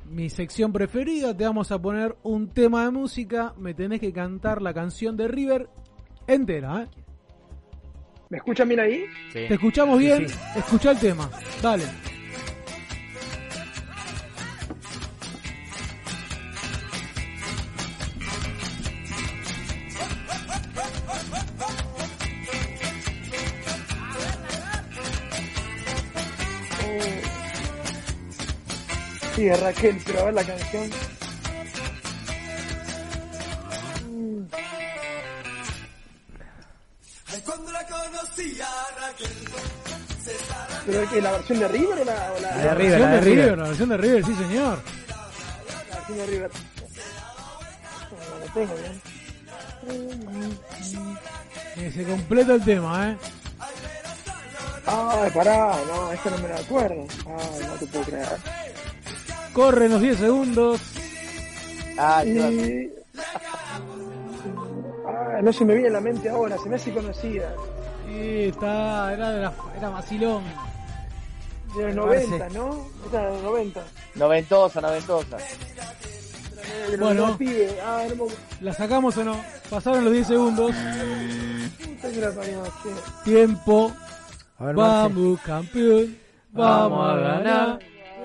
Mi sección preferida. Te vamos a poner un tema de música. Me tenés que cantar la canción de River entera, ¿eh? ¿Me escuchan bien ahí? Sí. Te escuchamos Sí, bien. sí. Escucha el tema. Dale. Sí, de Raquel, pero a ver la canción. ¿Pero que la versión de River o la, o la, La de La River, versión la de River, River. la versión de River, sí, señor. la versión de River? No, no la tengo bien. Que se completa el tema, ¿eh? Ay, pará, no, esta no me la acuerdo. Ay, no te puedo creer. Corren los 10 segundos. Claro. Y... Ah, no se me viene a la mente ahora, se me hace conocida. Sí, está, era, de la, era vacilón. De los Me 90, parece. ¿no? Esta de los 90. Noventosa, noventosa. De los Bueno. pibes. Ah, no me ¿La sacamos o no? Pasaron los 10 segundos. Tiempo. A ver, Marce. Vamos, campeón. Vamos a ganar.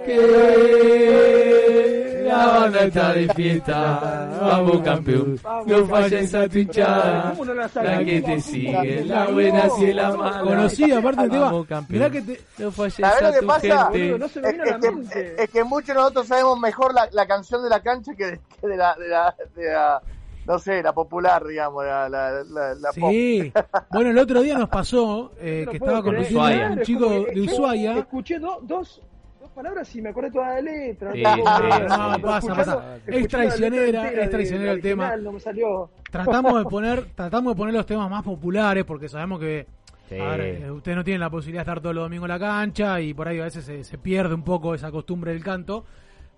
Que la banda está de fiesta. Vamos, campeón. No falles a tu hinchada. ¿Cómo no la que te sigue, la buena y la mala. Conocí, aparte campeón. Mirá que te. No falles ¿Sabés lo a que tu pasa? Boludo, gente. no se me Es, es que, es que muchos de nosotros sabemos mejor la, la canción de la cancha que de, que de la, de, la, de, la, no sé, la popular, digamos, la, la, la, la pop. Sí. Bueno, el otro día nos pasó eh, No que estaba Ushuaia. un chico de Ushuaia. Escuché do- dos, dos palabras y me acordé toda la letra. Sí, No, sí, no, sí. no, No, pasa, pasa. Es traicionera, es traicionera de- el tema. original, No me salió. Tratamos de poner, tratamos de poner los temas más populares porque sabemos que Sí. ver, eh, ustedes no tienen la posibilidad de estar todos los domingos en la cancha y por ahí a veces se, se pierde un poco esa costumbre del canto.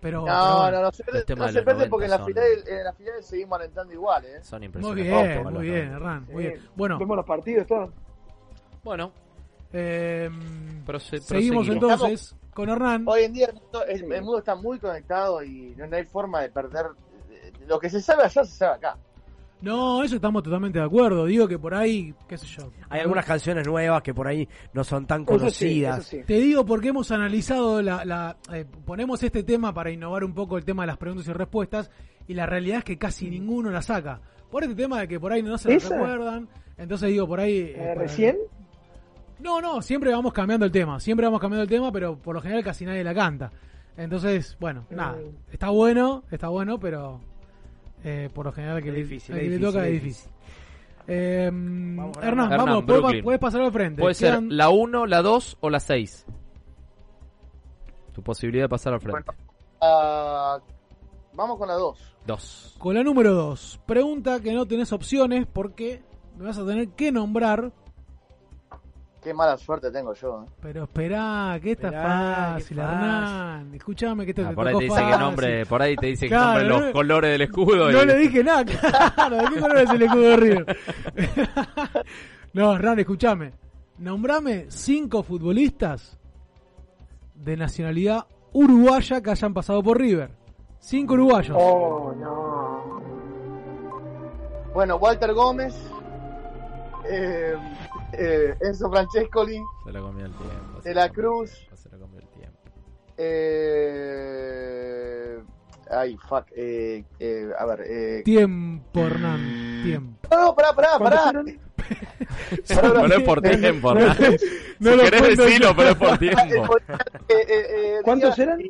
Pero, pero No, bueno. no, no se, no se pierde 90 porque en la, son- final, en la final seguimos alentando igual, ¿eh? Son Muy impresionantes. bien, Como muy bien, 90. Hernán. Muy Sí. bien. Bueno, Vemos los partidos, todo. Bueno, eh, seguimos entonces con Hernán. Hoy en día el mundo- el, mundo está muy conectado y no, hay forma de perder. Lo que se sabe allá se sabe acá. No, eso estamos totalmente de acuerdo. Digo que por ahí, qué sé yo. Hay algunas canciones nuevas que por ahí no son tan Eso sí, conocidas. eso sí. Te digo porque hemos analizado la, la- eh, ponemos este tema para innovar un poco el tema de las preguntas y respuestas y la realidad es que casi ninguno la saca. Por este tema de que por ahí no se la recuerdan. Entonces digo, por ahí... eh, Eh, para- ¿Recién? No, no, siempre vamos cambiando el tema. Siempre vamos cambiando el tema, pero por lo general casi nadie la canta. Entonces, bueno, nada. Mm. Está bueno, está bueno, pero eh, por lo general el que, Es le- difícil, el es que le difícil, toca es es difícil. Eh, Hernán. Hernán, Hernán, vamos, puedes, Brooklyn. puedes pasar al frente. Puede ser la 1, la 2 o la 6. Tu posibilidad de pasar al frente. Ah, vamos con la 2. 2. Con la número 2. Pregunta que no tenés opciones porque me vas a tener que nombrar. Qué mala suerte tengo yo. ¿eh? Pero esperá, que esta Esperá, es qué fácil, fácil. Hernan. Escuchame que te, Ah, te por ahí te dice que nombre, por ahí te dice que Claro, nombre los colores del escudo. No y- le dije nada, claro. ¿De qué color es el escudo de River? no, Hernán, escuchame. Nombrame cinco futbolistas de nacionalidad uruguaya que hayan pasado por River. Cinco uruguayos. Oh, no. Bueno, Walter Gómez, eh, eh, Enzo Francescoli, Se lo comió el tiempo. De la Cruz. Se lo comió el tiempo. eh, ay, fuck, eh, eh, a ver, eh, Tiempo, Hernán. Tiempo. no, no, pará, pará, pará. ¿Cuántos eran? Pero no es por tiempo, ¿no? no Si lo querés decirlo, pero es por tiempo. Eh, eh, eh, ¿Cuántos diga- eran?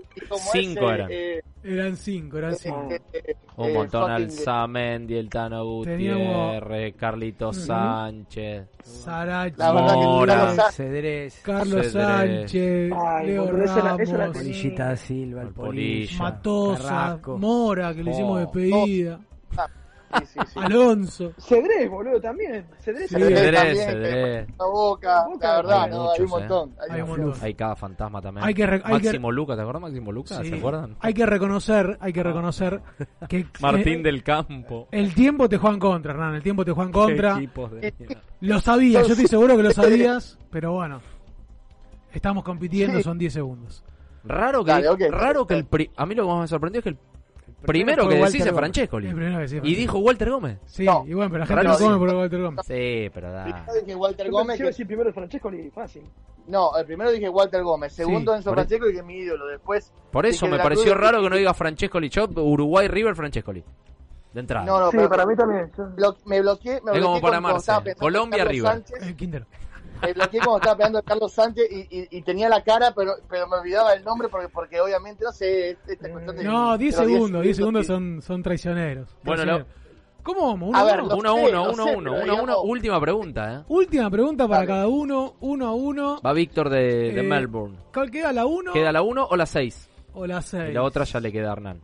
Cinco ese, eran. eh, Eran cinco, eran cinco. eh, eh, Un eh, montón fucking- Alzamendi, el Tano Gutiérrez, Carlitos. Sánchez, Sarachi, Mora, Carlos Sa- Cedrés, Carlos Cedrés. Sánchez, Ay, Leo Ramos. Polillita Silva, Polilla, Polilla. Matosa, Carrasco. Mora, que le hicimos Oh. despedida, Sí, sí, sí. Alonso. Cedrés, boludo, también. Cedrés. Cedrés, también, Cedrés. La boca, la verdad, Hay no, hay un eh. montón. Hay Hay un montón. Hay cada fantasma también. Hay que que- Máximo Luca, ¿te acuerdas Máximo Luca? Sí. ¿Se acuerdan? Hay que reconocer, hay que reconocer que Martín eh, del Campo. el tiempo te juega en contra, Hernán, el tiempo te juega en contra. De. Lo sabías, yo estoy seguro que lo sabías, pero bueno. Estamos compitiendo, Sí. son 10 segundos. Raro que, Dale, raro que el pri- a mí lo que más me sorprendió es que el primero que decís es Gómez. Francescoli. Y dijo Walter Gómez. Sí, No. y bueno, pero la gente lo come sí. por Walter Gómez. Sí, pero da. Primero dije Walter Yo Gómez, que a decir primero Francescoli, fácil. no, el primero dije Walter Gómez, segundo Sí, Enzo por- Francesco y que es mi ídolo, después Por eso me pareció Cruz. raro que no diga Francescoli. Yo, Uruguay River Francescoli. De entrada. No, no, Sí, pero para mí también. Yo- me bloqueé, me Es como bloqueé para Colombia, River. Sánchez, El Kinder. Me bloqueé cuando estaba pegando a Carlos Sánchez y, y, y tenía la cara, pero, pero me olvidaba el nombre porque, porque obviamente, no sé, esta cuestión de... No, 10 de los segundos, 10 segundos son, son traicioneros. Bueno, Traicioneros. ¿Cómo vamos? ¿Uno A ver, uno? lo- 1 a sé, 1, lo 1 a sé, 1, pero 1 a 1. digamos- Última pregunta, ¿eh? Última pregunta para cada uno, uno a uno. Va Víctor de, de Eh, Melbourne. ¿Cuál queda? ¿La 1 ¿Queda la 1 o la 6? o la Y 6? la otra ya le queda a Hernán.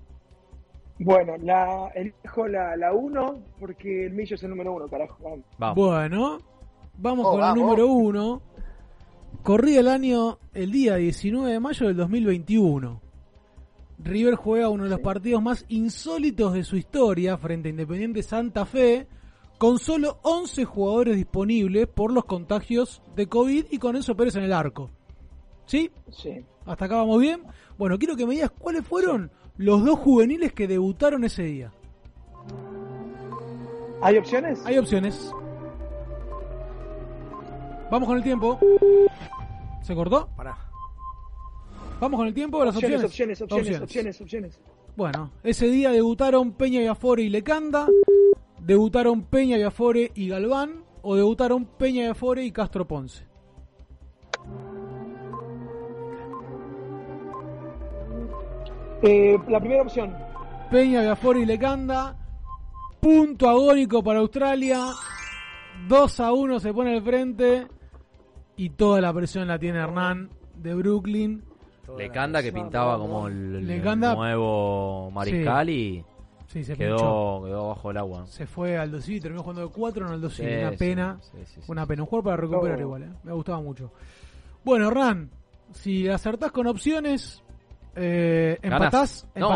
Bueno, la, elijo la, la 1 porque el Millo es el número 1, carajo. Vamos. Bueno, vamos Oh, con la vamos. número 1. Corría el año, el día 19 de mayo del 2021. River juega uno de los partidos más insólitos de su historia frente a Independiente Santa Fe, con solo 11 jugadores disponibles por los contagios de COVID y con Enzo Pérez en el arco. ¿Sí? Sí. ¿Hasta acá vamos bien? Bueno, quiero que me digas cuáles fueron los dos juveniles que debutaron ese día. ¿Hay opciones? Hay opciones. Vamos con el tiempo. ¿Se cortó? Pará. Vamos con el tiempo. Las opciones, opciones. opciones, opciones, opciones. Bueno, ese día debutaron Peña Viafore y Lecanda. Debutaron Peña Viafore y Galván. O debutaron Peña Viafore y Castro Ponce. Eh, la primera opción. Peña Viafore y Lecanda. Punto agónico para Australia. 2 a 1 se pone al frente. Y toda la presión la tiene Hernán de Brooklyn. Lecanda que pintaba como el, Lecanda- el nuevo mariscal y Sí, se quedó, quedó bajo el agua. Se fue al 2 y terminó jugando de 4 en el 2 Sí, Una sí, pena. sí, sí, sí. Una pena. Un juego para recuperar Oh. igual. ¿eh? Me gustaba mucho. Bueno, Hernán, si acertás con opciones, eh, empatás, No,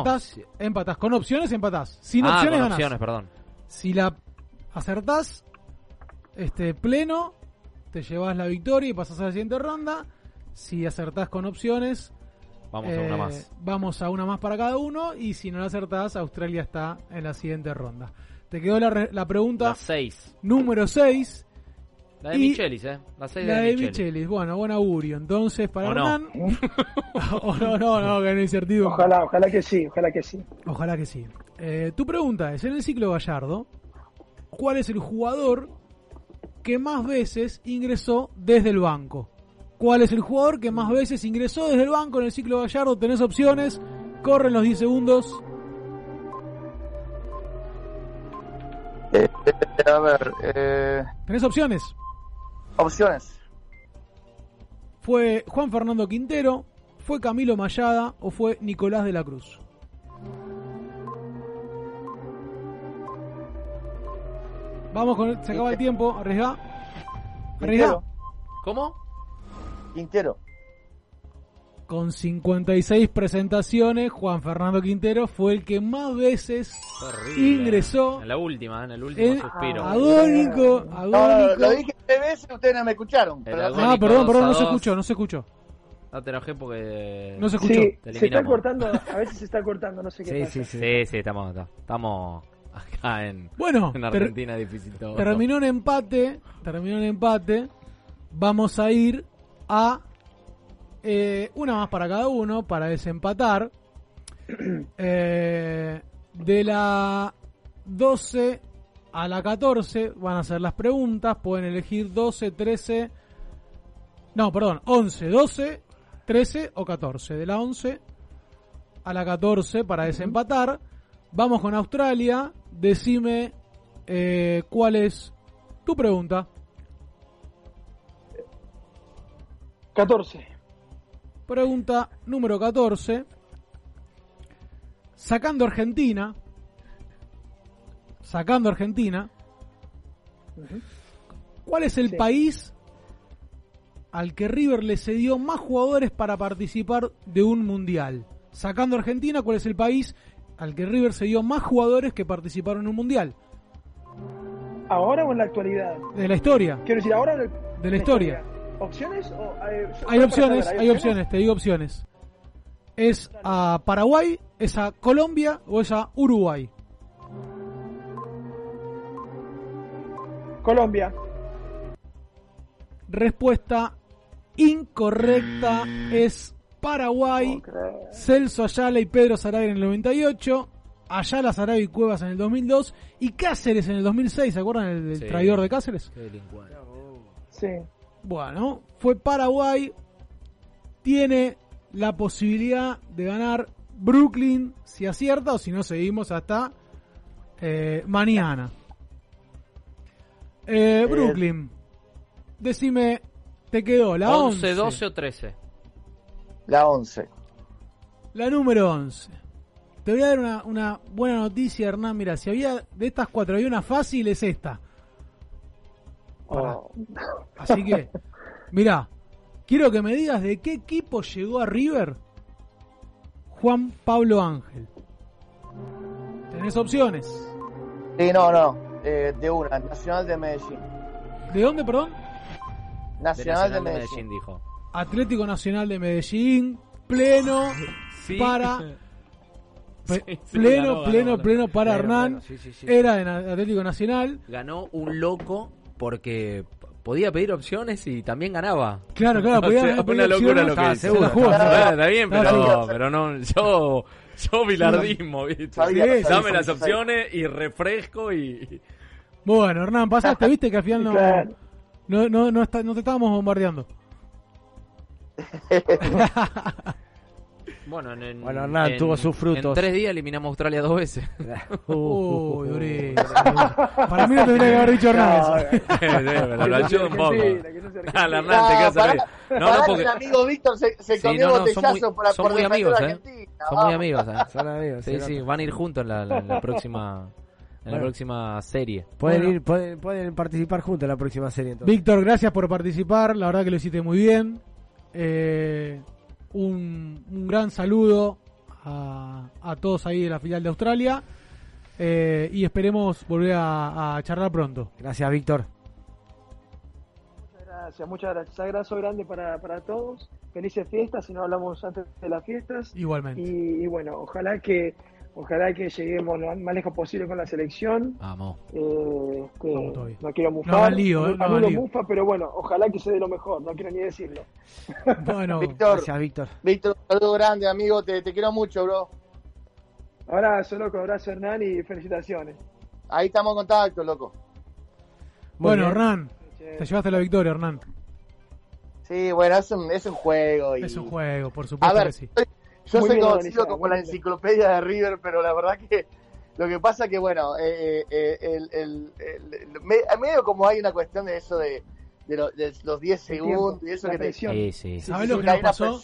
empatás. Con opciones, empatás. Sin Ah, opciones, con ganás. opciones, perdón. Si la acertás, este pleno, te llevas la victoria y pasás a la siguiente ronda. Si acertás con opciones, Vamos a una eh, más. Vamos a una más para cada uno. Y si no la acertás, Australia está en la siguiente ronda. Te quedó la, re- la pregunta La 6. número 6. La de Y- Michelis, ¿eh? La 6 La de, de Michelis. Michelis. Bueno, buen augurio. Entonces, para ¿O no? Hernán. o no, no, no, que no hay incertidumbre. Ojalá, ojalá que sí, ojalá que sí. Ojalá que sí. Eh, tu pregunta es, en el ciclo Gallardo, ¿cuál es el jugador que más veces ingresó desde el banco? ¿Cuál es el jugador que más veces ingresó desde el banco en el ciclo Gallardo? Tenés opciones, corren los 10 segundos. Eh, a ver, eh, ¿Tenés opciones? opciones. ¿Fue Juan Fernando Quintero? ¿Fue Camilo Mayada? ¿O fue Nicolás de la Cruz? Vamos con... Se acaba el tiempo. Arriesga. Arriesga. Quintero. ¿Cómo? Quintero. Con 56 presentaciones, Juan Fernando Quintero fue el que más veces Terrible. ingresó. En la última, en el último El suspiro. agónico, no, no, agónico. lo dije tres veces y ustedes no me escucharon. pero- agónico Ah, perdón, perdón, no se escuchó, no se escuchó. No te enojé porque. No se escuchó. Sí, Te se está cortando, a veces se está cortando, no sé qué Sí, pasa. sí, sí. Sí, sí, estamos, estamos acá en, Bueno, en ter- Argentina difícil todo. Terminó en empate, terminó en empate. Vamos a ir a eh, una más para cada uno para desempatar. Eh, de la 12 a la 14 van a ser las preguntas. Pueden elegir 12, 13. No, perdón, 11, 12, 13 o 14. De la 11 a la 14 para desempatar. Vamos con Australia. Decime eh, cuál es tu pregunta. 14. Pregunta número 14. Sacando Argentina. Sacando Argentina. ¿Cuál es el Sí. país al que River le cedió más jugadores para participar de un mundial? Sacando Argentina, ¿cuál es el país al que River cedió más jugadores que participaron en un mundial? ¿Ahora o en la actualidad? De la historia. Quiero decir, ahora el- De la historia. ¿Opciones o eh, Hay solo para opciones, saber, hay opciones, te digo opciones. ¿Es a Paraguay, es a Colombia o es a Uruguay? Colombia. Respuesta incorrecta es Paraguay. Celso Ayala y Pedro Sarabia en el 98. Ayala, Sarabia y Cuevas en el 2002. Y Cáceres en el 2006. ¿Se acuerdan Sí. traidor de Cáceres? Qué delincuente. Sí. Bueno, fue Paraguay. Tiene la posibilidad de ganar Brooklyn si acierta o si no seguimos hasta eh, mañana. Eh, Brooklyn. Decime, te quedó la 11, 11, 12 o 13. La 11. La número 11. Te voy a dar una, una buena noticia, Hernán. Mira, si había de estas cuatro, había una fácil, es esta. Oh. Así que, mira, quiero que me digas de qué equipo llegó a River Juan Pablo Ángel. Tenés opciones. Sí, no, no. eh, de una, Nacional de Medellín. ¿De dónde, perdón? Nacional de, de Medellín. Medellín, dijo. Atlético Nacional de Medellín, pleno Sí. para pe- Sí, sí, pleno, ganó, ganó, pleno, ganó. pleno para Hernán. pleno, sí, sí, sí. Era de Atlético Nacional. Ganó un loco porque podía pedir opciones y también ganaba. Claro, claro, O podía sea, pedir una locura opciones. lo que Ah. Ah, Está bien, pero, pero no, yo, yo bilardismo, ¿viste? Dame las opciones y refresco y... Bueno, Hernán, pasaste, viste que al final no, Claro. no, no, no, está- no te estábamos bombardeando. Bueno, en, en- Bueno, Hernán en- tuvo sus frutos. En tres días eliminamos a Australia dos veces. Uy, durísimo. Para mí no tendría que haber dicho. Sí, sí, pero lo ayudo un poco. No Argentina. Hernán, te quedas arriba. No, no, que porque... el amigo Víctor se, se Sí, comió no, no, son botellazo muy, por, son por muy amigos, a ¿eh? Argentina. Son muy amigos, ¿eh? Son amigos, Sí, sí, van a ir juntos en la, la- la próxima en la Bueno. próxima serie. Pueden Bueno. ir, pueden, pueden participar juntos en la próxima serie entonces. Víctor, gracias por participar. La verdad que lo hiciste muy bien. Eh, un, un gran saludo a, a todos ahí de la filial de Australia. Eh, y esperemos volver a, a charlar pronto. Gracias, Víctor. Muchas gracias, muchas gracias. Abrazo grande para, para todos. Felices fiestas, si no hablamos antes de las fiestas. Igualmente. Y, y bueno, ojalá que ojalá que lleguemos lo más lejos posible con la selección. Vamos. Eh, no quiero mufar, eh, no anulo hagan lío. mufa, pero bueno, ojalá que se dé lo mejor, no quiero ni decirlo. Bueno, Víctor, Gracias, Víctor. Víctor, un saludo grande, amigo. Te, te quiero mucho, bro. Abrazo, loco, abrazo Hernán y felicitaciones. Ahí estamos en contacto, loco. Muy bueno, bien. Hernán, te llevaste la victoria, Hernán. Sí, bueno, es un, es un juego. Y... Es un juego, por A supuesto ver, que sí. Yo Muy soy conocido como la enciclopedia de River, pero la verdad que lo que pasa que, bueno, eh, eh, el, el- el- el- me- medio como hay una cuestión de eso de, de, lo- de los 10 segundos y eso la que te... presión. Sí, sí, sí. ¿Sabés sí, lo que nos pasó?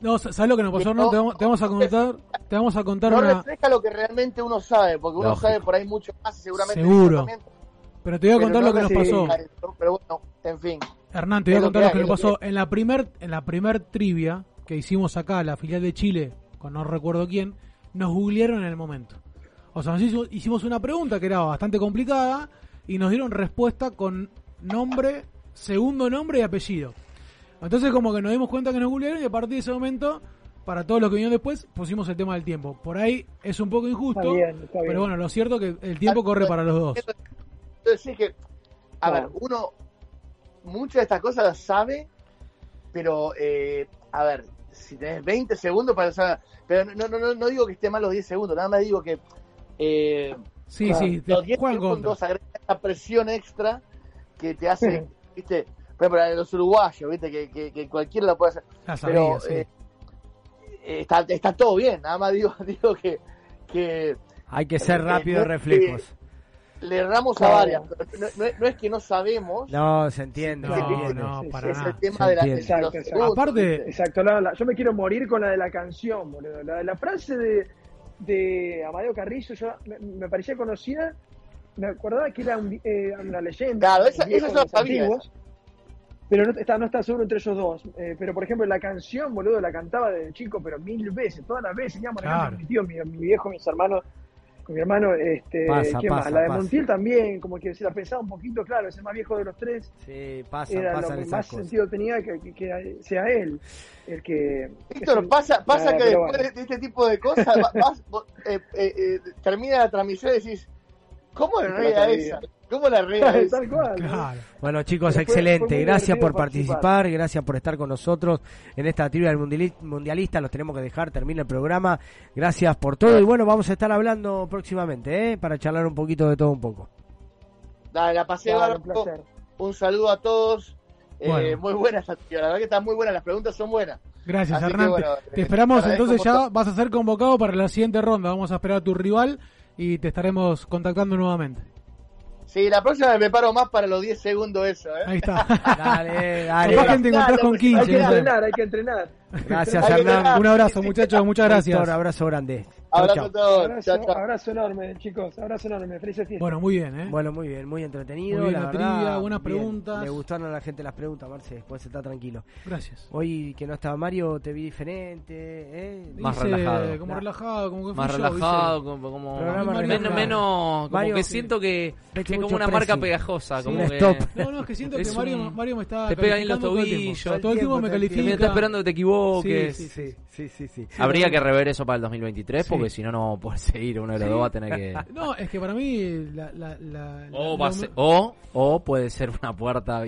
No, ¿sabes lo que nos pasó, Hernán? Te vamos, te vamos a contar, te vamos a contar No una... refleja lo que realmente uno sabe, porque uno Lógico. sabe por ahí mucho más y seguramente... Seguro. Pero te voy a contar no lo que nos pasó. Pero bueno, en fin. Hernán, te voy a contar lo que nos pasó. En la primer, en la primer trivia que hicimos acá, la filial de Chile, con no recuerdo quién, nos googlearon en el momento. O sea, nos hicimos una pregunta que era bastante complicada y nos dieron respuesta con nombre, segundo nombre y apellido. Entonces como que nos dimos cuenta que nos googlearon y a partir de ese momento, para todos los que vinieron después, pusimos el tema del tiempo. Por ahí es un poco injusto, Está bien, está bien. pero bueno, lo cierto que el tiempo corre para los dos. Entonces, que, a ver, uno muchas de estas cosas las sabe, pero, eh, a ver, si tenés 20 segundos para saber, pero no, no, no, no digo que esté mal los 10 segundos, nada más digo que eh, Sí, Claro. sí, te los 10 juegan contra. segundos agregan esa presión extra que te hace, viste, por ejemplo, los uruguayos, viste, que, que, que cualquiera lo puede hacer, La sabía, pero sí. eh, está, está todo bien, nada más digo, digo que, que Hay que ser Eh, rápido no de es reflejos. Le erramos a varias, pero no, no es- no es que no sabemos, No, se entiende. No, se entiende. no, sí, para es nada. el tema Se de, la, de Exacto, Aparte, Exacto, la- la- yo me quiero morir con la de la canción, boludo. La de la frase de, de Amadeo Carrillo, yo me, me parecía conocida, me acordaba que era un- eh, una leyenda. Claro, esa- esa antiguos, Pero no está, no está seguro entre ellos dos. Eh, pero por ejemplo, la canción, boludo, la cantaba de chico, pero mil veces, todas las veces. Íbamos Claro. mi tío, mi, mi viejo, mis hermanos, con mi hermano, este, Pasa, ¿quién pasa, más? La de pasa. Montiel también, como que se la pensaba un poquito, claro, es el más viejo de los tres. Sí, pasan, Era lo que esas más cosas. sentido tenía que, que- que sea él el que. Víctor, el- pasa, pasa que después bueno. de este tipo de cosas, va- vas, vos, eh, eh, eh, termina la transmisión y decís, ¿cómo la rea esa? ¿Cómo la rea esa? Tal cual. Claro. Bueno, chicos, excelente. muy gracias por participar. participar. gracias por estar con nosotros en esta trivia del mundiali- mundialista. Los tenemos que dejar, termina el programa. Gracias por todo. Y bueno, vamos a estar hablando próximamente, ¿eh? Para charlar un poquito de todo un poco. Dale, la pasé Dale, un. Un saludo a todos. Eh, Bueno. Muy buena esta tío, la verdad que están muy buenas, las preguntas son buenas. Gracias, Así que, Hernán. bueno, te eh, esperamos entonces ya, vas a ser convocado para la siguiente ronda. Vamos a esperar a tu rival y te estaremos contactando nuevamente. Sí, la próxima me preparo más para los 10 segundos eso, ¿eh? Ahí está. Dale, dale. Capaz que te encontrás con Hay 15. que no sé. entrenar, hay que entrenar. Gracias, que Hernán. Un abrazo, muchachos. Muchas gracias. Víctor, abrazo grande. Abrazo chau. a todos. Abrazo, enorme, chicos. Abrazo enorme. Felices fiestas. Bueno, muy bien, ¿eh? Bueno, muy bien, muy entretenido. Muy bien la la verdad, trivia, buenas bien. preguntas. Le gustaron a la gente las preguntas, Marce. Después está tranquilo. Gracias. Hoy que no estaba Mario, te vi diferente. ¿eh? Más Dice, relajado. Como relajado, como que Más relajado, como, como- menos, menos como Mario, que sí. siento que, que es como una marca pegajosa, Sí, como un que stop. No, no, es que siento Es que Mario, un- Mario me está te pegan en los tobillos. Todo el tiempo me califica. me está esperando que te equivoques. Sí, sí, sí, sí, sí. Habría que rever eso para el 2023 Sí. porque si no, no puede seguir. Uno de los dos va a tener que. No, es que para mí la... la, la- O, la- va a lo- ser- o, o puede ser una puerta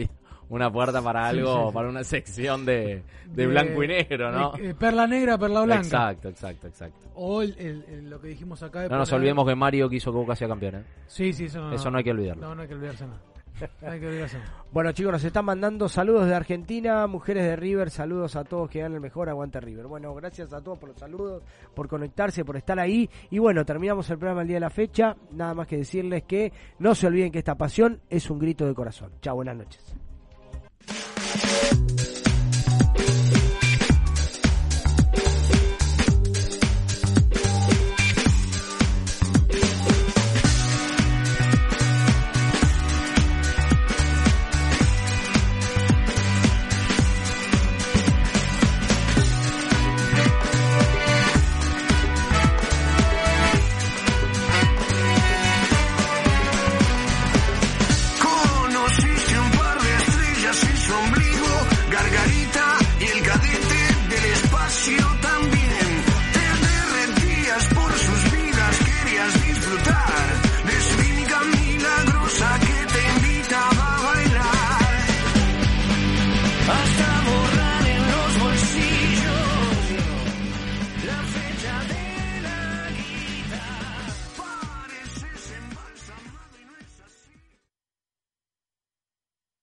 una puerta para algo, sí, sí. para una sección de, de, de- blanco y negro, ¿no? de- perla negra, perla blanca. Exacto, exacto, exacto. O el, el- el- lo que dijimos acá. de No nos olvidemos que Mario quiso que Boca sea campeón, ¿eh? Sí, sí, eso no, Eso no hay que olvidarlo. No, no hay que olvidarse nada. Bueno, chicos, nos están mandando saludos de Argentina, mujeres de River, saludos a todos que dan el mejor aguante River. Bueno, gracias a todos por los saludos, por conectarse, por estar ahí. Y bueno, terminamos el programa el día de la fecha. Nada más que decirles que no se olviden que esta pasión es un grito de corazón. Chao, buenas noches.